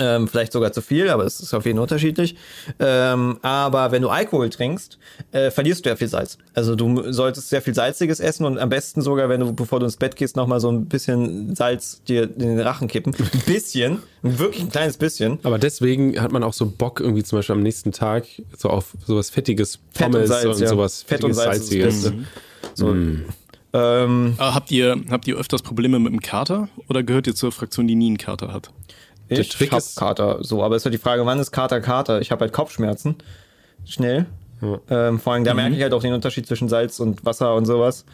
Ähm, vielleicht sogar zu viel, aber es ist auf jeden Fall unterschiedlich. Ähm, aber wenn du Alkohol trinkst, äh, verlierst du ja viel Salz. Also du solltest sehr viel Salziges essen und am besten sogar, wenn du, bevor du ins Bett gehst, nochmal so ein bisschen Salz dir in den Rachen kippen. Ein bisschen, wirklich ein kleines bisschen. Aber deswegen hat man auch so Bock irgendwie zum Beispiel am nächsten Tag so auf sowas fettiges Fett und Pommes Salz, und ja. sowas Fett und fettiges, Salz ist das salziges. Beste. So. Ähm, Ah, habt, ihr, habt ihr öfters Probleme mit dem Kater oder gehört ihr zur Fraktion, die nie einen Kater hat? Der ich Trick hab ist- Kater, so, aber ist halt die Frage, wann ist Kater Kater? Ich habe halt Kopfschmerzen. Schnell. Ähm, vor allem, da merke ich halt auch den Unterschied zwischen Salz und Wasser und sowas.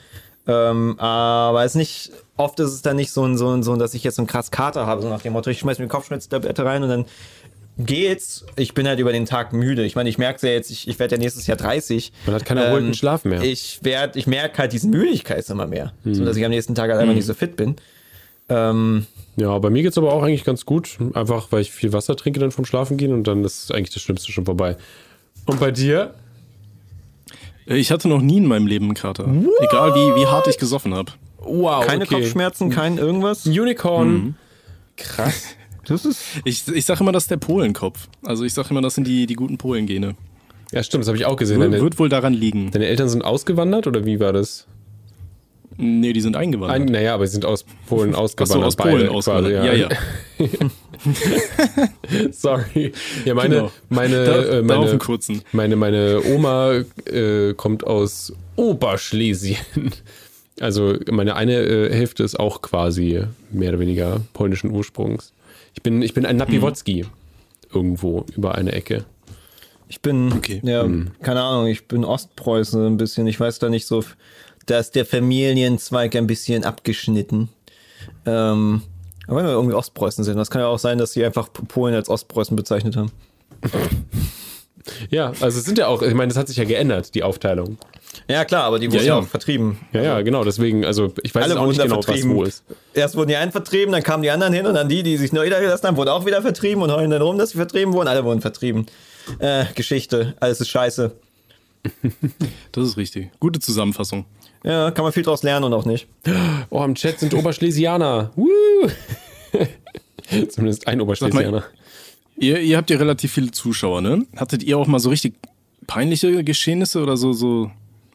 Ähm, aber es ist nicht, oft ist es dann nicht so ein, so ein, so ein, dass ich jetzt so einen krass Kater habe, so nach dem Motto, ich schmeiß mir die Kopfschmerztablette rein und dann geht's. Ich bin halt über den Tag müde. Ich meine, ich merke ja jetzt, ich, ich werde ja nächstes Jahr 30. Man hat keinen erholten Ähm, Schlaf mehr. Ich werd, ich merke halt diesen Müdigkeit immer mehr, Hm. so dass ich am nächsten Tag halt einfach nicht so fit bin. Ähm, Ja, bei mir geht's aber auch eigentlich ganz gut. Einfach, weil ich viel Wasser trinke dann vom Schlafen gehen und dann ist eigentlich das Schlimmste schon vorbei. Und bei dir? Äh, Ich hatte noch nie in meinem Leben einen Kater. Egal wie, wie hart ich gesoffen habe. Wow, keine Kopfschmerzen, kein irgendwas. Unicorn. Krass. (laughs) Das ist Ich, ich sage immer, das ist der Polenkopf. Also ich sage immer, das sind die, die guten Polengene. Ja, stimmt, das habe ich auch gesehen. Deine, wird wohl daran liegen. deine Eltern sind ausgewandert oder wie war das? Nee, die sind eingewandert. Ein, naja, aber sie sind aus Polen Ach so, ausgewandert. aus Polen beide ausgewandert. quasi, Ja, ja. (laughs) Sorry. Ja, meine, Genau. meine, Da- äh, meine, meine, meine Oma äh, kommt aus Oberschlesien. (laughs) Also meine eine äh, Hälfte ist auch quasi mehr oder weniger polnischen Ursprungs. Ich bin, ich bin ein Napiwocki irgendwo über eine Ecke. Ich bin, Okay. ja, keine Ahnung, ich bin Ostpreußen so ein bisschen. Ich weiß da nicht so, da ist der Familienzweig ein bisschen abgeschnitten. Ähm, aber wenn wir irgendwie Ostpreußen sind, das kann ja auch sein, dass sie einfach Polen als Ostpreußen bezeichnet haben. Ja, also es sind ja auch, ich meine, das hat sich ja geändert, die Aufteilung. Ja, klar, aber die wurden ja, ja. auch vertrieben. Ja, ja, genau, deswegen, also ich weiß auch wurden nicht genau, was vertrieben. wo ist. Erst wurden die einen vertrieben, dann kamen die anderen hin und dann die, die sich neu niedergelassen haben, wurden auch wieder vertrieben und heulen dann rum, dass sie vertrieben wurden. Alle wurden vertrieben. Äh, Geschichte, alles ist scheiße. (laughs) Das ist richtig. Gute Zusammenfassung. Ja, kann man viel draus lernen und auch nicht. Oh, im Chat sind Oberschlesianer. Woo! (laughs) Zumindest ein Oberschlesianer. Ihr, ihr habt ja relativ viele Zuschauer, ne? Hattet ihr auch mal so richtig peinliche Geschehnisse oder so, so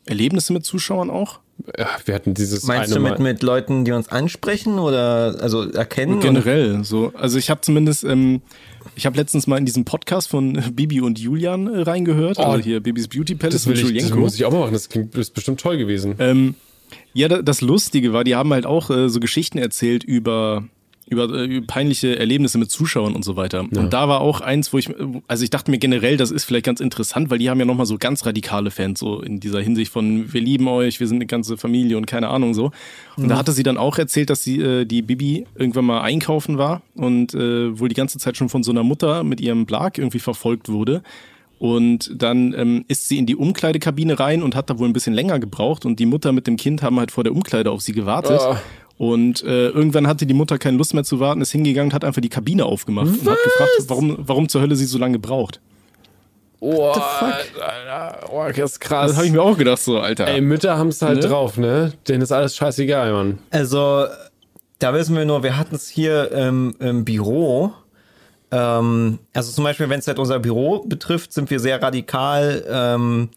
Erlebnisse mit Zuschauern auch? Ja, wir hatten dieses Meinst du mit, Mal. mit Leuten, die uns ansprechen oder also erkennen? Generell so. Also ich habe zumindest, ähm, ich habe letztens mal in diesen Podcast von (laughs) Bibi und Julian äh, reingehört. Oh, also hier Bibis Beauty Palace Das, will mit ich, das muss ich auch mal machen. Das klingt das ist bestimmt toll gewesen. Ähm, ja, da- das Lustige war, die haben halt auch äh, so Geschichten erzählt über, über, äh, peinliche Erlebnisse mit Zuschauern und so weiter. Und da war auch eins, wo ich, also ich dachte mir generell, das ist vielleicht ganz interessant, weil die haben ja nochmal so ganz radikale Fans, so in dieser Hinsicht von, wir lieben euch, wir sind eine ganze Familie und keine Ahnung so. Und da hatte sie dann auch erzählt, dass sie, äh, die Bibi irgendwann mal einkaufen war und äh, wohl die ganze Zeit schon von so einer Mutter mit ihrem Blag irgendwie verfolgt wurde. Und dann ähm, ist sie in die Umkleidekabine rein und hat da wohl ein bisschen länger gebraucht. Und die Mutter mit dem Kind haben halt vor der Umkleide auf sie gewartet. Oh. Und äh, irgendwann hatte die Mutter keine Lust mehr zu warten, ist hingegangen, hat einfach die Kabine aufgemacht und hat gefragt, warum, warum zur Hölle sie so lange braucht. Oh, oh, das ist krass. Das habe ich mir auch gedacht, so, Alter. Ey, Mütter haben es halt Ne? drauf, ne? Denen ist alles scheißegal, Mann. Also, da wissen wir nur, wir hatten es hier im, im Büro. Ähm, also zum Beispiel, wenn es halt unser Büro betrifft, sind wir sehr radikal, ähm,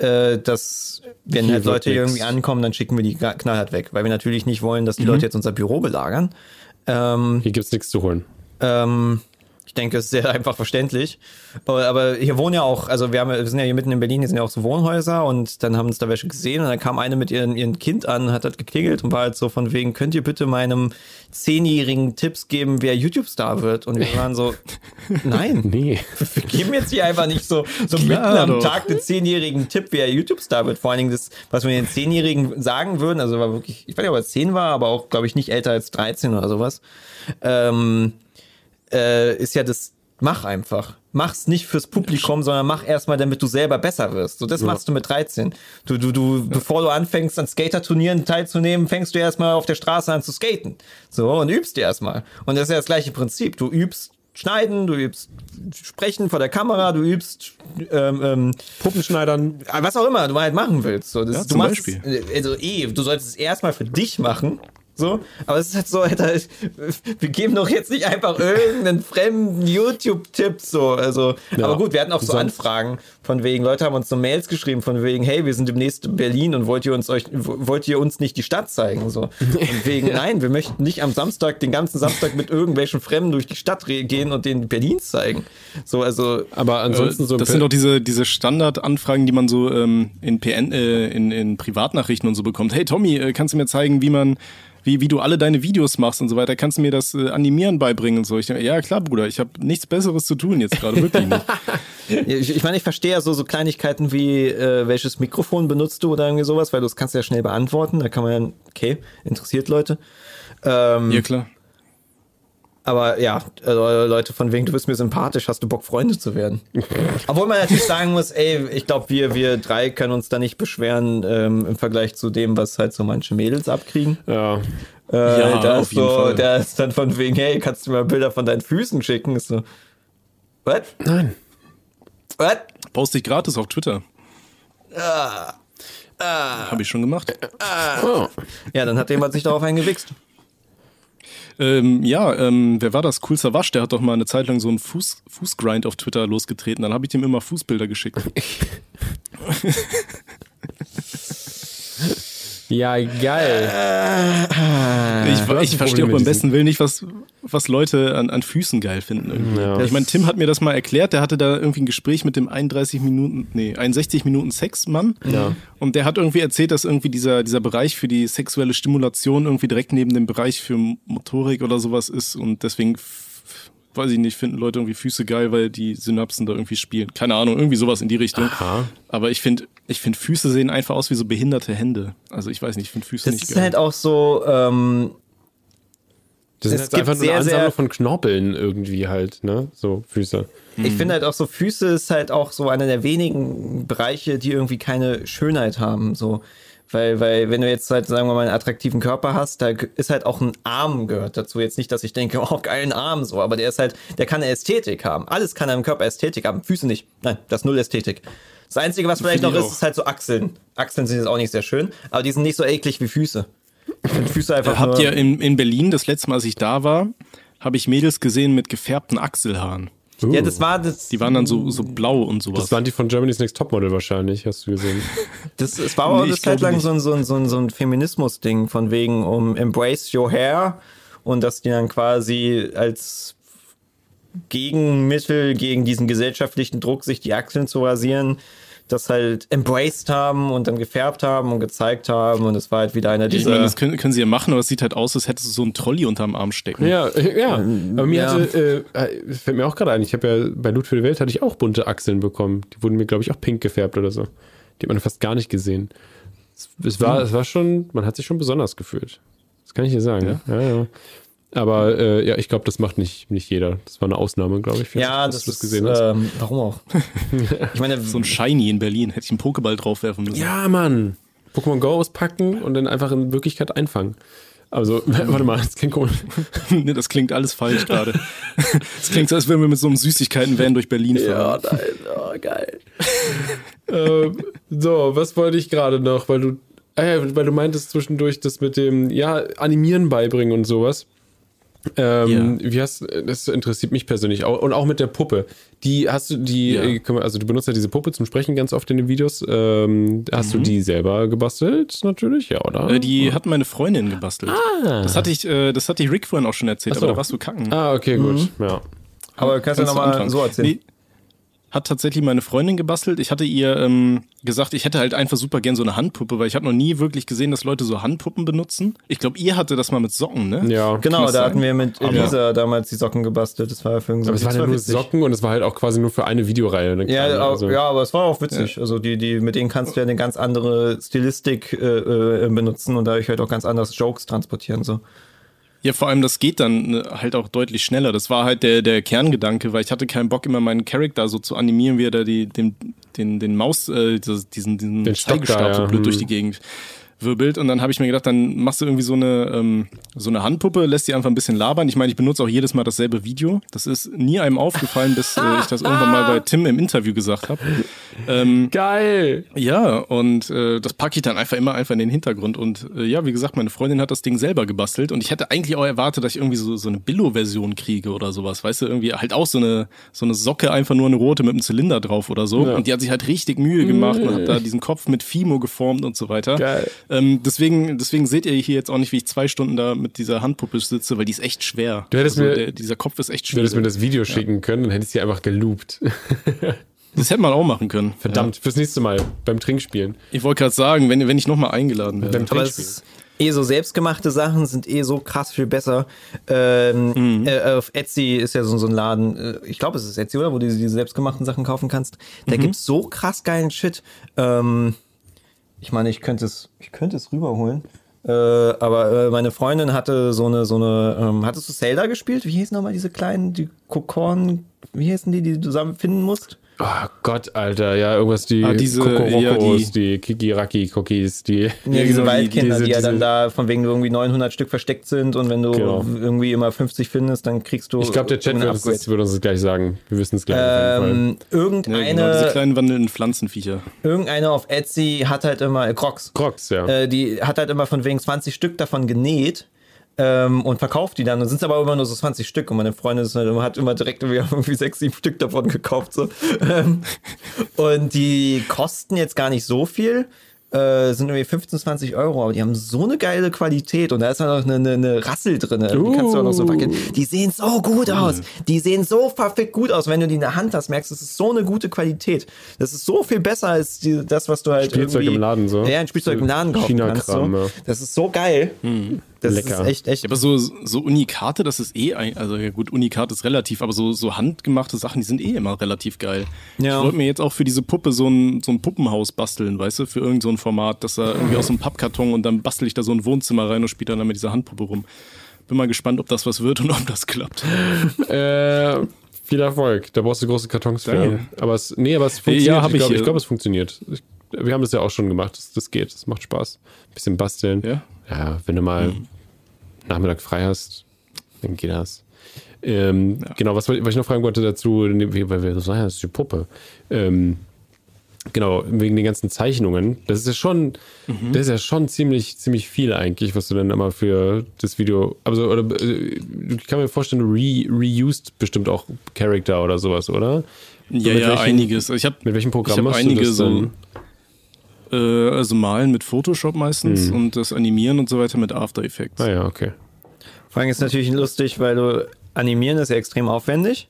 äh, dass wenn Hier halt Leute nix. irgendwie ankommen, dann schicken wir die knallhart weg, weil wir natürlich nicht wollen, dass die Mhm. Leute jetzt unser Büro belagern. Ähm, Hier gibt's nichts zu holen. ähm, ich denke, es ist sehr (laughs) einfach verständlich. Aber, hier wohnen ja auch, also wir, haben, wir sind ja hier mitten in Berlin, hier sind ja auch so Wohnhäuser und dann haben uns da welche gesehen und dann kam eine mit ihren, ihrem Kind an, hat halt geklingelt und war halt so von wegen, könnt ihr bitte meinem Zehnjährigen Tipps geben, wer YouTube-Star wird? Und wir (laughs) waren so, nein. (laughs) Nee. Wir geben jetzt hier einfach nicht so, so mitten am doch. Tag den Zehnjährigen Tipp, wer YouTube-Star wird. Vor allen Dingen das, was wir den Zehnjährigen sagen würden, also war wirklich, ich weiß nicht, ob er zehn war, aber auch, glaube ich, nicht älter als 13 oder sowas. Ähm, äh, ist ja das, mach einfach. Mach's nicht fürs Publikum, sondern mach erstmal, damit du selber besser wirst. So, das machst du mit 13. Du, du, du, bevor du anfängst, an Skaterturnieren teilzunehmen, fängst du erstmal auf der Straße an zu skaten. So, und übst dir erstmal. Und das ist ja das gleiche Prinzip. Du übst schneiden, du übst sprechen vor der Kamera, du übst ähm, ähm, Puppenschneidern. was auch immer du halt machen willst. So, das, Ja, du zum machst Beispiel. Es, also eh, du solltest es erstmal für dich machen. So, aber es ist halt so, Alter, wir geben doch jetzt nicht einfach irgendeinen fremden YouTube-Tipp so. Also, Ja. aber gut, wir hatten auch so Anfragen von wegen, Leute haben uns so Mails geschrieben von wegen, hey, wir sind demnächst in Berlin und wollt ihr uns euch, wollt ihr uns nicht die Stadt zeigen? So. (laughs) Und wegen, nein, wir möchten nicht am Samstag, den ganzen Samstag mit irgendwelchen Fremden durch die Stadt gehen und den Berlin zeigen. So, also, Aber ansonsten so das sind doch diese, diese Standardanfragen, die man so ähm, in PN, äh, in, in Privatnachrichten und so bekommt. Hey Tommy, äh, kannst du mir zeigen, wie man, wie, wie du alle deine Videos machst und so weiter? Kannst du mir das äh, Animieren beibringen und so? Ich denke, ja klar, Bruder, ich habe nichts Besseres zu tun jetzt gerade, wirklich nicht. (laughs) Ich, ich meine, ich verstehe ja so, so Kleinigkeiten wie, äh, welches Mikrofon benutzt du oder irgendwie sowas, weil du das kannst ja schnell beantworten. Da kann man ja, okay, interessiert Leute. Ähm, ja klar. Aber ja, äh, Leute von wegen, du bist mir sympathisch, hast du Bock, Freunde zu werden. (laughs) Obwohl man natürlich sagen muss, ey, ich glaube, wir, wir drei können uns da nicht beschweren ähm, im Vergleich zu dem, was halt so manche Mädels abkriegen. Ja. Äh, Ja, da ist so. Da ist dann von wegen, hey, kannst du mir Bilder von deinen Füßen schicken? Ist so, what? Nein. What? Poste ich gratis auf Twitter. Ah. Habe ich schon gemacht. Oh. Ja, dann hat jemand sich darauf eingewichst. Ähm, ja, ähm, wer war das? Cool Savage, der hat doch mal eine Zeit lang so einen Fuß, Fußgrind auf Twitter losgetreten. Dann habe ich dem immer Fußbilder geschickt. (laughs) Ja, geil. Ich, du hast ich ein verstehe auch beim besten Willen nicht, was, was Leute an, an Füßen geil finden. Ja. Ich meine, Tim hat mir das mal erklärt, der hatte da irgendwie ein Gespräch mit dem 31 Minuten, nee, 61 Minuten Sexmann. Ja. Und der hat irgendwie erzählt, dass irgendwie dieser, dieser Bereich für die sexuelle Stimulation irgendwie direkt neben dem Bereich für Motorik oder sowas ist. Und deswegen, weiß ich nicht, finden Leute irgendwie Füße geil, weil die Synapsen da irgendwie spielen. Keine Ahnung, irgendwie sowas in die Richtung. Aha. Aber ich finde, ich finde Füße sehen einfach aus wie so behinderte Hände. Also ich weiß nicht, ich finde Füße Das nicht ist geil. halt auch so, ähm, Das jetzt gibt einfach nur sehr, eine Ansammlung sehr- von Knorpeln irgendwie halt, ne? So Füße. ich finde halt auch so, Füße ist halt auch so einer der wenigen Bereiche, die irgendwie keine Schönheit haben, so. Weil, weil, wenn du jetzt halt, sagen wir mal, einen attraktiven Körper hast, da ist halt auch ein Arm gehört dazu. Jetzt nicht, dass ich denke, (laughs) oh, geilen Arm, so, aber der ist halt, der kann eine Ästhetik haben. Alles kann am Körper Ästhetik haben, Füße nicht. Nein, das ist null Ästhetik. Das Einzige, was vielleicht noch ist, auch. ist halt so Achseln. Achseln sind jetzt auch nicht sehr schön, aber die sind nicht so eklig wie Füße. Ich finde Füße einfach Habt nur, ihr in, in Berlin das letzte Mal, als ich da war, habe ich Mädels gesehen mit gefärbten Achselhaaren. Ja, das war das. Die waren dann so, so blau und sowas. Das waren die von Germany's Next Topmodel wahrscheinlich, hast du gesehen. (laughs) Das, es war aber Nee, eine Zeit lang so ein, so ein, so ein, so ein Feminismus-Ding von wegen um Embrace Your Hair und dass die dann quasi als Gegenmittel gegen diesen gesellschaftlichen Druck, sich die Achseln zu rasieren, das halt embraced haben und dann gefärbt haben und gezeigt haben und es war halt wieder einer ich dieser. meine, das können, können sie ja machen, aber es sieht halt aus, als hättest du so einen Trolley unterm Arm stecken. Ja, ja. Aber mir ja. hatte, äh, äh, fällt mir auch gerade ein, ich habe ja bei Loot für die Welt hatte ich auch bunte Achseln bekommen. Die wurden mir, glaube ich, auch pink gefärbt oder so. Die hat man fast gar nicht gesehen. Es, es war, es war schon, man hat sich schon besonders gefühlt. Das kann ich dir sagen. Ja, ja. Aber äh, ja, ich glaube, das macht nicht, nicht jeder. Das war eine Ausnahme, glaube ich. ja, das du ist. gesehen hast. Ähm, warum auch? (laughs) ich meine, So ein Shiny in Berlin, hätte ich einen Pokéball draufwerfen müssen. Ja, Mann. Pokémon Go auspacken und dann einfach in Wirklichkeit einfangen. Also, (laughs) warte mal, das klingt komisch. (laughs) Nee, das klingt alles falsch gerade. Das klingt so, als würden wir mit so einem Süßigkeiten-Van durch Berlin fahren. nein, oh, geil. ähm, so, was wollte ich gerade noch? Weil du, ja, weil du meintest zwischendurch das mit dem, ja, Animieren beibringen und sowas. Ähm, Wie hast das interessiert mich persönlich auch und auch mit der Puppe. Die hast du die, Ja. äh, können wir- also du benutzt ja diese Puppe zum Sprechen ganz oft in den Videos. Ähm, hast du die selber gebastelt natürlich, ja oder? Äh, die hat meine Freundin gebastelt. Das hatte ich, äh, das hatte ich Rick vorhin auch schon erzählt, so. aber da warst du kacken. ah, okay, gut, ja. aber kannst du Kannst du nochmal anfangen. so erzählen? Nee, hat tatsächlich meine Freundin gebastelt. Ich hatte ihr ähm, gesagt, ich hätte halt einfach super gern so eine Handpuppe, weil ich habe noch nie wirklich gesehen, dass Leute so Handpuppen benutzen. Ich glaube, ihr hatte das mal mit Socken, ne? Ja. Genau, da sein? hatten wir mit Elisa damals die Socken gebastelt. Das war für irgendwie Aber es waren ja nur witzig. Socken und es war halt auch quasi nur für eine Videoreihe. eine Ja, kleine, also- ja, aber es war auch witzig. Also die, die, mit denen kannst du ja eine ganz andere Stilistik äh, äh, benutzen und dadurch halt auch ganz anders Jokes transportieren. So. Ja, vor allem, das geht dann äh, halt auch deutlich schneller. Das war halt der, der Kerngedanke, weil ich hatte keinen Bock, immer meinen Charakter so zu animieren, wie er da die, den, den, den Maus, äh, diesen, diesen Den Zeigestab da, so ja. blöd Hm. durch die Gegend wirbelt. Und dann habe ich mir gedacht, dann machst du irgendwie so eine, ähm, so eine Handpuppe, lässt die einfach ein bisschen labern. Ich meine, ich benutze auch jedes Mal dasselbe Video. Das ist nie einem aufgefallen, bis äh, ich das irgendwann mal bei (laughs) Tim im Interview gesagt habe. Ähm, Geil! ja, und äh, das packe ich dann einfach immer einfach in den Hintergrund. Und äh, ja, wie gesagt, meine Freundin hat das Ding selber gebastelt und ich hätte eigentlich auch erwartet, dass ich irgendwie so, so eine Billo-Version kriege oder sowas. Weißt du, irgendwie halt auch so eine, so eine Socke, einfach nur eine rote mit einem Zylinder drauf oder so. Ja. Und die hat sich halt richtig Mühe gemacht und hat da diesen Kopf mit Fimo geformt und so weiter. Geil. Ähm, deswegen, deswegen seht ihr hier jetzt auch nicht, wie ich zwei Stunden da mit dieser Handpuppe sitze, weil die ist echt schwer. Du hättest also mir- der, dieser Kopf ist echt Du schwer. hättest mir das Video schicken können, dann hätte ich sie einfach geloopt. (laughs) Das hätte man auch machen können. Verdammt, fürs nächste Mal beim Trinkspielen. Ich wollte gerade sagen, wenn, wenn ich nochmal eingeladen werde. Beim Aber es Trinkspielen. ist eh so selbstgemachte Sachen sind eh so krass viel besser. Ähm, äh, auf Etsy ist ja so, so ein Laden, äh, ich glaube es ist Etsy, oder? Wo du diese selbstgemachten Sachen kaufen kannst. Da gibt's so krass geilen Shit. Ähm, ich meine, ich könnte es, ich könnte es rüberholen. Äh, aber äh, meine Freundin hatte so eine, so eine, ähm, hattest du Zelda gespielt? Wie hießen nochmal diese kleinen, die Kokorn, wie hießen die, die du zusammen finden musst? Oh Gott, Alter, ja, irgendwas die Ah, diese- Kokorokos, ja, die, Kikiraki-Cookies, die. Ja, (laughs) diese genau, die- Waldkinder, die, diese- ja dann da von wegen irgendwie 900 Stück versteckt sind und wenn du Genau. irgendwie immer 50 findest, dann kriegst du. Ich glaube, der Chat wird uns, wird uns das gleich sagen. Wir wissen es gleich. Ähm, Ja, genau, irgendeine, diese kleinen wandelnden Pflanzenviecher. irgendeine auf Etsy hat halt immer, äh, Crocs. Crocs, ja. äh, die hat halt immer von wegen 20 Stück davon genäht. Ähm, und verkauft die dann. Und sind aber immer nur so 20 Stück. Und meine Freundin ist halt, hat immer direkt irgendwie, (laughs) 6, 7 Stück davon gekauft. So. Ähm, und die kosten jetzt gar nicht so viel. Äh, sind irgendwie 15, 20 Euro, aber die haben so eine geile Qualität und da ist dann noch eine, eine, eine Rassel drin. Die kannst du auch noch so Uh. wackeln. Die sehen so gut aus. Die sehen so verfickt gut aus. Wenn du die in der Hand hast, merkst du, es ist so eine gute Qualität. Das ist so viel besser als die, das, was du halt Spielzeug im Laden so. Ja, ein Spielzeug im Laden kaufen kannst. So. Ja. Das ist so geil. Das Lecker. ist echt, echt. Aber so, so Unikate, das ist eh, ein, also ja gut, Unikat ist relativ, aber so, so handgemachte Sachen, die sind eh immer relativ geil. Ja. Ich wollte mir jetzt auch für diese Puppe so ein, so ein Puppenhaus basteln, weißt du, für irgend so ein Format, dass da irgendwie aus so einem Pappkarton und dann bastel ich da so ein Wohnzimmer rein und spiele dann mit dieser Handpuppe rum. Bin mal gespannt, ob das was wird und ob das klappt. (laughs) Äh, viel Erfolg. Da brauchst du große Kartons für. Danke. Aber es, nee, aber es funktioniert. Ja, ich glaube, ich, ich glaub, es funktioniert. Ich, wir haben das ja auch schon gemacht. Das, das geht. Das macht Spaß. Ein bisschen basteln. Ja? Ja, wenn du mal Mhm. Nachmittag frei hast, dann geht das. Ähm, Genau, was, was ich noch fragen wollte dazu, weil wir so sagen, das ist die Puppe. Ähm, Genau, wegen den ganzen Zeichnungen. Das ist ja schon, Mhm. das ist ja schon ziemlich, ziemlich viel eigentlich, was du dann immer für das Video. Also, oder äh, ich kann mir vorstellen, du re, reused bestimmt auch Charakter oder sowas, oder? Ja, ja, welchen- einiges. Ich habe Mit welchem Programm ich hab machst einige du das so, denn? Äh, also malen mit Photoshop meistens Mhm. und das Animieren und so weiter mit After Effects. Ah ja, okay. Vor allem ist natürlich lustig, weil du animieren ist ja extrem aufwendig.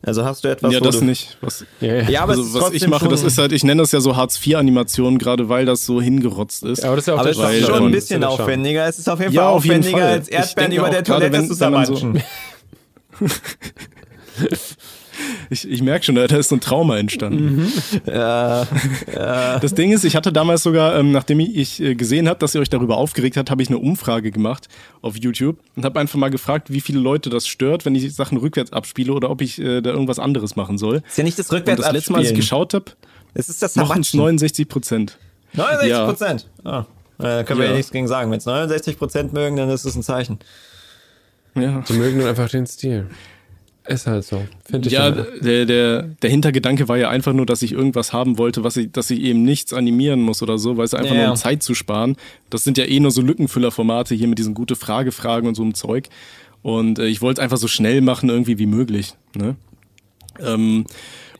Also hast du etwas, ja, das nicht. Was, Ja, ja. Ja, aber es also was ich mache, das ist halt, ich nenne das ja so Hartz-IV-Animation, gerade weil das so hingerotzt ist. aber das ist ja auch aber es ist schon ein bisschen Das ja aufwendiger. Es ist auf jeden Ja, Fall auf jeden aufwendiger, Fall. als Erdbeeren über der Toilette man so- zusammenmanschen. (laughs) Ich, ich merke schon, da ist so ein Trauma entstanden. Ja, Das Ding ist, ich hatte damals sogar, ähm, nachdem ich äh, gesehen habe, dass ihr euch darüber aufgeregt habt, habe ich eine Umfrage gemacht auf YouTube und habe einfach mal gefragt, wie viele Leute das stört, wenn ich Sachen rückwärts abspiele oder ob ich äh, da irgendwas anderes machen soll. ist ja nicht das Und rückwärts das letzte Mal, als ich geschaut habe, Es ist das Zermatschen. 69 Prozent. 69 Ja. Prozent. Ah, äh, können wir Ja. ja nichts gegen sagen. Wenn es 69 Prozent mögen, dann ist es ein Zeichen. Ja. Die mögen nur einfach den Stil. Ist halt so. Finde ich. Ja, der, der, der Hintergedanke war ja einfach nur, dass ich irgendwas haben wollte, was ich, dass ich eben nichts animieren muss oder so, weil es einfach Ja. nur um Zeit zu sparen. Das sind ja eh nur so Lückenfüllerformate hier mit diesen gute Frage-Fragen und so einem Zeug. Und äh, ich wollte einfach so schnell machen, irgendwie wie möglich. Ne? Ähm,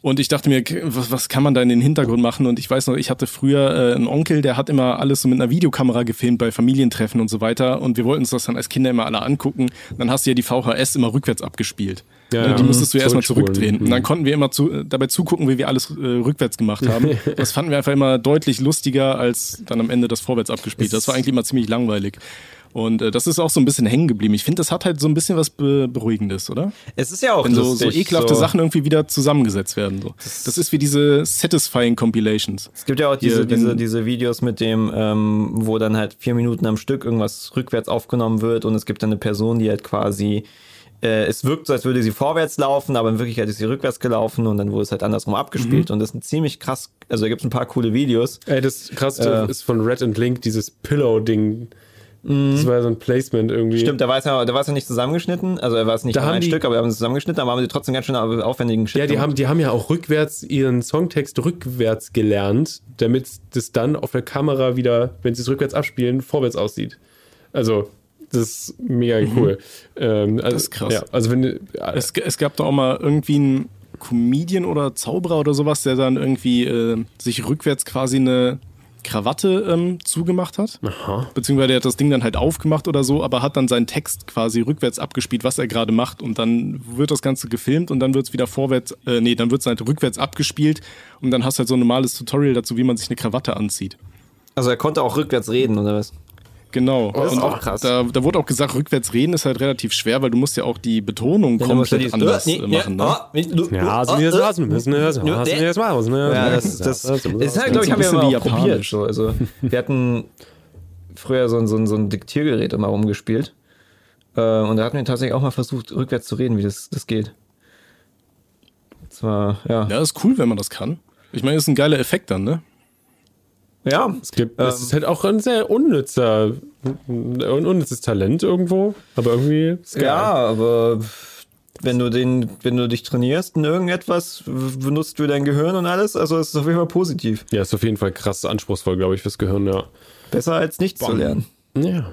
und ich dachte mir, was, was kann man da in den Hintergrund machen? Und ich weiß noch, ich hatte früher äh, einen Onkel, der hat immer alles so mit einer Videokamera gefilmt bei Familientreffen und so weiter. Und wir wollten uns das dann als Kinder immer alle angucken. Dann hast du ja die VHS immer rückwärts abgespielt. Ja, Ne, ja. die musstest du erstmal Zurückspulen. zurückdrehen. Und dann Mhm. konnten wir immer zu, äh, dabei zugucken, wie wir alles äh, rückwärts gemacht haben. (laughs) Das fanden wir einfach immer deutlich lustiger, als dann am Ende das vorwärts abgespielt. Das war eigentlich immer ziemlich langweilig. Und äh, das ist auch so ein bisschen hängen geblieben. Ich finde, das hat halt so ein bisschen was Be Beruhigendes, oder? Es ist ja auch Wenn so, so lustig. ekelhafte so. Sachen irgendwie wieder zusammengesetzt werden. So. Das ist wie diese Satisfying Compilations. Es gibt ja auch diese, wenn- diese, diese Videos mit dem, ähm, wo dann halt vier Minuten am Stück irgendwas rückwärts aufgenommen wird und es gibt dann eine Person, die halt quasi, äh, es wirkt so, als würde sie vorwärts laufen, aber in Wirklichkeit ist sie rückwärts gelaufen und dann wurde es halt andersrum abgespielt und das ist ein ziemlich krass, also da gibt es ein paar coole Videos. Ey, das krasseste Äh. ist von Red and Link, dieses Pillow-Ding. Das war ja so ein Placement irgendwie. Mhm. Stimmt, da war es ja, da war es ja nicht zusammengeschnitten, also er war es nicht Da ein die- Stück, aber wir haben es zusammengeschnitten, aber haben sie trotzdem ganz schön aufwendigen Shit Ja, die gemacht. haben, die haben ja auch rückwärts ihren Songtext rückwärts gelernt, damit das dann auf der Kamera wieder, wenn sie es rückwärts abspielen, vorwärts aussieht. Also, das ist mega cool. Ähm, also, Das ist krass. Ja, also wenn ja, Es, es gab da auch mal irgendwie einen Comedian oder Zauberer oder sowas, der dann irgendwie äh, sich rückwärts quasi eine Krawatte ähm, zugemacht hat. Beziehungsweise der hat das Ding dann halt aufgemacht oder so, aber hat dann seinen Text quasi rückwärts abgespielt, was er gerade macht. Und dann wird das Ganze gefilmt und dann wird es wieder vorwärts, äh, nee, dann wird es halt rückwärts abgespielt und dann hast du halt so ein normales Tutorial dazu, wie man sich eine Krawatte anzieht. Also er konnte auch rückwärts reden, oder was? Genau. das ist und auch krass. Da, da wurde auch gesagt, rückwärts reden ist halt relativ schwer, weil du musst ja auch die Betonung du komplett dieses- anders Nee, machen. Ne? ja, mal? Ja, das, das, das ist halt, glaube ich, so haben wir auch probiert. So. Also, wir hatten früher so ein, so ein, so ein Diktiergerät immer rumgespielt. Äh, und da hatten wir tatsächlich auch mal versucht, rückwärts zu reden, wie das, das geht. Zwar, ja. Ja, ist cool, wenn man das kann. Ich meine, das ist ein geiler Effekt dann, ne? Ja, Es, gibt, es ist halt auch ein sehr unnützer, ein unnützes Talent irgendwo, aber irgendwie ja, aber wenn du den, wenn du dich trainierst in irgendetwas, benutzt du dein Gehirn und alles, also es ist auf jeden Fall positiv. Ja, ist auf jeden Fall krass anspruchsvoll, glaube ich, fürs Gehirn, ja. Besser als nichts zu lernen. Ja.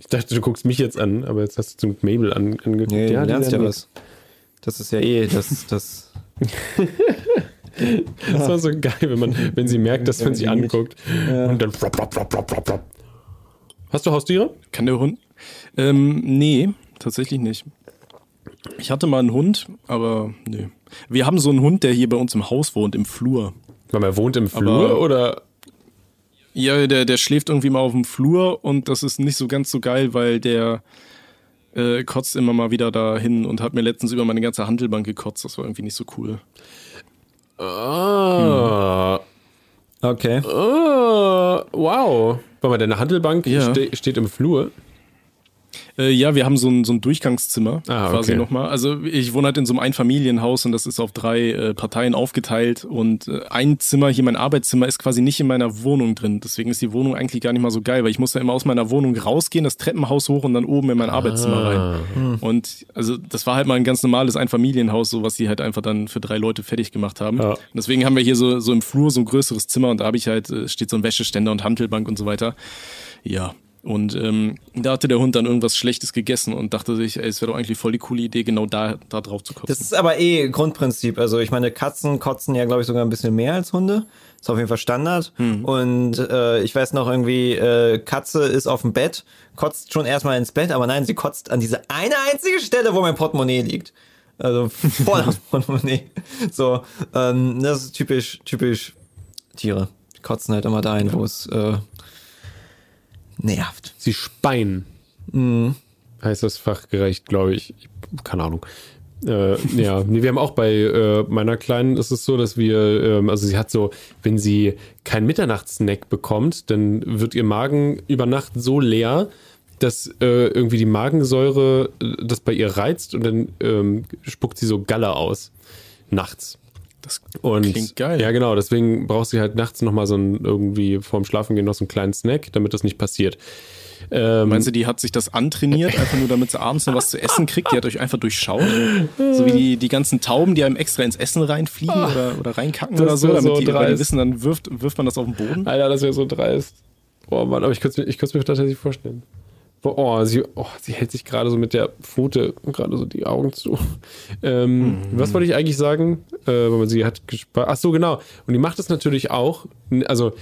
Ich dachte, du guckst mich jetzt an, aber jetzt hast du zum Mabel an, angeguckt. Nee, ja, du lernst ja was. Das ist ja eh, das, das. (laughs) (laughs) Das war so geil, wenn man, wenn sie merkt, dass man sie anguckt und dann flop, flop, flop, flop, flop. Hast du Haustiere? Kann der Hund? Ähm, nee, tatsächlich nicht. Ich hatte mal einen Hund, aber nee. Wir haben so einen Hund, der hier bei uns im Haus wohnt, im Flur. Weil man wohnt im Flur Aber- oder? Ja, der, der schläft irgendwie mal auf dem Flur und das ist nicht so ganz so geil, weil der äh, kotzt immer mal wieder dahin und hat mir letztens über meine ganze Handelbank gekotzt. Das war irgendwie nicht so cool. Ah. Okay. Ah, wow. Warte mal, deine Handelbank Ja. ste steht im Flur. Äh, ja, wir haben so ein, so ein Durchgangszimmer Ah, quasi okay. nochmal. Also ich wohne halt in so einem Einfamilienhaus und das ist auf drei äh, Parteien aufgeteilt und äh, ein Zimmer, hier mein Arbeitszimmer, ist quasi nicht in meiner Wohnung drin. Deswegen ist die Wohnung eigentlich gar nicht mal so geil, weil ich muss ja immer aus meiner Wohnung rausgehen, das Treppenhaus hoch und dann oben in mein Arbeitszimmer rein. Und also das war halt mal ein ganz normales Einfamilienhaus, so was die halt einfach dann für drei Leute fertig gemacht haben. Ja. Und deswegen haben wir hier so, so im Flur so ein größeres Zimmer und da habe ich halt, äh, steht so ein Wäscheständer und Hantelbank und so weiter. Ja. Und ähm, da hatte der Hund dann irgendwas Schlechtes gegessen und dachte sich, ey, es wäre doch eigentlich voll die coole Idee, genau da, da drauf zu kotzen. Das ist aber eh Grundprinzip. Also ich meine, Katzen kotzen ja, glaube ich, sogar ein bisschen mehr als Hunde. Ist auf jeden Fall Standard. Und äh, ich weiß noch irgendwie, äh, Katze ist auf dem Bett, kotzt schon erstmal ins Bett, aber nein, sie kotzt an diese eine einzige Stelle, wo mein Portemonnaie liegt. Also (laughs) vor das Portemonnaie. So, ähm, das ist typisch, typisch Tiere. Die kotzen halt immer dahin, wo es äh, nervt. Sie speien. Heißt das fachgerecht, glaube ich. Ich- Keine Ahnung. Äh, ja, nee, wir haben auch bei äh, meiner Kleinen ist es so, dass wir, ähm, also sie hat so, wenn sie keinen Mitternachtssnack bekommt, dann wird ihr Magen über Nacht so leer, dass äh, irgendwie die Magensäure äh, das bei ihr reizt und dann ähm, spuckt sie so Galle aus. Nachts. Das Und klingt geil. Ja, genau. Deswegen braucht sie halt nachts nochmal so ein, irgendwie vorm Schlafengehen noch so einen kleinen Snack, damit das nicht passiert. Ähm, Meinst du, die hat sich das antrainiert, einfach nur damit sie abends noch was zu essen kriegt? Die hat euch einfach durchschaut? So wie die, die ganzen Tauben, die einem extra ins Essen reinfliegen oder, oder reinkacken Das oder so, damit so die, die wissen, dann wirft, wirft man das auf den Boden? Alter, das wäre so dreist. Oh Mann, aber ich könnte es mir, ich könnte es mir tatsächlich vorstellen. Oh, sie, oh, sie hält sich gerade so mit der Pfote gerade so die Augen zu. Ähm, Was wollte ich eigentlich sagen? Äh, sie hat gespart. Ach so, genau. Und die macht es natürlich auch. Also,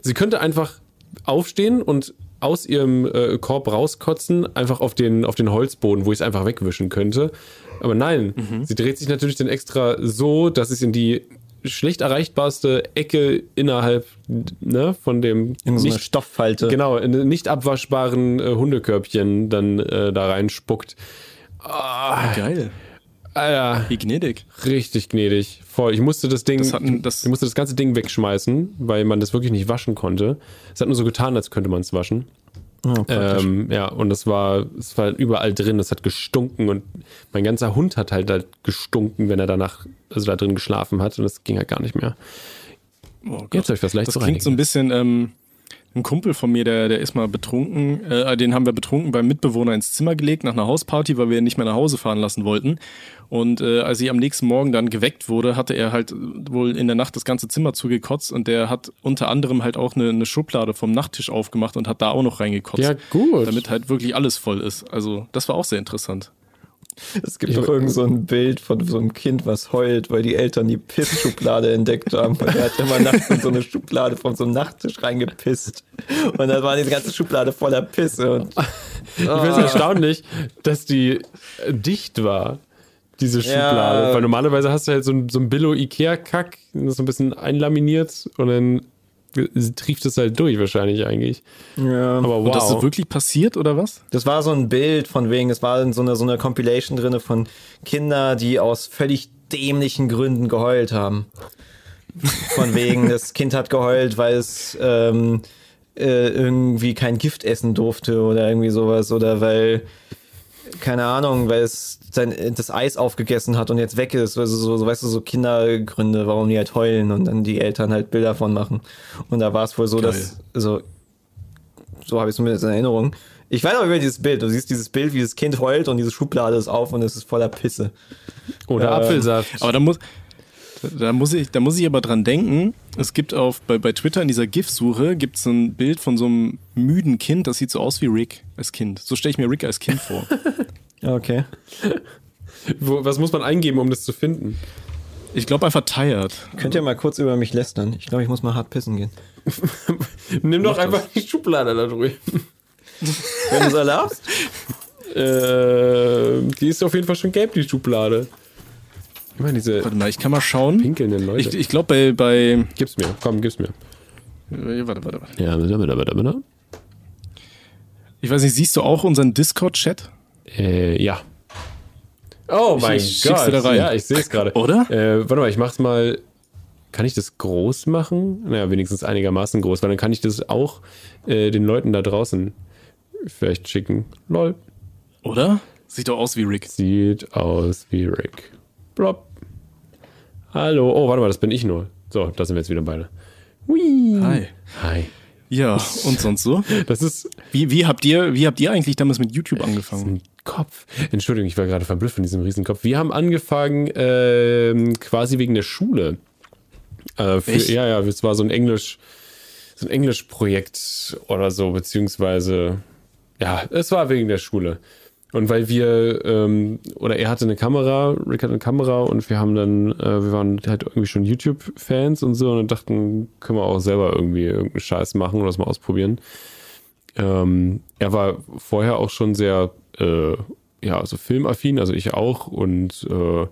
sie könnte einfach aufstehen und aus ihrem äh, Korb rauskotzen, einfach auf den, auf den Holzboden, wo ich es einfach wegwischen könnte. Aber nein, sie dreht sich natürlich dann extra so, dass es in die schlecht erreichbarste Ecke innerhalb ne, von dem In so nicht, Stofffalte. genau, in den nicht abwaschbaren äh, Hundekörbchen dann äh, da reinspuckt. Geil. Alter, Wie gnädig. richtig gnädig. Voll. Ich musste das Ding, Das hatten- das- ich musste das ganze Ding wegschmeißen, weil man das wirklich nicht waschen konnte. Es hat nur so getan, als könnte man es waschen. Oh, praktisch. Ähm, ja, und es war, es war überall drin, es hat gestunken und mein ganzer Hund hat halt, halt gestunken, wenn er danach, also da drin geschlafen hat und das ging halt gar nicht mehr. Oh Gott. Jetzt habe ich was leicht Das zu klingt so ein bisschen, ähm, ein Kumpel von mir, der, der ist mal betrunken, äh, den haben wir betrunken beim Mitbewohner ins Zimmer gelegt nach einer Hausparty, weil wir ihn nicht mehr nach Hause fahren lassen wollten. Und äh, als sie am nächsten Morgen dann geweckt wurde, hatte er halt wohl in der Nacht das ganze Zimmer zugekotzt und der hat unter anderem halt auch eine, eine Schublade vom Nachttisch aufgemacht und hat da auch noch reingekotzt. Ja, gut. Damit halt wirklich alles voll ist. Also, das war auch sehr interessant. Es gibt doch irgend so ein Bild von so einem Kind, was heult, weil die Eltern die Pissschublade entdeckt haben. Und er hat immer nachts in so eine Schublade von so einem Nachttisch reingepisst. Und dann war diese ganze Schublade voller Pisse. Und Ich finde es erstaunlich, dass die dicht war, diese Schublade. Weil normalerweise hast du halt so ein, so ein Billo-Ikea-Kack, das ist so ein bisschen einlaminiert und dann trieft es halt durch wahrscheinlich eigentlich. ja. Aber wow. Und das ist wirklich passiert oder was? Das war so ein Bild von wegen, es war in so eine, so eine Compilation drinne von Kinder, die aus völlig dämlichen Gründen geheult haben. Von wegen, (laughs) das Kind hat geheult, weil es ähm, äh, irgendwie kein Gift essen durfte oder irgendwie sowas oder weil, keine Ahnung, weil es sein, das Eis aufgegessen hat und jetzt weg ist. Also so, so, weißt du, so Kindergründe, warum die halt heulen und dann die Eltern halt Bilder von machen. Und da war es wohl so, Geil. dass, also, so habe ich es zumindest in Erinnerung. Ich weiß auch über dieses Bild. Du siehst dieses Bild, wie das Kind heult und diese Schublade ist auf und es ist voller Pisse. Oder Ähm, Apfelsaft. Aber da muss, da muss ich, da muss ich aber dran denken. Es gibt auf, bei, bei Twitter in dieser GIF-Suche gibt es ein Bild von so einem müden Kind, das sieht so aus wie Rick als Kind. So stelle ich mir Rick als Kind vor. (laughs) Okay. Wo, was muss man eingeben, um das zu finden? Ich glaube einfach tired. Könnt ihr mal kurz über mich lästern? Ich glaube, ich muss mal hart pissen gehen. (laughs) Nimm doch einfach die Schublade da drüben. Wenn du es erlaubst? Äh, die ist auf jeden Fall schon gelb, die Schublade. Immer diese Warte mal, ich kann mal schauen. pinkelnden Leute. Ich, ich glaube bei, bei gib's mir, komm, gib's mir. äh, warte, warte, warte. Ja, bitte, bitte, bitte, bitte. Ich weiß nicht, siehst du auch unseren Discord-Chat? Äh, ja. Oh mein ich Gott. da rein. Ja, ich sehe es gerade. Oder? Äh, warte mal, ich mach's mal. Kann ich das groß machen? Naja, wenigstens einigermaßen groß, weil dann kann ich das auch äh, den Leuten da draußen vielleicht schicken. Lol. Oder? Sieht doch aus wie Rick. Sieht aus wie Rick. Blopp. Hallo. Oh, warte mal, das bin ich nur. So, da sind wir jetzt wieder beide. Hui. Hi. Hi. Ja, und sonst so? (laughs) Das ist Wie, wie, habt ihr, wie habt ihr eigentlich damals mit YouTube angefangen? Kopf. Entschuldigung, ich war gerade verblüfft von diesem Riesenkopf. Wir haben angefangen ähm, quasi wegen der Schule. Äh, für, ja, ja, es war so ein Englisch, so ein Englischprojekt oder so, beziehungsweise ja, es war wegen der Schule. Und weil wir, ähm, oder er hatte eine Kamera, Rick hatte eine Kamera und wir haben dann, äh, wir waren halt irgendwie schon YouTube-Fans und so und dachten, können wir auch selber irgendwie irgendeinen Scheiß machen oder das mal ausprobieren. Ähm, er war vorher auch schon sehr, äh, ja, also filmaffin, also ich auch. Und äh,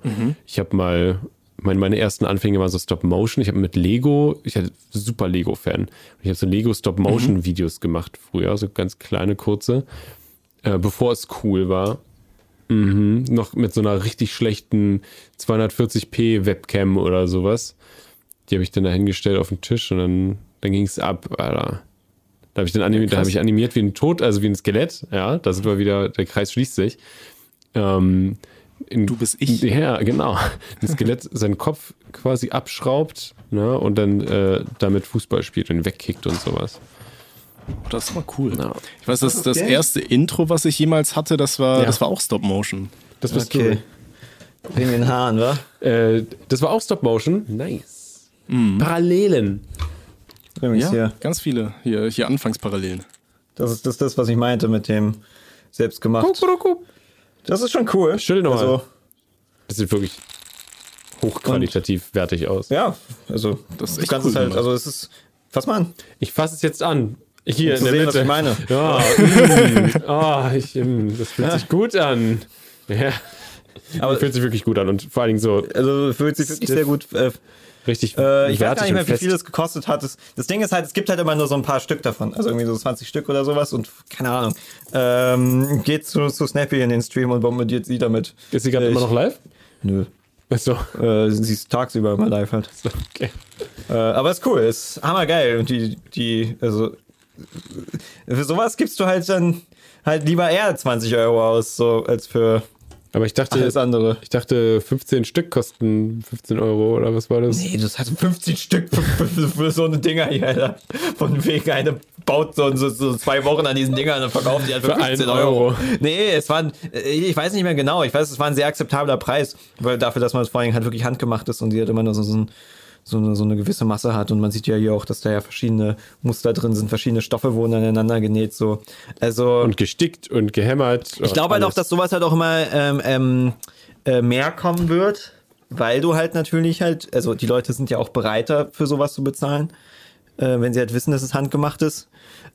ich habe mal, mein, meine ersten Anfänge waren so Stop-Motion. Ich habe mit Lego, ich hatte super Lego-Fan. Ich habe so Lego Stop-Motion-Videos gemacht früher, so ganz kleine, kurze, äh, bevor es cool war. Mhm. Noch mit so einer richtig schlechten 240p Webcam oder sowas. Die habe ich dann da hingestellt auf den Tisch und dann, dann ging es ab, Alter. Da habe ich dann animiert, da habe ich animiert wie ein Tod, also wie ein Skelett, ja, da sind wir wieder, der Kreis schließt sich. Ähm, in, Du bist ich. Ja, genau. Ein Skelett seinen Kopf quasi abschraubt ne, und dann äh, damit Fußball spielt und wegkickt und sowas. Das war cool. Ja. Ich weiß, das, das erste Intro, was ich jemals hatte, das war, Ja. das war auch Stop Motion. Das bist Okay. Wegen den Haaren, wa? du. Äh, das war auch Stop Motion. Nice. Parallelen. Übrigens Ja, hier. ganz viele. Hier, hier Anfangsparallelen. Das ist das, das, was ich meinte mit dem selbstgemacht. Das ist schon cool. Stell dir noch mal. also, Das sieht wirklich hochqualitativ wertig aus. Ja, also Das ist du echt kannst cool es halt, also es ist, fass mal an. Ich fasse es jetzt an. Hier Um in der sehen, was Mitte. ich meine. Ja, mm, ah, ich, mm, das fühlt sich gut an. Ja. Aber- fühlt sich wirklich gut an und vor allen Dingen so Also fühlt sich wirklich sehr gut. Äh, richtig äh, ich weiß gar nicht mehr, wie viel es gekostet hat. Das, das Ding ist halt, es gibt halt immer nur so ein paar Stück davon. Also irgendwie so 20 Stück oder sowas und keine Ahnung. Ähm, geht zu, zu Snappy in den Stream und bombardiert sie damit. Ist sie gerade immer noch live? Nö. Achso. Äh, sie ist tagsüber immer live halt. Okay. Äh, aber ist cool, ist hammergeil. Und die, die, also für sowas gibst du halt dann halt lieber eher 20 Euro aus, so als für Aber ich dachte, alles andere. ich dachte, 15 Stück kosten 15 Euro oder was war das? Nee, das hat 50 Stück für, für, für so eine Dinger hier, Alter. Von wegen, eine baut so, so, so zwei Wochen an diesen Dingern und verkauft die halt für, Für 15 einen Euro. Euro. Nee, es war, ein- ich weiß nicht mehr genau. Ich weiß, es war ein sehr akzeptabler Preis, weil dafür, dass man es vor allem halt wirklich handgemacht ist und die halt immer nur so, so, ein, so, eine, so eine gewisse Masse hat. Und man sieht ja hier auch, dass da ja verschiedene Muster drin sind, verschiedene Stoffe wurden aneinander genäht, so. Also. Und gestickt und gehämmert. Ich glaube halt auch, dass sowas halt auch immer ähm, ähm, äh, mehr kommen wird, weil du halt natürlich halt, also die Leute sind ja auch bereiter für sowas zu bezahlen, äh, wenn sie halt wissen, dass es handgemacht ist.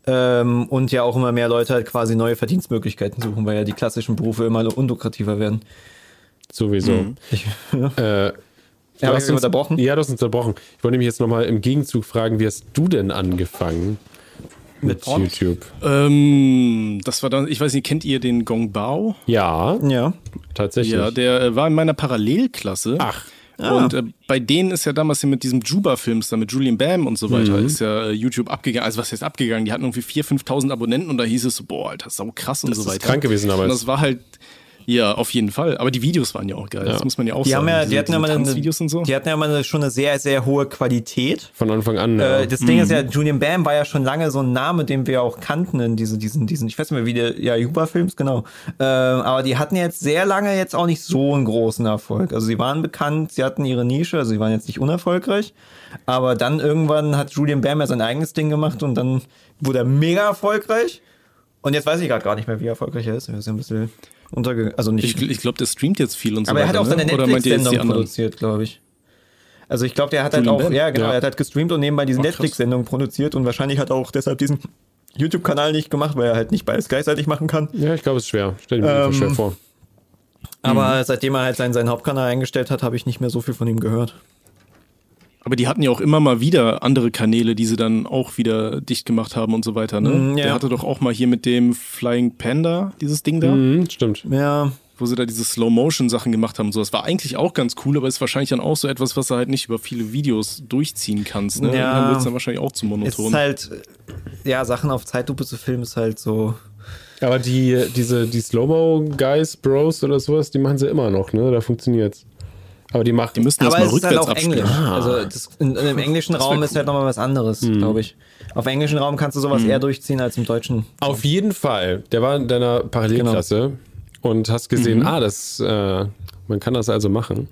Ähm, und ja auch immer mehr Leute halt quasi neue Verdienstmöglichkeiten suchen, weil ja die klassischen Berufe immer unlukrativer werden. Sowieso. Ich, (laughs) Äh, du ich hast mich uns- unterbrochen? Ja, du hast uns unterbrochen. Ich wollte nämlich jetzt nochmal im Gegenzug fragen, wie hast du denn angefangen mit Pornos? YouTube? Ähm, das war dann, ich weiß nicht, kennt ihr den Gong Bao? Ja, ja. tatsächlich. Ja, der äh, war in meiner Parallelklasse. Ach. Und äh, bei denen ist ja damals hier mit diesem Juba-Films, da mit Julian Bam und so weiter, ist ja äh, YouTube abgegangen. Also was heißt abgegangen? Die hatten irgendwie 4.000, 5.000 Abonnenten und da hieß es so, boah, Alter, sau krass und so ist weiter. krank gewesen damals. Und das war halt, ja, auf jeden Fall. Aber die Videos waren ja auch geil, das muss man ja auch Die sagen. haben ja, Diese- die hatten ja mal eine, so. die hatten ja mal schon eine sehr, sehr hohe Qualität. Von Anfang an. ja. Äh, das Ding ist ja, Julian Bam war ja schon lange so ein Name, den wir auch kannten in diese, diesen, diesen, ich weiß nicht mehr, wie der, ja, Juba-Films, genau. Äh, aber die hatten jetzt sehr lange jetzt auch nicht so einen großen Erfolg. Also sie waren bekannt, sie hatten ihre Nische, also sie waren jetzt nicht unerfolgreich. Aber dann irgendwann hat Julian Bam ja sein eigenes Ding gemacht und dann wurde er mega erfolgreich. Und jetzt weiß ich gerade gar nicht mehr, wie erfolgreich er ist. Er ist ja ein bisschen untergegangen. Also nicht. Ich, ich glaube, der streamt jetzt viel und so aber weiter. er hat auch seine ne? Netflix-Sendung produziert, glaube ich. Also ich glaube, der hat halt auch, Bam? ja genau, Ja. er hat halt gestreamt und nebenbei diese Oh. Netflix-Sendung produziert und wahrscheinlich hat er auch deshalb diesen (laughs) YouTube-Kanal nicht gemacht, weil er halt nicht beides gleichzeitig machen kann. ja, ich glaube, es ist schwer. Stell dir mir Ähm, schwer vor. Aber seitdem er halt seinen, seinen Hauptkanal eingestellt hat, habe ich nicht mehr so viel von ihm gehört. Aber die hatten ja auch immer mal wieder andere Kanäle, die sie dann auch wieder dicht gemacht haben und so weiter, ne? Mm, ja. Der hatte doch auch mal hier mit dem Flying Panda dieses Ding da, Mhm, stimmt. Ja, wo sie da diese Slow-Motion-Sachen gemacht haben. So, das war eigentlich auch ganz cool, aber ist wahrscheinlich dann auch so etwas, was du halt nicht über viele Videos durchziehen kannst, ne? Ja. Dann wird es dann wahrscheinlich auch zu es monoton. ist halt, äh, ja, Sachen auf Zeitlupe zu filmen ist halt so, Aber die, diese, die Slow-Mo-Guys, Bros oder sowas, die machen sie immer noch, ne? Da funktioniert's. Aber die machen. Die müssten das Aber mal es ist halt rückwärts auch abspielen. Englisch. Also das, in, in, im englischen Raum ist halt nochmal was anderes, glaube ich. Auf englischen Raum kannst du sowas eher durchziehen als im deutschen. Auf jeden Fall. Der war in deiner Parallelklasse und hast gesehen, ah, das, äh, man kann das also machen.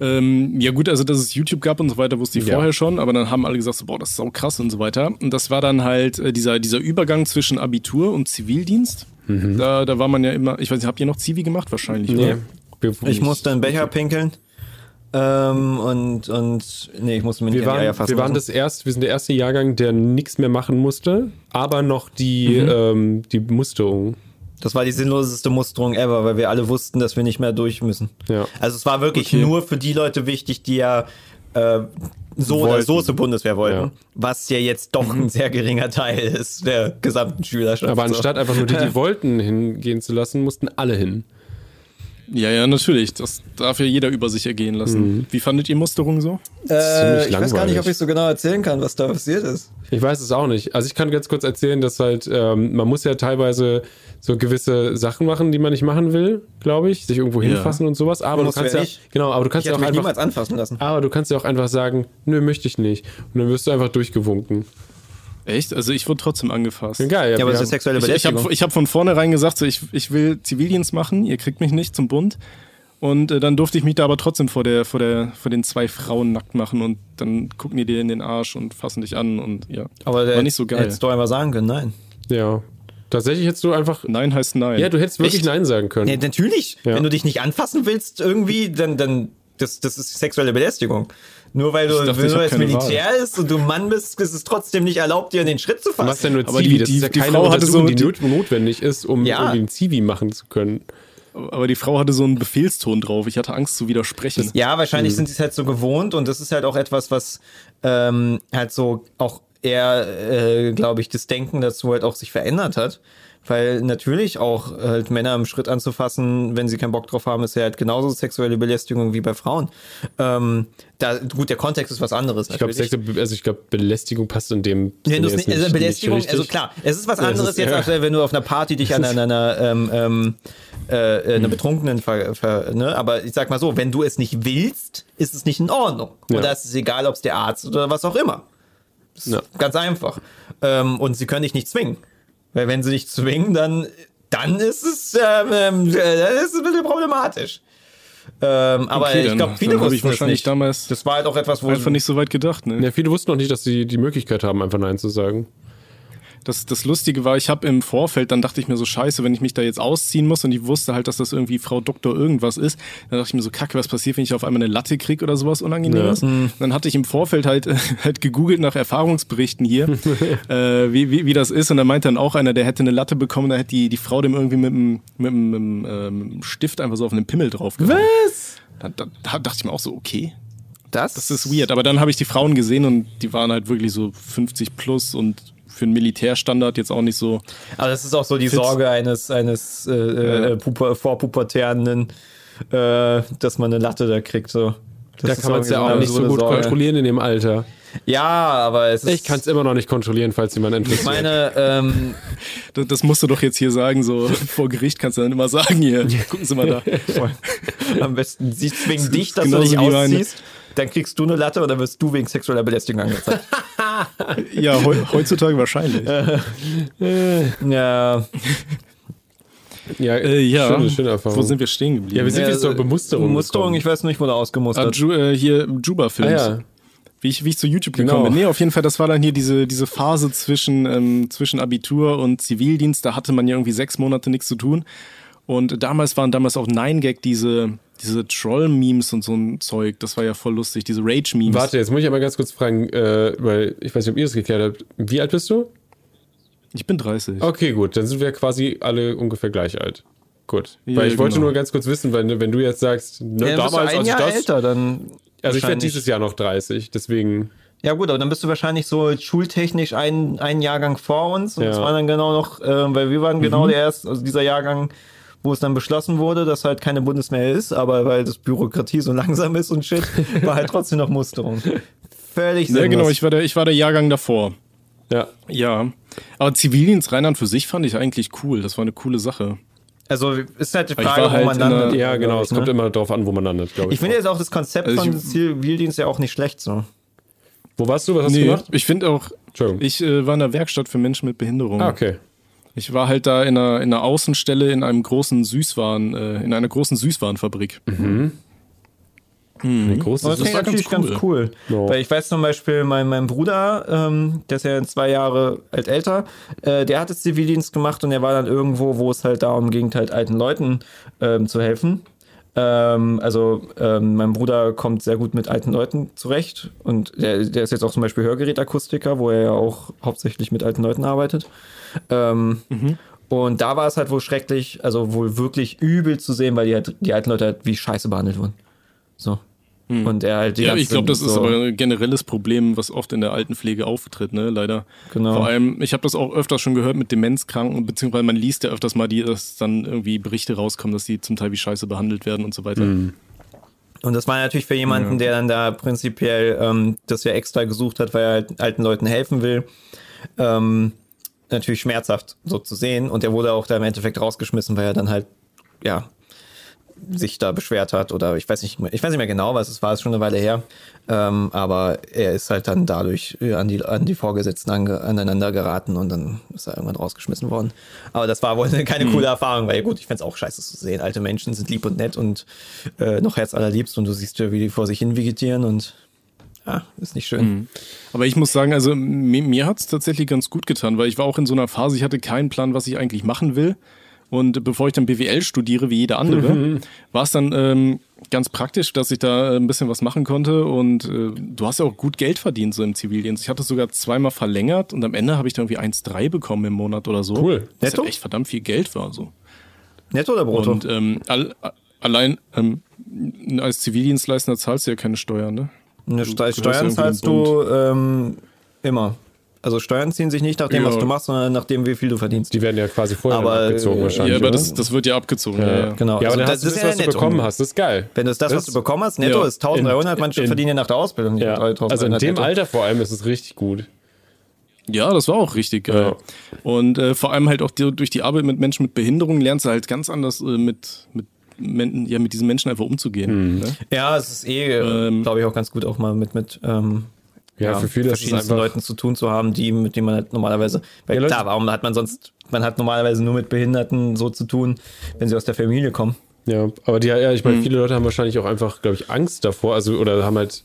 Ähm, ja gut, also dass es YouTube gab und so weiter, wusste ich Ja. vorher schon, aber dann haben alle gesagt, so, boah, das ist sau krass und so weiter. Und das war dann halt äh, dieser, dieser Übergang zwischen Abitur und Zivildienst. Da, da war man ja immer, ich weiß nicht, habt ihr noch Zivi gemacht? Wahrscheinlich, oder? Ich musste einen Becher pinkeln. Ähm, und, und, nee, ich musste mir nicht Wir Eier fassen wir waren das erst, wir sind der erste Jahrgang, der nichts mehr machen musste, aber noch die, ähm, die Musterung. Das war die sinnloseste Musterung ever, weil wir alle wussten, dass wir nicht mehr durch müssen. Ja. Also es war wirklich Okay. nur für die Leute wichtig, die ja äh, so oder Wollten. so zur Bundeswehr wollten. Ja. Was ja jetzt doch ein sehr geringer Teil ist der gesamten Schülerschaft. Aber anstatt einfach nur die, die (laughs) wollten, hingehen zu lassen, mussten alle hin. Ja, ja, natürlich. Das darf ja jeder über sich ergehen lassen. Wie fandet ihr Musterung so? äh, ich weiß gar nicht, ob ich so genau erzählen kann, was da passiert ist. Ich weiß es auch nicht. Also ich kann ganz kurz erzählen, dass halt, ähm, man muss ja teilweise so gewisse Sachen machen, die man nicht machen will, glaube ich. Sich irgendwo Ja. hinfassen und sowas. Aber du kannst ja nicht. genau, aber du kannst Ich ja auch mich einfach, niemals anfassen lassen. aber du kannst ja auch einfach sagen, nö, möchte ich nicht. Und dann wirst du einfach durchgewunken. Echt? Also ich wurde trotzdem angefasst. Ja, geil. Ja, aber wir das ist sexuelle Ich, ich Belästigung. habe ich hab von vornherein gesagt, so, ich, ich will Zivildienst machen, ihr kriegt mich nicht zum Bund. Und äh, dann durfte ich mich da aber trotzdem vor, der, vor, der, vor den zwei Frauen nackt machen und dann gucken die dir in den Arsch und fassen dich an und ja. aber der war nicht so geil. Hättest du einfach sagen können, nein. ja. Tatsächlich hättest du einfach. Nein heißt nein. Ja, du hättest wirklich Echt? Nein sagen können. Nee, natürlich. Ja. Wenn du dich nicht anfassen willst irgendwie, dann, dann das, das ist sexuelle Belästigung. Nur weil du, dachte, hab jetzt keine Militär ist und du Mann bist, ist es trotzdem nicht erlaubt, dir den Schritt zu fassen. Was denn nur Zivi? die- das die- ist ja die keine Frau hatte so- die not notwendig ist, um Ja. irgendwie ein Zivi machen zu können. Aber die Frau hatte so einen Befehlston drauf. Ich hatte Angst zu widersprechen. Ja, Mhm. wahrscheinlich sind sie es halt so gewohnt und das ist halt auch etwas, was ähm, halt so auch eher, äh, glaube ich, das Denken dazu halt auch sich verändert hat. Weil natürlich auch halt Männer im Schritt anzufassen, wenn sie keinen Bock drauf haben, ist ja halt genauso sexuelle Belästigung wie bei Frauen. Ähm, da, gut, der Kontext ist was anderes. Ich glaube, also ich glaube, Belästigung passt in dem. Du's jetzt nicht, also Belästigung, richtig. also klar, es ist was Ja, es anderes ist- jetzt, ja. wenn du auf einer Party dich an einer, ähm, ähm, äh, einer Betrunkenen ver, ver, ne? Aber ich sag mal so, wenn du es nicht willst, ist es nicht in Ordnung. Ja. Oder es ist egal, ob es der Arzt oder was auch immer. Ja. Ganz einfach. Ähm, und sie können dich nicht zwingen. Weil wenn sie dich zwingen, dann, dann ist es, ähm, äh, dann ist es ein bisschen problematisch. Ähm, aber Okay, ich glaube, viele ich wussten es wahrscheinlich nicht. damals das war halt auch etwas, wo Einfach nicht so weit gedacht, ne? Ja, viele wussten noch nicht, dass sie die Möglichkeit haben, einfach Nein zu sagen. Das, das Lustige war, ich habe im Vorfeld, dann dachte ich mir so, scheiße, wenn ich mich da jetzt ausziehen muss und ich wusste halt, dass das irgendwie Frau Doktor irgendwas ist, dann dachte ich mir so, kacke, was passiert, wenn ich auf einmal eine Latte krieg oder sowas Unangenehmes? Dann hatte ich im Vorfeld halt, (laughs) halt gegoogelt nach Erfahrungsberichten hier, (laughs) äh, wie, wie, wie das ist und da meinte dann auch einer, der hätte eine Latte bekommen, da hätte die, die Frau dem irgendwie mit einem mit einem, mit ähm, Stift einfach so auf einen Pimmel drauf Was? Da, da, da dachte ich mir auch so, okay, Das, das ist weird. Aber dann habe ich die Frauen gesehen und die waren halt wirklich so 50 plus und für einen Militärstandard jetzt auch nicht so. Aber das ist auch so die Sorge eines, eines äh, äh, Puper, Vorpubertärenden, äh, dass man eine Latte da kriegt. So. Das Da kann man es ja auch nicht so gut Sorge. kontrollieren in dem Alter. Ja, aber es ist. Ich kann es immer noch nicht kontrollieren, falls jemand Ich interessiert. meine, ähm, (laughs) Das, das musst du doch jetzt hier sagen, so (laughs) vor Gericht kannst du dann immer sagen, hier, gucken Sie mal da. am besten sie zwingen dich, dass du genauso dich wie meine- ausziehst. Dann kriegst du eine Latte und dann wirst du wegen sexueller Belästigung angezeigt. (laughs) Ja, heu, heutzutage wahrscheinlich. ja. ja, Äh, ja, schöne, schöne Erfahrung. wo sind wir stehen geblieben? Ja, wir sind Ja, jetzt zur Bemusterung. Musterung, gekommen. ich weiß nicht, wurde Ah, ausgemustert. Ju, äh, hier ah, Juba-Films. ja. Wie ich, wie ich zu YouTube Genau. gekommen bin. Nee, auf jeden Fall, das war dann hier diese, diese Phase zwischen, ähm, zwischen Abitur und Zivildienst. Da hatte man ja irgendwie sechs Monate nichts zu tun. Und damals waren damals auch 9gag diese, diese Troll-Memes und so ein Zeug. Das war ja voll lustig, diese Rage-Memes. Warte, jetzt muss ich aber ganz kurz fragen, äh, weil ich weiß nicht, ob ihr das geklärt habt. Wie alt bist du? Ich bin 30. Okay, gut, dann sind wir quasi alle ungefähr gleich alt. Gut. Ja, weil ich wollte genau. nur ganz kurz wissen, weil wenn du jetzt sagst, ne, Ja, damals, ein als ich Jahr das. älter, dann. Also ich werde dieses Jahr noch 30, deswegen. Ja gut, aber dann bist du wahrscheinlich so schultechnisch ein, ein Jahrgang vor uns und Ja. das war dann genau noch, äh, weil wir waren genau der erste, also dieser Jahrgang, wo es dann beschlossen wurde, dass halt keine Bundeswehr ist, aber weil das Bürokratie so (laughs) langsam ist und shit, war halt trotzdem noch Musterung. Völlig Ja, sinnlos. genau, ich war, der, ich war der Jahrgang davor. Ja. Ja. Aber Zivildienst Rheinland für sich fand ich eigentlich cool. Das war eine coole Sache. Also ist halt die ich Frage, halt wo man einer- landet. Ja, genau. glaub Es ich, kommt ne? immer darauf an, wo man landet, glaube ich. Ich finde jetzt auch das Konzept Also von ich- Zivildienst ja auch nicht schlecht so. Wo warst du? Was hast du Nee, gemacht? ich finde auch, Entschuldigung. ich äh, war in der Werkstatt für Menschen mit Behinderung. Ah, okay. Ich war halt da in einer, in einer Außenstelle in einem großen Süßwaren, äh, in einer großen Süßwarenfabrik. Wie groß Aber ist das, das? klingt war natürlich ganz ganz cool. Ja. Weil ich weiß zum Beispiel, mein, mein Bruder, ähm, der ist ja zwei Jahre alt älter, äh, der hat jetzt Zivildienst gemacht und er war dann irgendwo, wo es halt darum ging, halt alten Leuten ähm, zu helfen. Ähm, also ähm, mein Bruder kommt sehr gut mit alten Leuten zurecht und der, der ist jetzt auch zum Beispiel Hörgerätakustiker, wo er ja auch hauptsächlich mit alten Leuten arbeitet. Ähm, Und da war es halt wohl schrecklich, also wohl wirklich übel zu sehen, weil die, halt, die alten Leute halt wie Scheiße behandelt wurden. So. Und er halt die Ja, ich glaube, das ist so, aber ein generelles Problem, was oft in der Altenpflege auftritt, ne, leider. Genau. Vor allem, ich habe das auch öfters schon gehört mit Demenzkranken, beziehungsweise man liest ja öfters mal, die, dass dann irgendwie Berichte rauskommen, dass die zum Teil wie Scheiße behandelt werden und so weiter. Und das war natürlich für jemanden, der dann da prinzipiell ähm, das ja extra gesucht hat, weil er halt alten Leuten helfen will, ähm, natürlich schmerzhaft so zu sehen. Und er wurde auch da im Endeffekt rausgeschmissen, weil er dann halt, ja, sich da beschwert hat oder ich weiß nicht, mehr- ich weiß nicht mehr genau, was es war, ist schon eine Weile her. Ähm, aber er ist halt dann dadurch äh, an die, an die Vorgesetzten ange, aneinander geraten und dann ist er irgendwann rausgeschmissen worden. Aber das war wohl keine coole Erfahrung, weil gut, ich fände es auch scheiße zu sehen. Alte Menschen sind lieb und nett und äh, noch herzallerliebst und du siehst ja, wie die vor sich hin vegetieren und ja, ist nicht schön. Aber ich muss sagen, also mir, mir hat es tatsächlich ganz gut getan, weil ich war auch in so einer Phase, ich hatte keinen Plan, was ich eigentlich machen will. Und bevor ich dann BWL studiere, wie jeder andere, (laughs) war es dann ähm, ganz praktisch, dass ich da äh, ein bisschen was machen konnte. Und äh, du hast ja auch gut Geld verdient so im Zivildienst. Ich hatte es sogar zweimal verlängert und am Ende habe ich dann irgendwie 1,3 bekommen im Monat oder so. Cool. Was Netto? ja echt verdammt viel Geld war. So. Netto oder Brutto? Und ähm, all, allein ähm, als Zivildienstleister zahlst du ja keine Steuern, ne? Eine du Ste Steuern zahlst du ähm, immer. Also Steuern ziehen sich nicht nach dem, Ja. was du machst, sondern nach dem, wie viel du verdienst. Die werden ja quasi vorher Aber, abgezogen äh, wahrscheinlich. Ja, aber das, das wird ja abgezogen. Ja. Ja, Genau. ja, aber Also dann das hast du ist das, ja was du netto. bekommen hast. Das ist geil. Wenn das ist das, was du bekommen hast, netto Ja. ist 1300, manche in- verdienen ja nach der Ausbildung Ja. 3000 Also in dem netto. Alter vor allem ist es richtig gut. Ja, das war auch richtig geil. Und äh, vor allem halt auch die, durch die Arbeit mit Menschen mit Behinderung lernst du halt ganz anders äh, mit, mit, ja, mit diesen Menschen einfach umzugehen. Ne? Ja, es ist eh, Ähm, glaube ich, auch ganz gut, auch mal mit, mit ähm, Ja, für viele es einfach- Leuten zu tun zu haben, die, mit denen man halt normalerweise. Weil Ja, klar, warum hat man sonst, man hat normalerweise nur mit Behinderten so zu tun, wenn sie aus der Familie kommen. Ja, aber die, ja, ich meine, viele Leute haben wahrscheinlich auch einfach, glaube ich, Angst davor, also oder haben halt,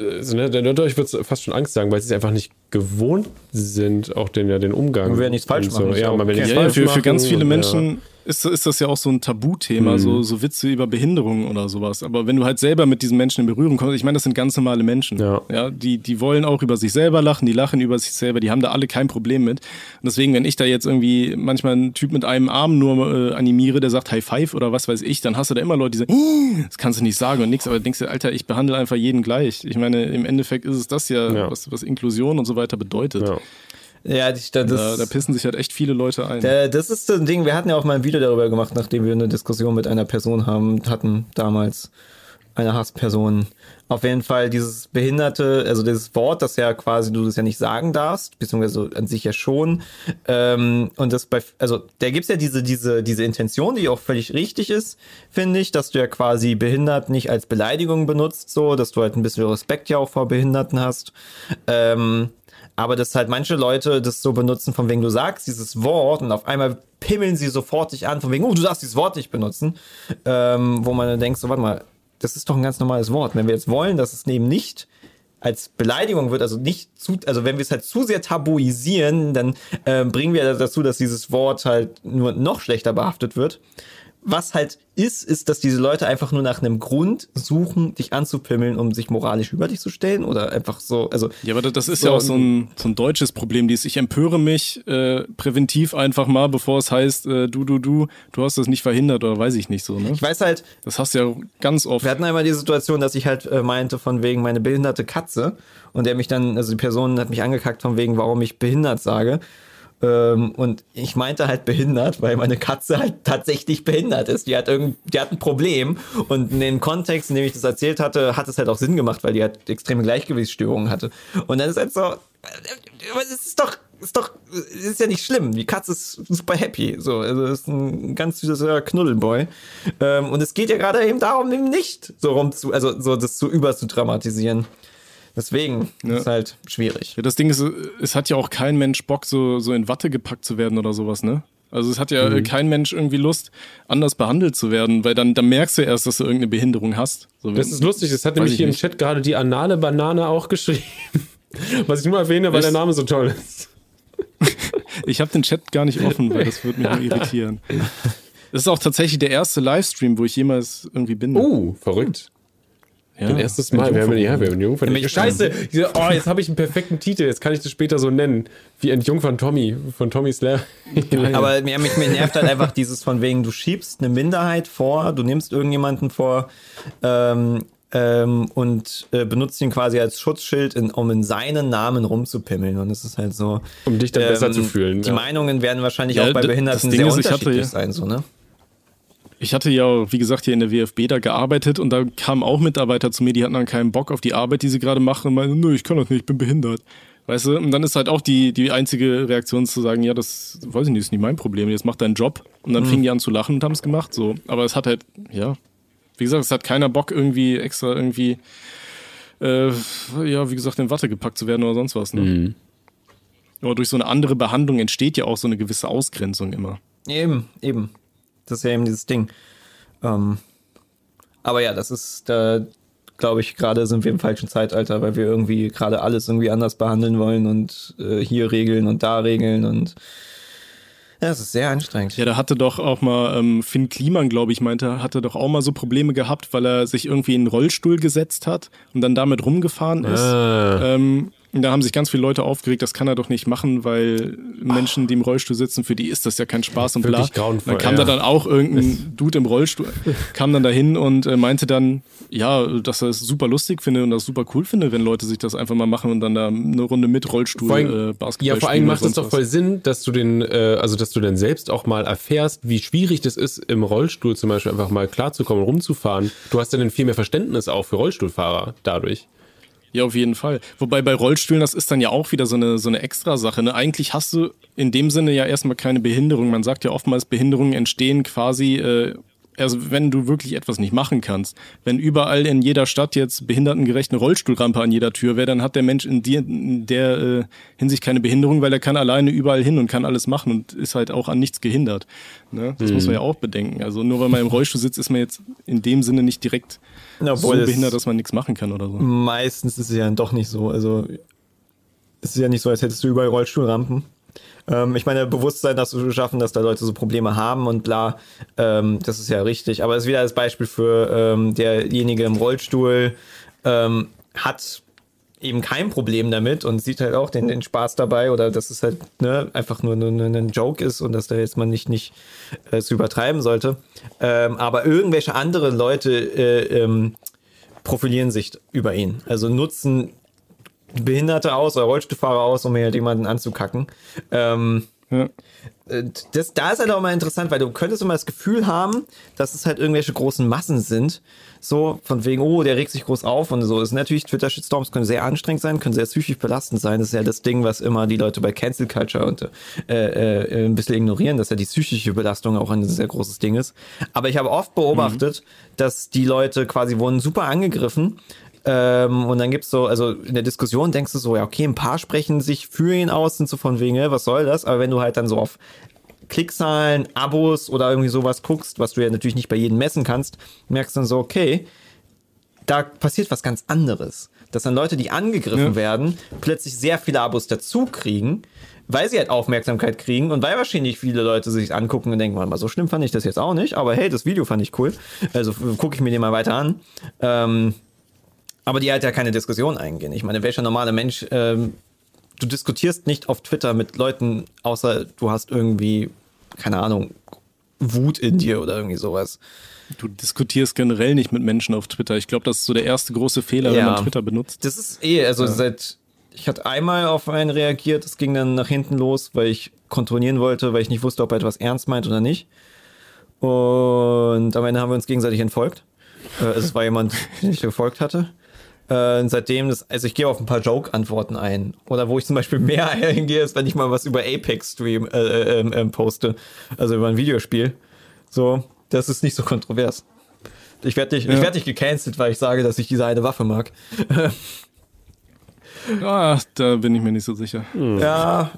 äh, so, ne, ich würde fast schon Angst sagen, weil sie es einfach nicht gewohnt sind, auch den, ja, den Umgang. Man will ja nichts falsch so. machen, ja Ja, man will okay. nichts Ja, ja, falsch für, für machen ganz viele Menschen ist, ist das ja auch so ein Tabuthema, so, so Witze über Behinderung oder sowas. Aber wenn du halt selber mit diesen Menschen in Berührung kommst, ich meine, das sind ganz normale Menschen. Ja. die, die wollen auch über sich selber lachen, die lachen über sich selber, die haben da alle kein Problem mit. Und deswegen, wenn ich da jetzt irgendwie manchmal einen Typ mit einem Arm nur äh, animiere, der sagt High Five oder was weiß ich, dann hast du da immer Leute, die sagen, "Ih, das kannst du nicht sagen und nix, aber denkst du, Alter, ich behandle einfach jeden gleich. Ich meine, im Endeffekt ist es das ja, Ja. Was, was Inklusion und so weiter bedeutet. Ja. Ja, das, das, Da, da pissen sich halt echt viele Leute ein. Äh, das ist so ein Ding, wir hatten ja auch mal ein Video darüber gemacht, nachdem wir eine Diskussion mit einer Person haben, hatten damals eine Hassperson. Auf jeden Fall dieses Behinderte, also dieses Wort, das ja quasi du das ja nicht sagen darfst, beziehungsweise an sich ja schon. Ähm, und das bei, also da gibt's ja diese, diese, diese Intention, die auch völlig richtig ist, finde ich, dass du ja quasi behindert nicht als Beleidigung benutzt, so, dass du halt ein bisschen Respekt ja auch vor Behinderten hast. Ähm, aber dass halt manche Leute das so benutzen, von wegen du sagst dieses Wort und auf einmal pimmeln sie sofort dich an, von wegen, oh, du darfst dieses Wort nicht benutzen. Ähm, wo man dann denkt, so, warte mal, das ist doch ein ganz normales Wort. Wenn wir jetzt wollen, dass es eben nicht als Beleidigung wird, also nicht zu, also wenn wir es halt zu sehr tabuisieren, dann ähm, bringen wir dazu, dass dieses Wort halt nur noch schlechter behaftet wird. Was halt ist, ist, dass diese Leute einfach nur nach einem Grund suchen, dich anzupimmeln, um sich moralisch über dich zu stellen oder einfach so, also Ja, aber das- ist So ja auch so ein, so ein deutsches Problem. Dies, ich empöre mich äh, präventiv einfach mal, bevor es heißt, äh, du, du, du, du hast das nicht verhindert oder weiß ich nicht so. Ne? ich weiß halt, Das hast du ja ganz oft. Wir hatten einmal die Situation, dass ich halt äh, meinte, von wegen meine behinderte Katze. Und der mich dann, also die Person hat mich angekackt, von wegen, warum ich behindert sage. Ähm, und ich meinte halt behindert, weil meine Katze halt tatsächlich behindert ist. Die hat irgend, die hat ein Problem. Und in dem Kontext, in dem ich das erzählt hatte, hat es halt auch Sinn gemacht, weil die halt extreme Gleichgewichtsstörungen hatte. Und dann ist halt so, es ist doch, ist doch, ist ja nicht schlimm. Die Katze ist super happy. So, also ist ein ganz süßer Knuddelboy. Ähm, und es geht ja gerade eben darum, eben nicht so rum zu, also so das zu dramatisieren. Deswegen ja. ist halt schwierig. Ja, das Ding ist, es hat ja auch kein Mensch Bock, so, so in Watte gepackt zu werden oder sowas, ne? Also es hat ja mhm. kein Mensch irgendwie Lust, anders behandelt zu werden, weil dann, dann merkst du erst, dass du irgendeine Behinderung hast. So, das ist lustig, das hat nämlich hier nicht. im Chat gerade die anale Banane auch geschrieben. (laughs) Was ich nur erwähne, weil ich, der Name so toll ist. (laughs) ich habe den Chat gar nicht offen, weil das würde mich nur (laughs) irritieren. Das ist auch tatsächlich der erste Livestream, wo ich jemals irgendwie bin. Oh, verrückt. Ja, Mein erstes Mal. Wir haben, ja, wir haben Jungfern. Scheiße! Oh, jetzt habe ich einen perfekten Titel. Jetzt kann ich das später so nennen. Wie Entjungfern Tommy von Tommy Slayer. Aber mich, mich nervt halt einfach dieses von wegen, du schiebst eine Minderheit vor, du nimmst irgendjemanden vor ähm, ähm, und äh, benutzt ihn quasi als Schutzschild, in, um in seinen Namen rumzupimmeln. Und es ist halt so. Um dich dann ähm, besser zu fühlen. Die ja. Meinungen werden wahrscheinlich auch bei Behinderten sehr ist, unterschiedlich hatte, sein, so, ne? Ich hatte ja, wie gesagt, hier in der WFB da gearbeitet und da kamen auch Mitarbeiter zu mir, die hatten dann keinen Bock auf die Arbeit, die sie gerade machen und meinten, nö, ich kann das nicht, ich bin behindert. Weißt du, und dann ist halt auch die, die einzige Reaktion zu sagen, ja, das weiß ich nicht, ist nicht mein Problem, jetzt mach deinen Job. Und dann mhm. fingen die an zu lachen und haben es gemacht, so. Aber es hat halt, ja, wie gesagt, es hat keiner Bock, irgendwie extra irgendwie, äh, ja, wie gesagt, in Watte gepackt zu werden oder sonst was, ne? Mhm. Aber durch so eine andere Behandlung entsteht ja auch so eine gewisse Ausgrenzung immer. Eben, eben. Das ist ja eben dieses Ding. Ähm, aber ja, das ist, da glaube ich, gerade sind wir im falschen Zeitalter, weil wir irgendwie gerade alles irgendwie anders behandeln wollen und äh, hier regeln und da regeln und ja, das ist sehr anstrengend. Ja, da hatte doch auch mal ähm, Finn Kliman, glaube ich, meinte, hatte doch auch mal so Probleme gehabt, weil er sich irgendwie in einen Rollstuhl gesetzt hat und dann damit rumgefahren ist. Ah. Ähm, da haben sich ganz viele Leute aufgeregt, das kann er doch nicht machen, weil Menschen, die im Rollstuhl sitzen, für die ist das ja kein Spaß und bla. Dann kam ja. da dann auch irgendein Dude im Rollstuhl, kam dann dahin und äh, meinte dann, ja, dass er es super lustig finde und das super cool finde, wenn Leute sich das einfach mal machen und dann da eine Runde mit Rollstuhl vor allem, äh, Basketball Ja, vor allem macht es doch voll Sinn, dass du den, äh, also dass du dann selbst auch mal erfährst, wie schwierig das ist, im Rollstuhl zum Beispiel einfach mal klarzukommen, rumzufahren. Du hast dann viel mehr Verständnis auch für Rollstuhlfahrer dadurch. Ja, auf jeden Fall. Wobei bei Rollstühlen, das ist dann ja auch wieder so eine, so eine Extra-Sache. Ne? Eigentlich hast du in dem Sinne ja erstmal keine Behinderung. Man sagt ja oftmals, Behinderungen entstehen quasi äh, also wenn du wirklich etwas nicht machen kannst, wenn überall in jeder Stadt jetzt behindertengerecht eine Rollstuhlrampe an jeder Tür wäre, dann hat der Mensch in, die, in der äh, Hinsicht keine Behinderung, weil er kann alleine überall hin und kann alles machen und ist halt auch an nichts gehindert. Ne? Das mhm. muss man ja auch bedenken. Also nur weil man im Rollstuhl sitzt, ist man jetzt in dem Sinne nicht direkt Obwohl so behindert, dass man nichts machen kann oder so. Meistens ist es ja doch nicht so. Also es ist ja nicht so, als hättest du überall Rollstuhlrampen. Ähm, ich meine, Bewusstsein, dass du schaffen, dass da Leute so Probleme haben und bla, ähm, das ist ja richtig. Aber es ist wieder das Beispiel für ähm, derjenige im Rollstuhl ähm, hat eben kein Problem damit und sieht halt auch den, den Spaß dabei oder dass es halt ne, einfach nur, nur, nur ein Joke ist und dass da jetzt man nicht, nicht äh, zu übertreiben sollte. Ähm, aber irgendwelche andere Leute äh, ähm, profilieren sich über ihn. Also nutzen Behinderte aus oder Rollstuhlfahrer aus, um hier halt jemanden anzukacken. Ähm, ja. Äh, das, da ist halt auch mal interessant, weil du könntest immer das Gefühl haben, dass es halt irgendwelche großen Massen sind. So, von wegen, oh, der regt sich groß auf und so. Das ist natürlich, Twitter-Shitstorms können sehr anstrengend sein, können sehr psychisch belastend sein. Das ist ja das Ding, was immer die Leute bei Cancel Culture und, äh, äh, ein bisschen ignorieren, dass ja die psychische Belastung auch ein sehr großes Ding ist. Aber ich habe oft beobachtet, mhm. dass die Leute quasi wurden super angegriffen ähm, und dann gibt's so, also in der Diskussion denkst du so, ja, okay, ein paar sprechen sich für ihn aus, sind so von wegen, was soll das? Aber wenn du halt dann so auf Klickzahlen, Abos oder irgendwie sowas guckst, was du ja natürlich nicht bei jedem messen kannst, merkst du dann so, okay, da passiert was ganz anderes. Dass dann Leute, die angegriffen ja. werden, plötzlich sehr viele Abos dazu kriegen, weil sie halt Aufmerksamkeit kriegen und weil wahrscheinlich viele Leute sich angucken und denken, mal so schlimm fand ich das jetzt auch nicht, aber hey, das Video fand ich cool, also gucke ich mir den mal weiter an. Ähm, aber die halt ja keine Diskussion eingehen. Ich meine, welcher normale Mensch, ähm, du diskutierst nicht auf Twitter mit Leuten, außer du hast irgendwie, keine Ahnung, Wut in dir oder irgendwie sowas. Du diskutierst generell nicht mit Menschen auf Twitter. Ich glaube, das ist so der erste große Fehler, ja. wenn man Twitter benutzt. Das ist eh, also ja. seit ich hatte einmal auf einen reagiert, das ging dann nach hinten los, weil ich kontrollieren wollte, weil ich nicht wusste, ob er etwas ernst meint oder nicht. Und am Ende haben wir uns gegenseitig entfolgt. Äh, es war jemand, den ich gefolgt hatte. Äh, seitdem, das, also ich gehe auf ein paar Joke-Antworten ein. Oder wo ich zum Beispiel (laughs) mehr hingehe, ist, wenn ich mal was über Apex stream, äh, äh, äh, poste. Also über ein Videospiel. So, das ist nicht so kontrovers. Ich werde nicht, ja. werd nicht gecancelt, weil ich sage, dass ich diese eine Waffe mag. (laughs) ah, da bin ich mir nicht so sicher. Hm. Ja,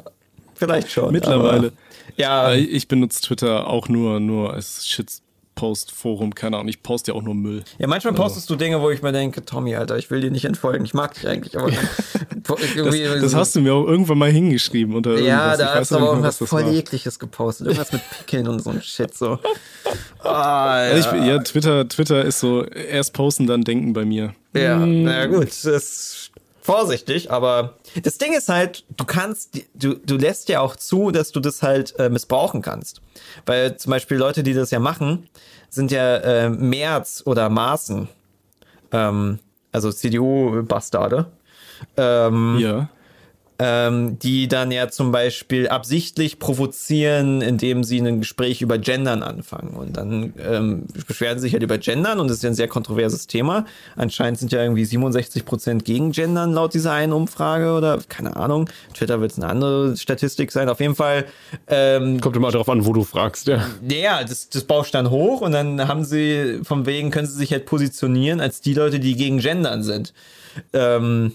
vielleicht schon. Mittlerweile. ja. Ich benutze Twitter auch nur, nur als Shit Post-Forum, keine Ahnung, ich poste ja auch nur Müll. Ja, manchmal postest du Dinge, wo ich mir denke, Tommy, Alter, ich will dir nicht entfolgen, ich mag dich eigentlich, aber (laughs) das, das, hast du mir auch irgendwann mal hingeschrieben unter Ja, da hast du aber irgendwas voll ekliges gepostet, irgendwas mit Pickeln und so ein Shit, so. (laughs) Oh, ja. Ich, ja, Twitter, Twitter ist so, erst posten, dann denken bei mir. Ja, hm. na gut, das vorsichtig, aber das Ding ist halt, du kannst, du, du lässt ja auch zu, dass du das halt äh, missbrauchen kannst. Weil zum Beispiel Leute, die das ja machen, sind ja äh, Merz oder Maaßen, ähm, also CDU-Bastarde. Ähm, ja ähm, die dann ja zum Beispiel absichtlich provozieren, indem sie ein Gespräch über Gendern anfangen. Und dann ähm, beschweren sie sich halt über Gendern und das ist ja ein sehr kontroverses Thema. Anscheinend sind ja irgendwie 67 Prozent gegen Gendern laut dieser einen Umfrage oder keine Ahnung. Twitter wird es eine andere Statistik sein. Auf jeden Fall. Ähm, Kommt immer darauf an, wo du fragst, ja. Ja, das, das bauscht dann hoch und dann haben sie, vom wegen können sie sich halt positionieren als die Leute, die gegen Gendern sind. Ähm,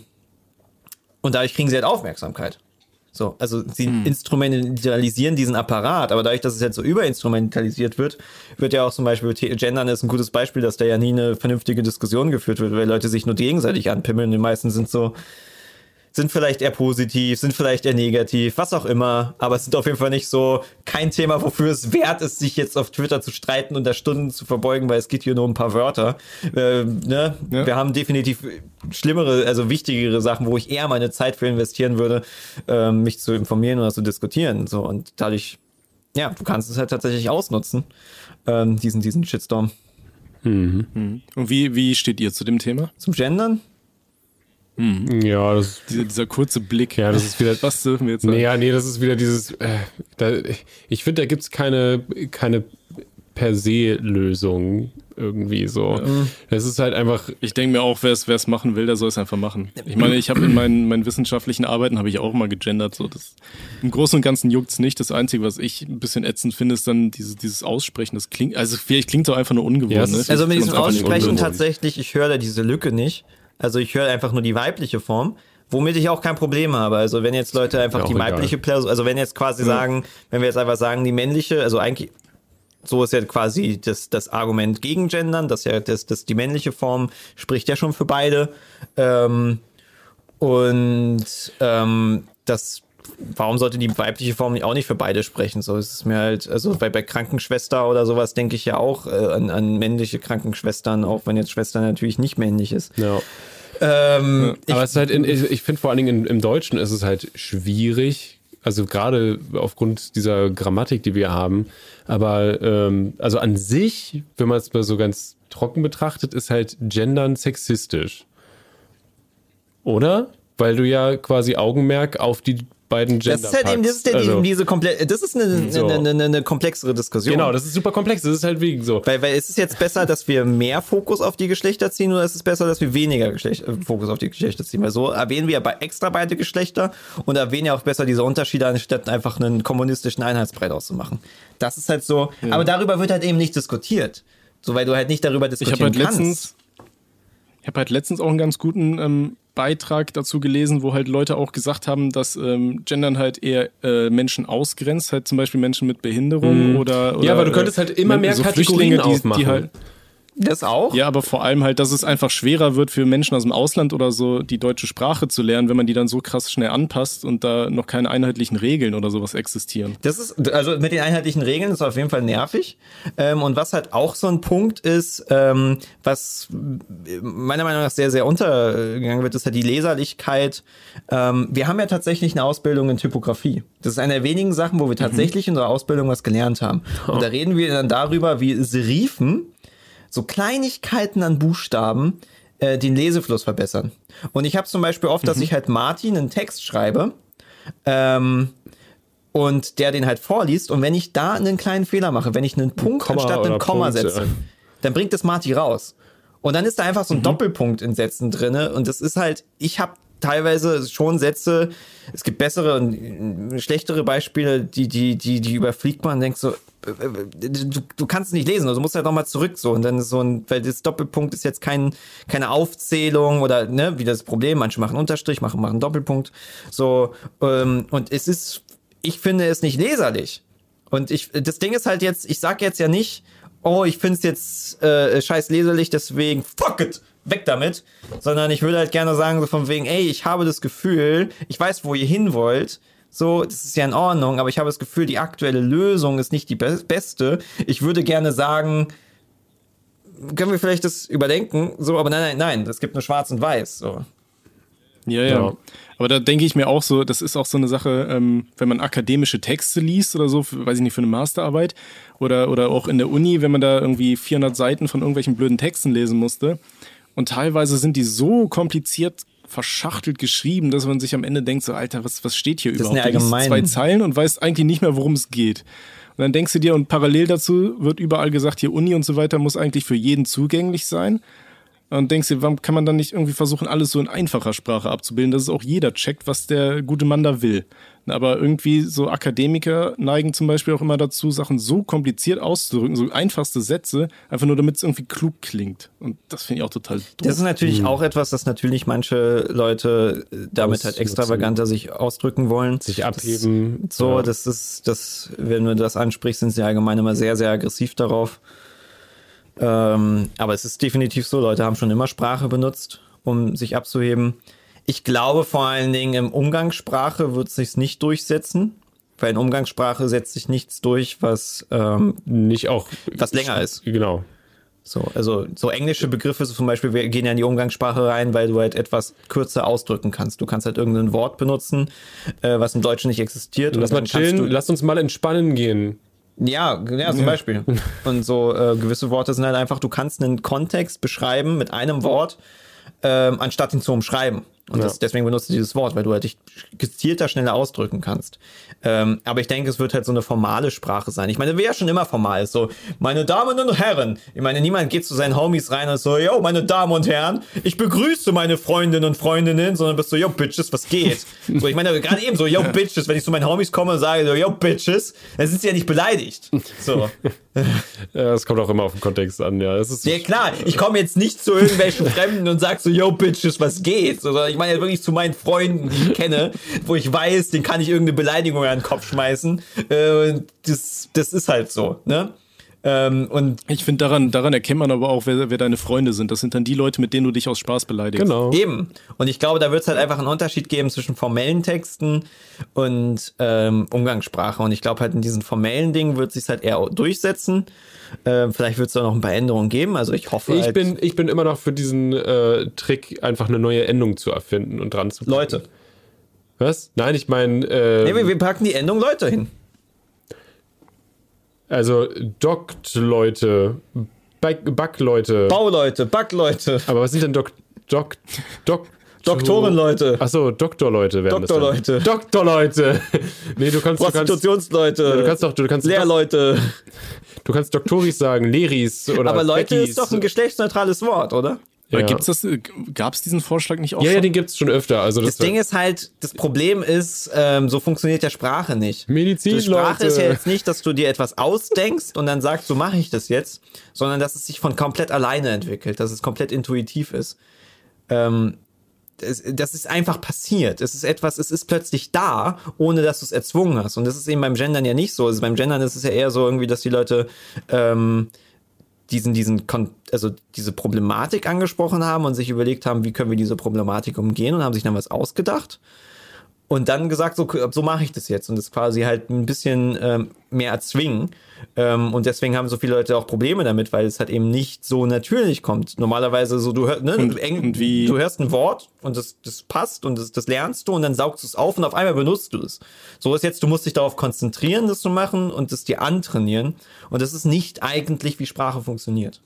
und dadurch kriegen sie halt Aufmerksamkeit. So, also sie hm. instrumentalisieren diesen Apparat, aber dadurch, dass es jetzt so überinstrumentalisiert wird, wird ja auch zum Beispiel Gendern ist ein gutes Beispiel, dass da ja nie eine vernünftige Diskussion geführt wird, weil Leute sich nur gegenseitig anpimmeln. Die meisten sind so, sind vielleicht eher positiv, sind vielleicht eher negativ, was auch immer, aber es sind auf jeden Fall nicht so kein Thema, wofür es wert ist, sich jetzt auf Twitter zu streiten und da Stunden zu verbeugen, weil es geht hier nur um ein paar Wörter. Äh, ne? Ja. Wir haben definitiv schlimmere, also wichtigere Sachen, wo ich eher meine Zeit für investieren würde, äh, mich zu informieren oder zu diskutieren. So und dadurch, ja, du kannst es halt tatsächlich ausnutzen, ähm, diesen diesen Shitstorm. Mhm. mhm. Und wie wie steht ihr zu dem Thema? Zum Gendern? Hm. Ja, das, dieser, dieser, kurze Blick. Ja, das (laughs) ist wieder. Was dürfen wir jetzt sagen? Nee, ja, nee, das ist wieder dieses. Äh, da, ich finde, da gibt es keine, keine per se Lösung irgendwie so. Ja. Es ist halt einfach. Ich denke mir auch, wer es machen will, der soll es einfach machen. Ich meine, ich habe in meinen, meinen wissenschaftlichen Arbeiten habe ich auch mal gegendert. So, das, Im Großen und Ganzen juckt es nicht. Das Einzige, was ich ein bisschen ätzend finde, ist dann dieses, dieses Aussprechen. Das klingt, also vielleicht klingt es auch einfach nur ungewohnt. Ja, ne? Also mit diesem Aussprechen tatsächlich, ich höre da diese Lücke nicht. Also ich höre einfach nur die weibliche Form, womit ich auch kein Problem habe. Also wenn jetzt Leute einfach die weibliche Person, also wenn jetzt quasi mhm. sagen, wenn wir jetzt einfach sagen, die männliche, also eigentlich so ist ja quasi das, das Argument gegen Gendern, dass ja das, das die männliche Form spricht ja schon für beide. Ähm, und ähm, das warum sollte die weibliche Form auch nicht für beide sprechen? So ist es mir halt, also bei, bei Krankenschwester oder sowas denke ich ja auch äh, an, an männliche Krankenschwestern, auch wenn jetzt Schwester natürlich nicht männlich ist. Ja. Ähm, ja, aber es ist halt, in, ich, ich finde vor allen Dingen in, im Deutschen ist es halt schwierig, also gerade aufgrund dieser Grammatik, die wir haben. Aber ähm, also an sich, wenn man es mal so ganz trocken betrachtet, ist halt Gendern sexistisch. Oder? Weil du ja quasi Augenmerk auf die beiden Gender Das ist halt eben, das ist ja also, diese komplett, das ist eine, so. eine, eine, eine, komplexere Diskussion. Genau, das ist super komplex. Das ist halt wegen so. Weil, weil ist es jetzt besser, dass wir mehr Fokus auf die Geschlechter ziehen oder ist es besser, dass wir weniger Geschlecht, äh, Fokus auf die Geschlechter ziehen? Weil so erwähnen wir ja extra beide Geschlechter und erwähnen ja auch besser diese Unterschiede, anstatt einfach einen kommunistischen Einheitsbrei auszumachen. Das ist halt so. Ja. Aber darüber wird halt eben nicht diskutiert. So, weil du halt nicht darüber diskutieren ich halt kannst. Letztens, ich habe halt letztens auch einen ganz guten ähm, Beitrag dazu gelesen, wo halt Leute auch gesagt haben, dass ähm, Gendern halt eher äh, Menschen ausgrenzt, halt zum Beispiel Menschen mit Behinderung mhm. oder, oder, Ja, aber du könntest halt immer mehr so Kategorien die, aufmachen. Die halt, das auch? Ja, aber vor allem halt, dass es einfach schwerer wird für Menschen aus dem Ausland oder so, die deutsche Sprache zu lernen, wenn man die dann so krass schnell anpasst und da noch keine einheitlichen Regeln oder sowas existieren. Das ist, also mit den einheitlichen Regeln ist auf jeden Fall nervig. Ähm, und was halt auch so ein Punkt ist, ähm, was meiner Meinung nach sehr, sehr untergegangen wird, ist halt die Leserlichkeit. Ähm, wir haben ja tatsächlich eine Ausbildung in Typografie. Das ist eine der wenigen Sachen, wo wir mhm. tatsächlich mhm. in unserer Ausbildung was gelernt haben. Und da reden wir dann darüber, wie Serifen so Kleinigkeiten an Buchstaben äh, den Lesefluss verbessern. Und ich habe zum Beispiel oft, dass ich halt Martin einen Text schreibe ähm, und der den halt vorliest und wenn ich da einen kleinen Fehler mache, wenn ich einen Punkt Komma anstatt einen Komma Punkt, setze, ja. dann bringt das Marty raus. Und dann ist da einfach so ein Doppelpunkt in Sätzen drinne und das ist halt, ich habe teilweise schon Sätze, es gibt bessere und schlechtere Beispiele, die, die, die, die überfliegt man und denkt so, du, du kannst es nicht lesen, also du musst halt nochmal zurück so und dann ist so ein, weil das Doppelpunkt ist jetzt kein, keine Aufzählung oder ne, wie das Problem, manche machen Unterstrich, machen, machen Doppelpunkt, so, ähm, und es ist, ich finde es nicht leserlich. Und ich, das Ding ist halt jetzt, ich sag jetzt ja nicht, oh, ich find's jetzt äh, scheiß leserlich, deswegen fuck it, weg damit. Sondern ich würde halt gerne sagen, so von wegen, ey, ich habe das Gefühl, ich weiß, wo ihr hin wollt. So, das ist ja in Ordnung, aber ich habe das Gefühl, die aktuelle Lösung ist nicht die be beste. Ich würde gerne sagen, können wir vielleicht das überdenken? So, aber nein, nein, nein, es gibt nur schwarz und weiß. So. Ja, ja. Ja. Aber da denke ich mir auch so, das ist auch so eine Sache, ähm, wenn man akademische Texte liest oder so, für, weiß ich nicht, für eine Masterarbeit oder, oder auch in der Uni, wenn man da irgendwie 400 Seiten von irgendwelchen blöden Texten lesen musste. Und teilweise sind die so kompliziert verschachtelt geschrieben, dass man sich am Ende denkt, so, Alter, was, was steht hier Das überhaupt? liest allgemein- zwei Zeilen und weißt eigentlich nicht mehr, worum es geht. Und dann denkst du dir, und parallel dazu wird überall gesagt, hier Uni und so weiter muss eigentlich für jeden zugänglich sein. Und denkst dir, warum kann man dann nicht irgendwie versuchen, alles so in einfacher Sprache abzubilden, dass es auch jeder checkt, was der gute Mann da will. Aber irgendwie so Akademiker neigen zum Beispiel auch immer dazu, Sachen so kompliziert auszudrücken, so einfachste Sätze, einfach nur damit es irgendwie klug klingt. Und das finde ich auch total doof. Das ist natürlich auch etwas, das natürlich manche Leute äh, damit halt extravaganter sich ausdrücken wollen. Sich abheben. Das, so, Ja. das ist, das, wenn du das ansprichst, sind sie allgemein immer sehr, sehr aggressiv darauf. Ähm, aber es ist definitiv so, Leute haben schon immer Sprache benutzt, um sich abzuheben. Ich glaube vor allen Dingen im Umgangssprache wird es sich nicht durchsetzen, weil in Umgangssprache setzt sich nichts durch, was ähm, Nicht auch. was länger ist. Genau. So, also so englische Begriffe so zum Beispiel wir gehen ja in die Umgangssprache rein, weil du halt etwas kürzer ausdrücken kannst. Du kannst halt irgendein Wort benutzen, äh, was im Deutschen nicht existiert. Lass mal chillen, lass uns mal entspannen gehen. Ja, ja, zum Beispiel. Und so äh, gewisse Worte sind halt einfach, du kannst einen Kontext beschreiben mit einem Wort, ähm, anstatt ihn zu umschreiben. Und das, deswegen benutzt du dieses Wort, weil du halt dich gezielter, schneller ausdrücken kannst. Ähm, aber ich denke, es wird halt so eine formale Sprache sein. Ich meine, wer ja schon immer formal ist, so, meine Damen und Herren. Ich meine, niemand geht zu seinen Homies rein und ist so, yo, meine Damen und Herren, ich begrüße meine Freundinnen und Freundinnen, sondern bist so, yo, Bitches, was geht? (laughs) So, ich meine, gerade eben so, yo, Bitches, wenn ich zu meinen Homies komme und sage, so, yo, Bitches, dann sind sie ja nicht beleidigt. So. (laughs) (laughs) Ja, Es kommt auch immer auf den Kontext an, ja. Es ist Ja klar, ich komme jetzt nicht zu irgendwelchen Fremden und sag so, yo Bitches, was geht? Sondern ich meine ja wirklich zu meinen Freunden, die ich kenne, wo ich weiß, den kann ich irgendeine Beleidigung an den Kopf schmeißen. Äh, das, das ist halt so, ne? Ähm, und Ich finde, daran, daran erkennt man aber auch, wer, wer deine Freunde sind. Das sind dann die Leute, mit denen du dich aus Spaß beleidigst. Genau. eben. Und ich glaube, da wird es halt einfach einen Unterschied geben zwischen formellen Texten und ähm, Umgangssprache. Und ich glaube halt in diesen formellen Dingen wird sich halt eher durchsetzen. Äh, vielleicht wird es da noch ein paar Änderungen geben. Also ich hoffe Ich halt, bin, ich bin immer noch für diesen äh, Trick, einfach eine neue Endung zu erfinden und dran zu packen. Leute. Was? Nein, ich meine, äh, Nee, wir, wir packen die Endung Leute hin. Also Dokt-Leute, Back- Backleute. Bauleute, Backleute. Aber was sind denn Dok... Dok... Dok... Doktorenleute. Achso, Doktorleute werden Doktorleute. das dann. Doktorleute. nee, du kannst, du kannst, Prostitutionsleute. du kannst doch, du kannst, Lehrleute. du kannst Doktoris sagen, Leris oder Aber Leute Beckis. ist doch ein geschlechtsneutrales Wort, oder? Ja. gibt's das, gab es diesen Vorschlag nicht auch Ja, ja, schon? den gibt's schon öfter. Also Das das, Ding ist halt, das Problem ist, ähm, so funktioniert ja Sprache nicht. Medizin, Die Sprache Leute. ist ja jetzt nicht, dass du dir etwas ausdenkst und dann sagst, so mache ich das jetzt, sondern dass es sich von komplett alleine entwickelt, dass es komplett intuitiv ist. Ähm, das, das ist einfach passiert. Es ist etwas, es ist plötzlich da, ohne dass du es erzwungen hast. Und das ist eben beim Gendern ja nicht so. Also beim Gendern ist es ja eher so irgendwie, dass die Leute ähm, diesen, diesen, also diese Problematik angesprochen haben und sich überlegt haben, wie können wir diese Problematik umgehen und haben sich dann was ausgedacht und dann gesagt, so, so mache ich das jetzt und das quasi halt ein bisschen ähm, mehr erzwingen. Ähm, und deswegen haben so viele Leute auch Probleme damit, weil es halt eben nicht so natürlich kommt. Normalerweise so, du, hör, ne, Und- eng, und wie- du hörst ein Wort und das, das passt und das, das lernst du und dann saugst du es auf und auf einmal benutzt du es. So ist jetzt, du musst dich darauf konzentrieren, das zu machen und das dir antrainieren. Und das ist nicht eigentlich, wie Sprache funktioniert.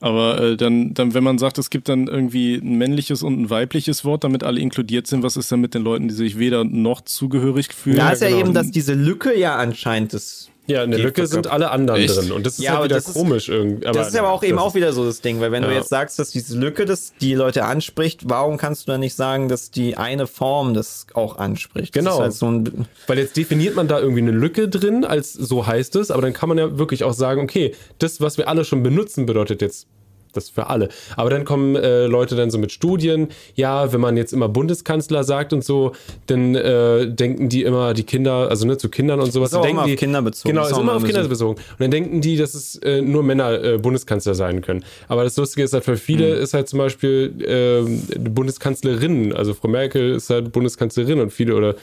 Aber äh, dann, dann, wenn man sagt, es gibt dann irgendwie ein männliches und ein weibliches Wort, damit alle inkludiert sind, was ist dann mit den Leuten, die sich weder noch zugehörig fühlen? Ja, ist ja genau. eben, dass diese Lücke ja anscheinend das. Ja, in der Lücke sind alle anderen Echt? drin. Und das ist Ja, halt aber wieder das ist- komisch irgendwie. das ist aber auch eben auch wieder so das Ding, weil wenn du Ja. jetzt sagst, dass diese Lücke das die Leute anspricht, warum kannst du dann nicht sagen, dass die eine Form das auch anspricht? Genau. Das ist halt so ein, Weil jetzt definiert man da irgendwie eine Lücke drin, als so heißt es, aber dann kann man ja wirklich auch sagen, okay, das, was wir alle schon benutzen, bedeutet jetzt das für alle. Aber dann kommen äh, Leute dann so mit Studien, ja, wenn man jetzt immer Bundeskanzler sagt und so, dann äh, denken die immer, die Kinder, also ne, zu Kindern und sowas, Ist auch denken immer auf die, Kinder bezogen. Genau, Ist ist immer auf Kinder bezogen. Und dann denken die, dass es äh, nur Männer äh, Bundeskanzler sein können. Aber das Lustige ist halt für viele Hm. ist halt zum Beispiel ähm, die Bundeskanzlerin, also Frau Merkel ist halt Bundeskanzlerin und viele oder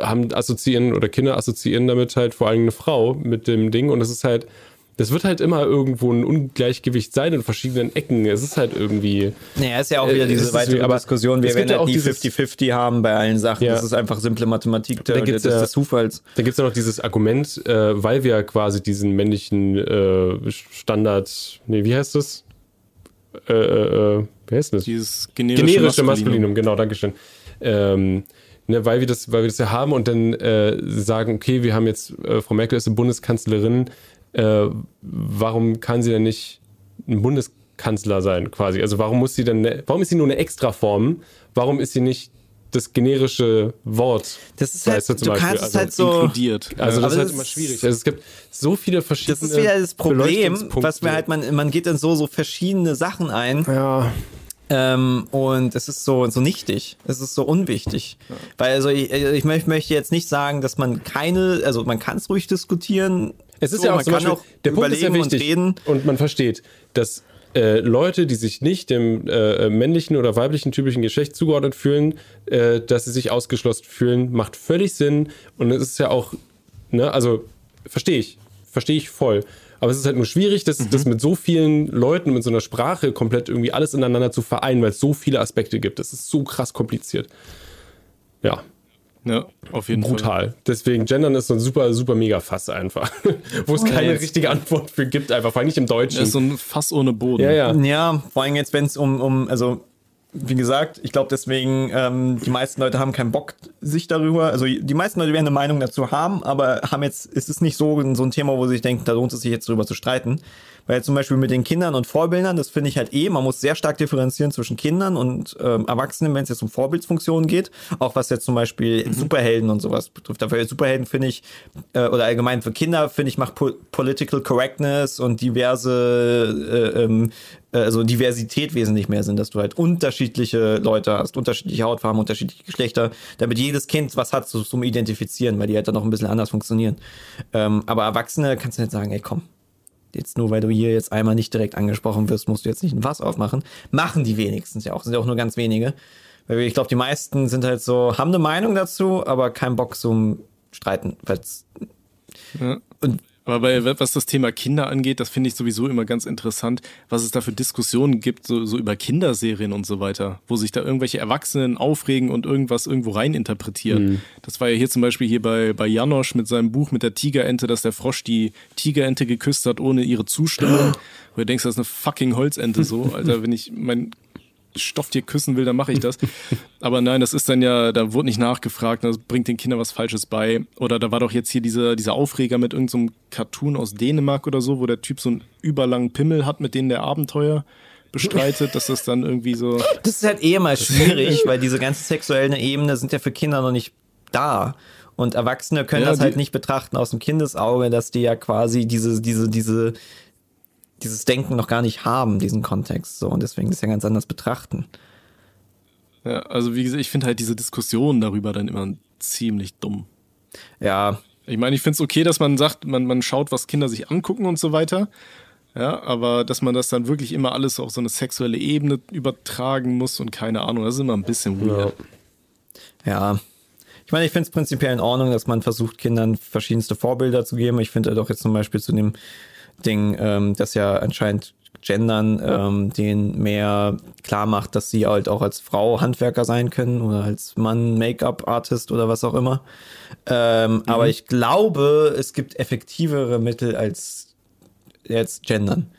haben assoziieren oder Kinder assoziieren damit halt vor allem eine Frau mit dem Ding und das ist halt, das wird halt immer irgendwo ein Ungleichgewicht sein in verschiedenen Ecken. Es ist halt irgendwie. naja, ist ja auch Äh, wieder es diese weitere wie- aber Diskussion. Wir werden ja halt dieses- 50-50 haben bei allen Sachen. Ja. Das ist einfach simple Mathematik Da der, gibt's des, ja- des Zufalls. Da gibt es ja noch dieses Argument, äh, weil wir quasi diesen männlichen äh, Standard, nee, wie heißt das? Äh, äh, äh, wie heißt das? Dieses generische, generische Maskulinum. Maskulinum, genau, Dankeschön. Ähm, ne, weil wir das, weil wir das ja haben und dann äh, sagen, okay, wir haben jetzt, äh, Frau Merkel ist eine Bundeskanzlerin, äh, warum kann sie denn nicht ein Bundeskanzler sein, quasi? Also warum muss sie denn, ne, warum ist sie nur eine Extraform? Warum ist sie nicht das generische Wort? Das ist halt, du du, zum Beispiel, kannst es also halt so. Inkludiert. Also das ist halt das immer schwierig. Also es gibt so viele verschiedene. Das ist wieder das Problem, was wir halt, man, man geht in so, so verschiedene Sachen ein. Ja. Ähm, und es ist so, so nichtig. Es ist so unwichtig. Weil also ich, ich möcht- möchte jetzt nicht sagen, dass man keine, also man kann es ruhig diskutieren. Es ist So, ja auch man Beispiel, auch der Punkt ist ja und wichtig reden. und man versteht, dass äh, Leute, die sich nicht dem äh, männlichen oder weiblichen typischen Geschlecht zugeordnet fühlen, äh, dass sie sich ausgeschlossen fühlen, macht völlig Sinn und es ist ja auch, ne, also verstehe ich, verstehe ich voll. Aber es ist halt nur schwierig, das, das Mhm. mit so vielen Leuten, mit so einer Sprache komplett irgendwie alles ineinander zu vereinen, weil es so viele Aspekte gibt. Das ist so krass kompliziert. Ja, Ja, auf jeden Fall. brutal. Deswegen Gendern ist so ein super, super mega Fass einfach. (laughs) Wo es keine jetzt- richtige Antwort für gibt, einfach, vor allem nicht im Deutschen. Das ist so ein Fass ohne Boden. ja, ja. Ja, vor allem jetzt, wenn es um, um, also wie gesagt, ich glaube deswegen, ähm, die meisten Leute haben keinen Bock, sich darüber, also die meisten Leute werden eine Meinung dazu haben, aber haben jetzt, ist es nicht so, so ein Thema, wo sie sich denken, da lohnt es sich jetzt drüber zu streiten. Weil zum Beispiel mit den Kindern und Vorbildern, das finde ich halt eh, man muss sehr stark differenzieren zwischen Kindern und ähm, Erwachsenen, wenn es jetzt um Vorbildsfunktionen geht. Auch was jetzt zum Beispiel Superhelden und sowas betrifft. Dafür Superhelden finde ich, äh, oder allgemein für Kinder, finde ich, macht po Political Correctness und diverse, äh, ähm, äh, also Diversität wesentlich mehr Sinn, dass du halt unterschiedliche Leute hast, unterschiedliche Hautfarben, unterschiedliche Geschlechter, damit jedes Kind was hat so, zum Identifizieren, weil die halt dann noch ein bisschen anders funktionieren. Ähm, aber Erwachsene kannst du nicht sagen, ey komm, jetzt nur weil du hier jetzt einmal nicht direkt angesprochen wirst, musst du jetzt nicht ein Fass aufmachen. Machen die wenigstens ja auch, sind ja auch nur ganz wenige. Weil ich glaube, die meisten sind halt so, haben eine Meinung dazu, aber keinen Bock zum Streiten. Weil's, Ja. und Aber bei, was das Thema Kinder angeht, das finde ich sowieso immer ganz interessant, was es da für Diskussionen gibt, so, so über Kinderserien und so weiter, wo sich da irgendwelche Erwachsenen aufregen und irgendwas irgendwo rein interpretieren. Das war ja hier zum Beispiel hier bei, bei Janosch mit seinem Buch mit der Tigerente, dass der Frosch die Tigerente geküsst hat ohne ihre Zustimmung. (gasps) Wo du denkst, das ist eine fucking Holzente so. Alter, wenn ich mein Stofftier küssen will, dann mache ich das. (laughs) Aber nein, das ist dann ja, da wurde nicht nachgefragt, das bringt den Kindern was Falsches bei. Oder da war doch jetzt hier dieser, dieser Aufreger mit irgendeinem Cartoon aus Dänemark oder so, wo der Typ so einen überlangen Pimmel hat, mit dem der Abenteuer bestreitet, dass das dann irgendwie so. (laughs) das ist halt eh mal schwierig, (laughs) weil diese ganze sexuellen Ebene sind ja für Kinder noch nicht da. Und Erwachsene können Ja, das halt nicht betrachten aus dem Kindesauge, dass die ja quasi diese, diese, diese, dieses Denken noch gar nicht haben, diesen Kontext. So, und deswegen das ja ganz anders betrachten. Ja, also wie gesagt, ich finde halt diese Diskussionen darüber dann immer ziemlich dumm. Ja, Ich meine, ich finde es okay, dass man sagt, man, man schaut, was Kinder sich angucken und so weiter. Ja, aber dass man das dann wirklich immer alles auf so eine sexuelle Ebene übertragen muss und keine Ahnung, das ist immer ein bisschen weird. Ja. Ich meine, ich finde es prinzipiell in Ordnung, dass man versucht, Kindern verschiedenste Vorbilder zu geben. Ich finde doch jetzt zum Beispiel zu dem Ding, ähm, dass ja anscheinend Gendern ähm, denen mehr klar macht, dass sie halt auch als Frau Handwerker sein können oder als Mann Make-up-Artist oder was auch immer. Ähm, Aber ich glaube, es gibt effektivere Mittel als jetzt Gendern.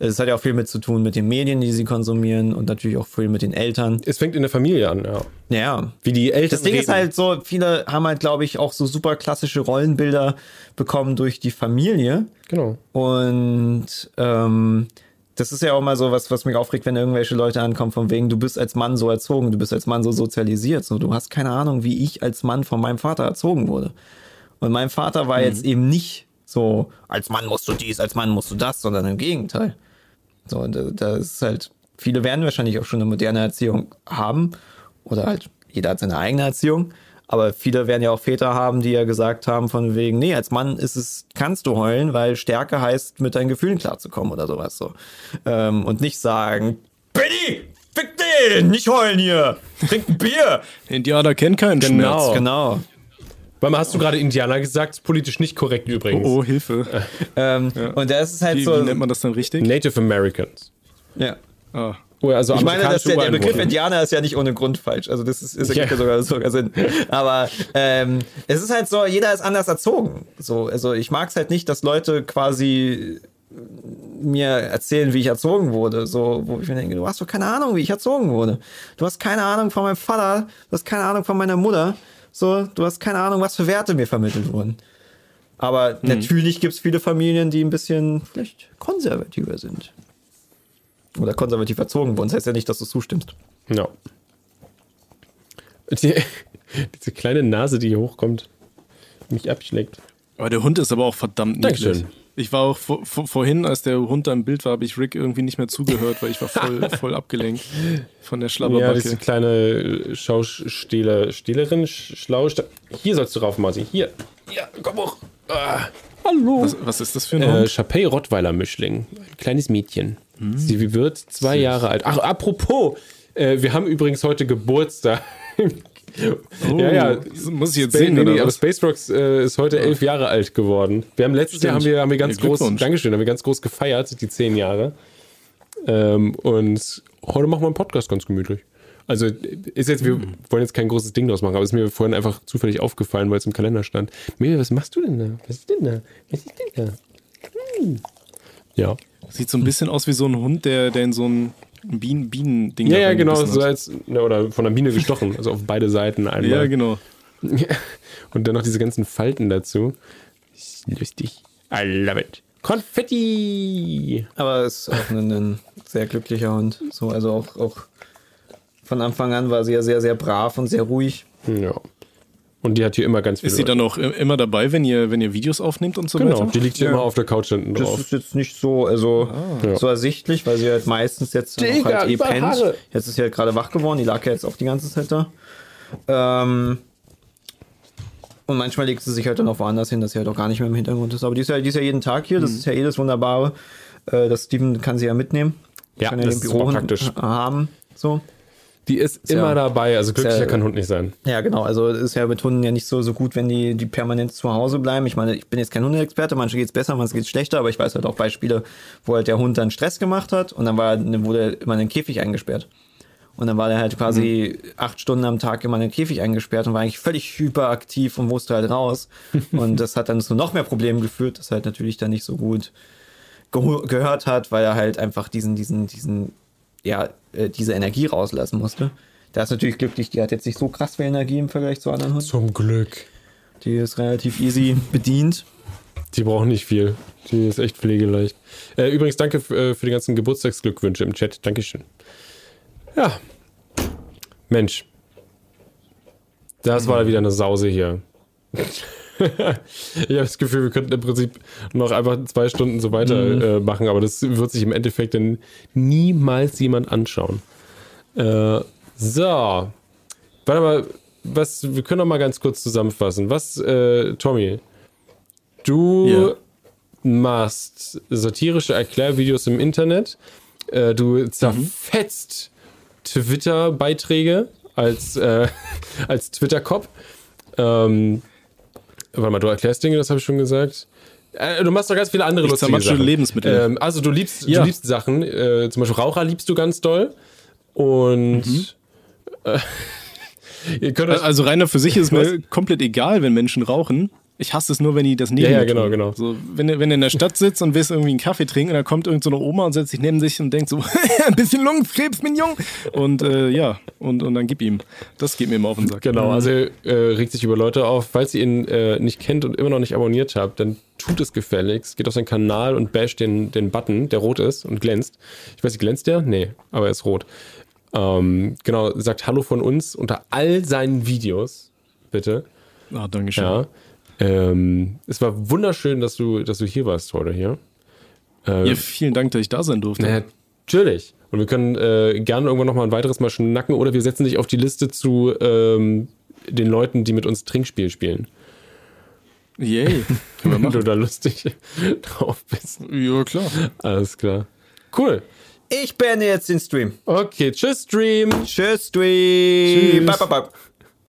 Es hat ja auch viel mit zu tun mit den Medien, die sie konsumieren und natürlich auch viel mit den Eltern. Es fängt in der Familie an, ja. Ja. Wie die Eltern Das Ding reden. ist halt so, viele haben halt, glaube ich, auch so super klassische Rollenbilder bekommen durch die Familie. Genau. Und ähm, das ist ja auch mal so was, was mich aufregt, wenn irgendwelche Leute ankommen, von wegen, du bist als Mann so erzogen, du bist als Mann so sozialisiert. So, du hast keine Ahnung, wie ich als Mann von meinem Vater erzogen wurde. Und mein Vater war jetzt eben nicht so, als Mann musst du dies, als Mann musst du das, sondern im Gegenteil. So, und da, da ist halt, viele werden wahrscheinlich auch schon eine moderne Erziehung haben. Oder halt, jeder hat seine eigene Erziehung. Aber viele werden ja auch Väter haben, die ja gesagt haben, von wegen, nee, als Mann ist es, kannst du heulen, weil Stärke heißt, mit deinen Gefühlen klarzukommen oder sowas so. Ähm, und nicht sagen, Benny, fick den, nicht heulen hier, trink ein Bier. (laughs) Indianer kennen keinen Genau. Schmerz. Genau. Weil hast du gerade Indianer gesagt, politisch nicht korrekt übrigens. Oh, Hilfe. (laughs) Ähm, Und da ist es halt Wie, so. wie nennt man das dann richtig? Native Americans. ja. Ah. Oh, also Ich meine, dass der, der Begriff. Indianer ist ja nicht ohne Grund falsch. Also das ist, ist Ja. ja. sogar, sogar Sinn. Aber ähm, es ist halt so, jeder ist anders erzogen. So, also ich mag es halt nicht, dass Leute quasi mir erzählen, wie ich erzogen wurde. So, wo ich mir denke, du hast doch keine Ahnung, wie ich erzogen wurde. Du hast keine Ahnung von meinem Vater, du hast keine Ahnung von meiner Mutter. So, du hast keine Ahnung, was für Werte mir vermittelt wurden. Aber natürlich gibt es viele Familien, die ein bisschen vielleicht konservativer sind. Oder konservativ erzogen wurden. Das heißt ja nicht, dass du zustimmst. Ja. Die, (laughs) diese kleine Nase, die hier hochkommt, mich abschlägt. Aber der Hund ist aber auch verdammt niedlich. Dankeschön. Ich war auch vor, vor, vorhin, als der Hund da im Bild war, habe ich Rick irgendwie nicht mehr zugehört, weil ich war voll, (laughs) voll abgelenkt von der Ja, Schlabberbacke. diese kleine äh, Schausteller, Stehlerin, Sch- Schlauste. Hier sollst du rauf, Martin. Hier. Ja, komm hoch. Ah. Hallo. was, was ist das für ein Äh, Hund? Chapey Rottweiler Mischling. Ein kleines Mädchen. Sie wird zwei Jahre alt. Ach, apropos, äh, wir haben übrigens heute Geburtstag. Ja, ja. Oh, Muss ich jetzt Spa- singen, nee, nee, oder aber? Space Rocks äh, ist heute elf Jahre alt geworden. Wir haben letztes Jahr haben wir, haben wir ganz Ja, groß. Dankeschön, haben wir ganz groß gefeiert, die zehn Jahre. Ähm, und heute machen wir einen Podcast ganz gemütlich. Also ist jetzt, wir Mhm. wollen jetzt kein großes Ding draus machen, aber es ist mir vorhin einfach zufällig aufgefallen, weil es im Kalender stand. Mimi, was machst du denn da? Was ist denn da? Was ist denn da? Hm. Ja. Sieht so ein bisschen aus wie so ein Hund, der, der in so ein Bienen, Bienending Ja, da ja, genau, so als, ne, oder von einer Biene gestochen, also auf beide Seiten einmal. Ja, genau. (laughs) Und dann noch diese ganzen Falten dazu. Ist lustig. I love it. Konfetti! Aber es ist auch ein, ein sehr glücklicher Hund. So, also auch, auch von Anfang an war sie ja sehr, sehr brav und sehr ruhig. Ja. Und die hat hier immer ganz viel. Ist sie dann auch immer dabei, wenn ihr, wenn ihr Videos aufnehmt und so Genau, weiter? die liegt hier immer auf der Couch hinten Das drauf. ist jetzt nicht so, also Ja. so ersichtlich, weil sie halt meistens jetzt noch Digga, halt eh pennt. Haare. Jetzt ist sie halt gerade wach geworden, die lag ja jetzt auch die ganze Zeit da. Ähm, und manchmal legt sie sich halt dann auch woanders hin, dass sie halt auch gar nicht mehr im Hintergrund ist. Aber die ist ja, die ist ja jeden Tag hier, das ist ja eh das Wunderbare. Äh, das Steven kann sie ja mitnehmen. Ja, kann das den ist super praktisch. haben. So. Die ist immer ja- dabei, also glücklicher ja- kann Hund nicht sein. Ja, genau. Also ist ja mit Hunden ja nicht so, so gut, wenn die, die permanent zu Hause bleiben. Ich meine, ich bin jetzt kein Hundeexperte, manche geht's besser, manche geht's schlechter, aber ich weiß halt auch Beispiele, wo halt der Hund dann Stress gemacht hat und dann war, wurde er immer in den Käfig eingesperrt. Und dann war er halt quasi acht Stunden am Tag immer in den Käfig eingesperrt und war eigentlich völlig hyperaktiv und musste halt raus. (laughs) und das hat dann zu noch mehr Problemen geführt, dass er halt natürlich dann nicht so gut gehört hat, weil er halt einfach diesen, diesen, diesen, ja, äh, diese Energie rauslassen musste. Da ist natürlich glücklich, die hat jetzt nicht so krass viel Energie im Vergleich zu anderen Hunden. Zum Glück. Die ist relativ easy bedient. Die braucht nicht viel. Die ist echt pflegeleicht. Äh, übrigens, danke äh, für die ganzen Geburtstagsglückwünsche im Chat. Dankeschön. Ja. Mensch. Das war wieder eine Sause hier. Ich habe das Gefühl, wir könnten im Prinzip noch einfach zwei Stunden so weiter äh, machen, aber das wird sich im Endeffekt dann niemals jemand anschauen. Äh, so. Warte mal, was, wir können noch mal ganz kurz zusammenfassen. Was, äh, Tommy, du Ja. machst satirische Erklärvideos im Internet, äh, du zerfetzt Twitter-Beiträge als, äh, (laughs) als Twitter-Cop. Ähm, warte mal, du erklärst Dinge, das habe ich schon gesagt. Äh, du machst doch ganz viele andere Ich lustige Sachen. Lebensmittel. Ähm, also du liebst, Ja. du liebst Sachen, äh, zum Beispiel Raucher liebst du ganz doll. Und äh, (laughs) ihr könnt euch, Also Rainer, für sich ist mir (laughs) komplett egal, wenn Menschen rauchen. Ich hasse es nur, wenn die das neben Ja, ja, genau, tun. genau. So, wenn, du- wenn du in der Stadt sitzt und willst irgendwie einen Kaffee trinken, und dann kommt irgend so Oma und setzt sich neben sich und denkt so, (laughs) ein bisschen Lungenkrebs, mein Jung. Und äh, ja, und, und dann gib ihm. Das geht mir immer auf den Sack. Genau, also äh, regt sich über Leute auf. Falls ihr ihn äh, nicht kennt und immer noch nicht abonniert habt, dann tut es gefälligst. Geht auf seinen Kanal und basht den, den Button, der rot ist und glänzt. Ich weiß nicht, glänzt der? Nee, aber er ist rot. Ähm, genau, sagt Hallo von uns unter all seinen Videos, bitte. Ah, Dankeschön. Ja. Ähm, es war wunderschön, dass du, dass du hier warst heute hier. Ja, vielen Dank, dass ich da sein durfte. Ja, natürlich. Und wir können äh, gerne irgendwann noch mal ein weiteres Mal schnacken oder wir setzen dich auf die Liste zu ähm, den Leuten, die mit uns Trinkspiel spielen. Yay. (laughs) Wenn du da lustig (laughs) drauf bist. Ja, klar. Alles klar. Cool. Ich beende jetzt den Stream. Okay, tschüss, Stream. Tschüss, Stream. Tschüss. Bye, bye, bye.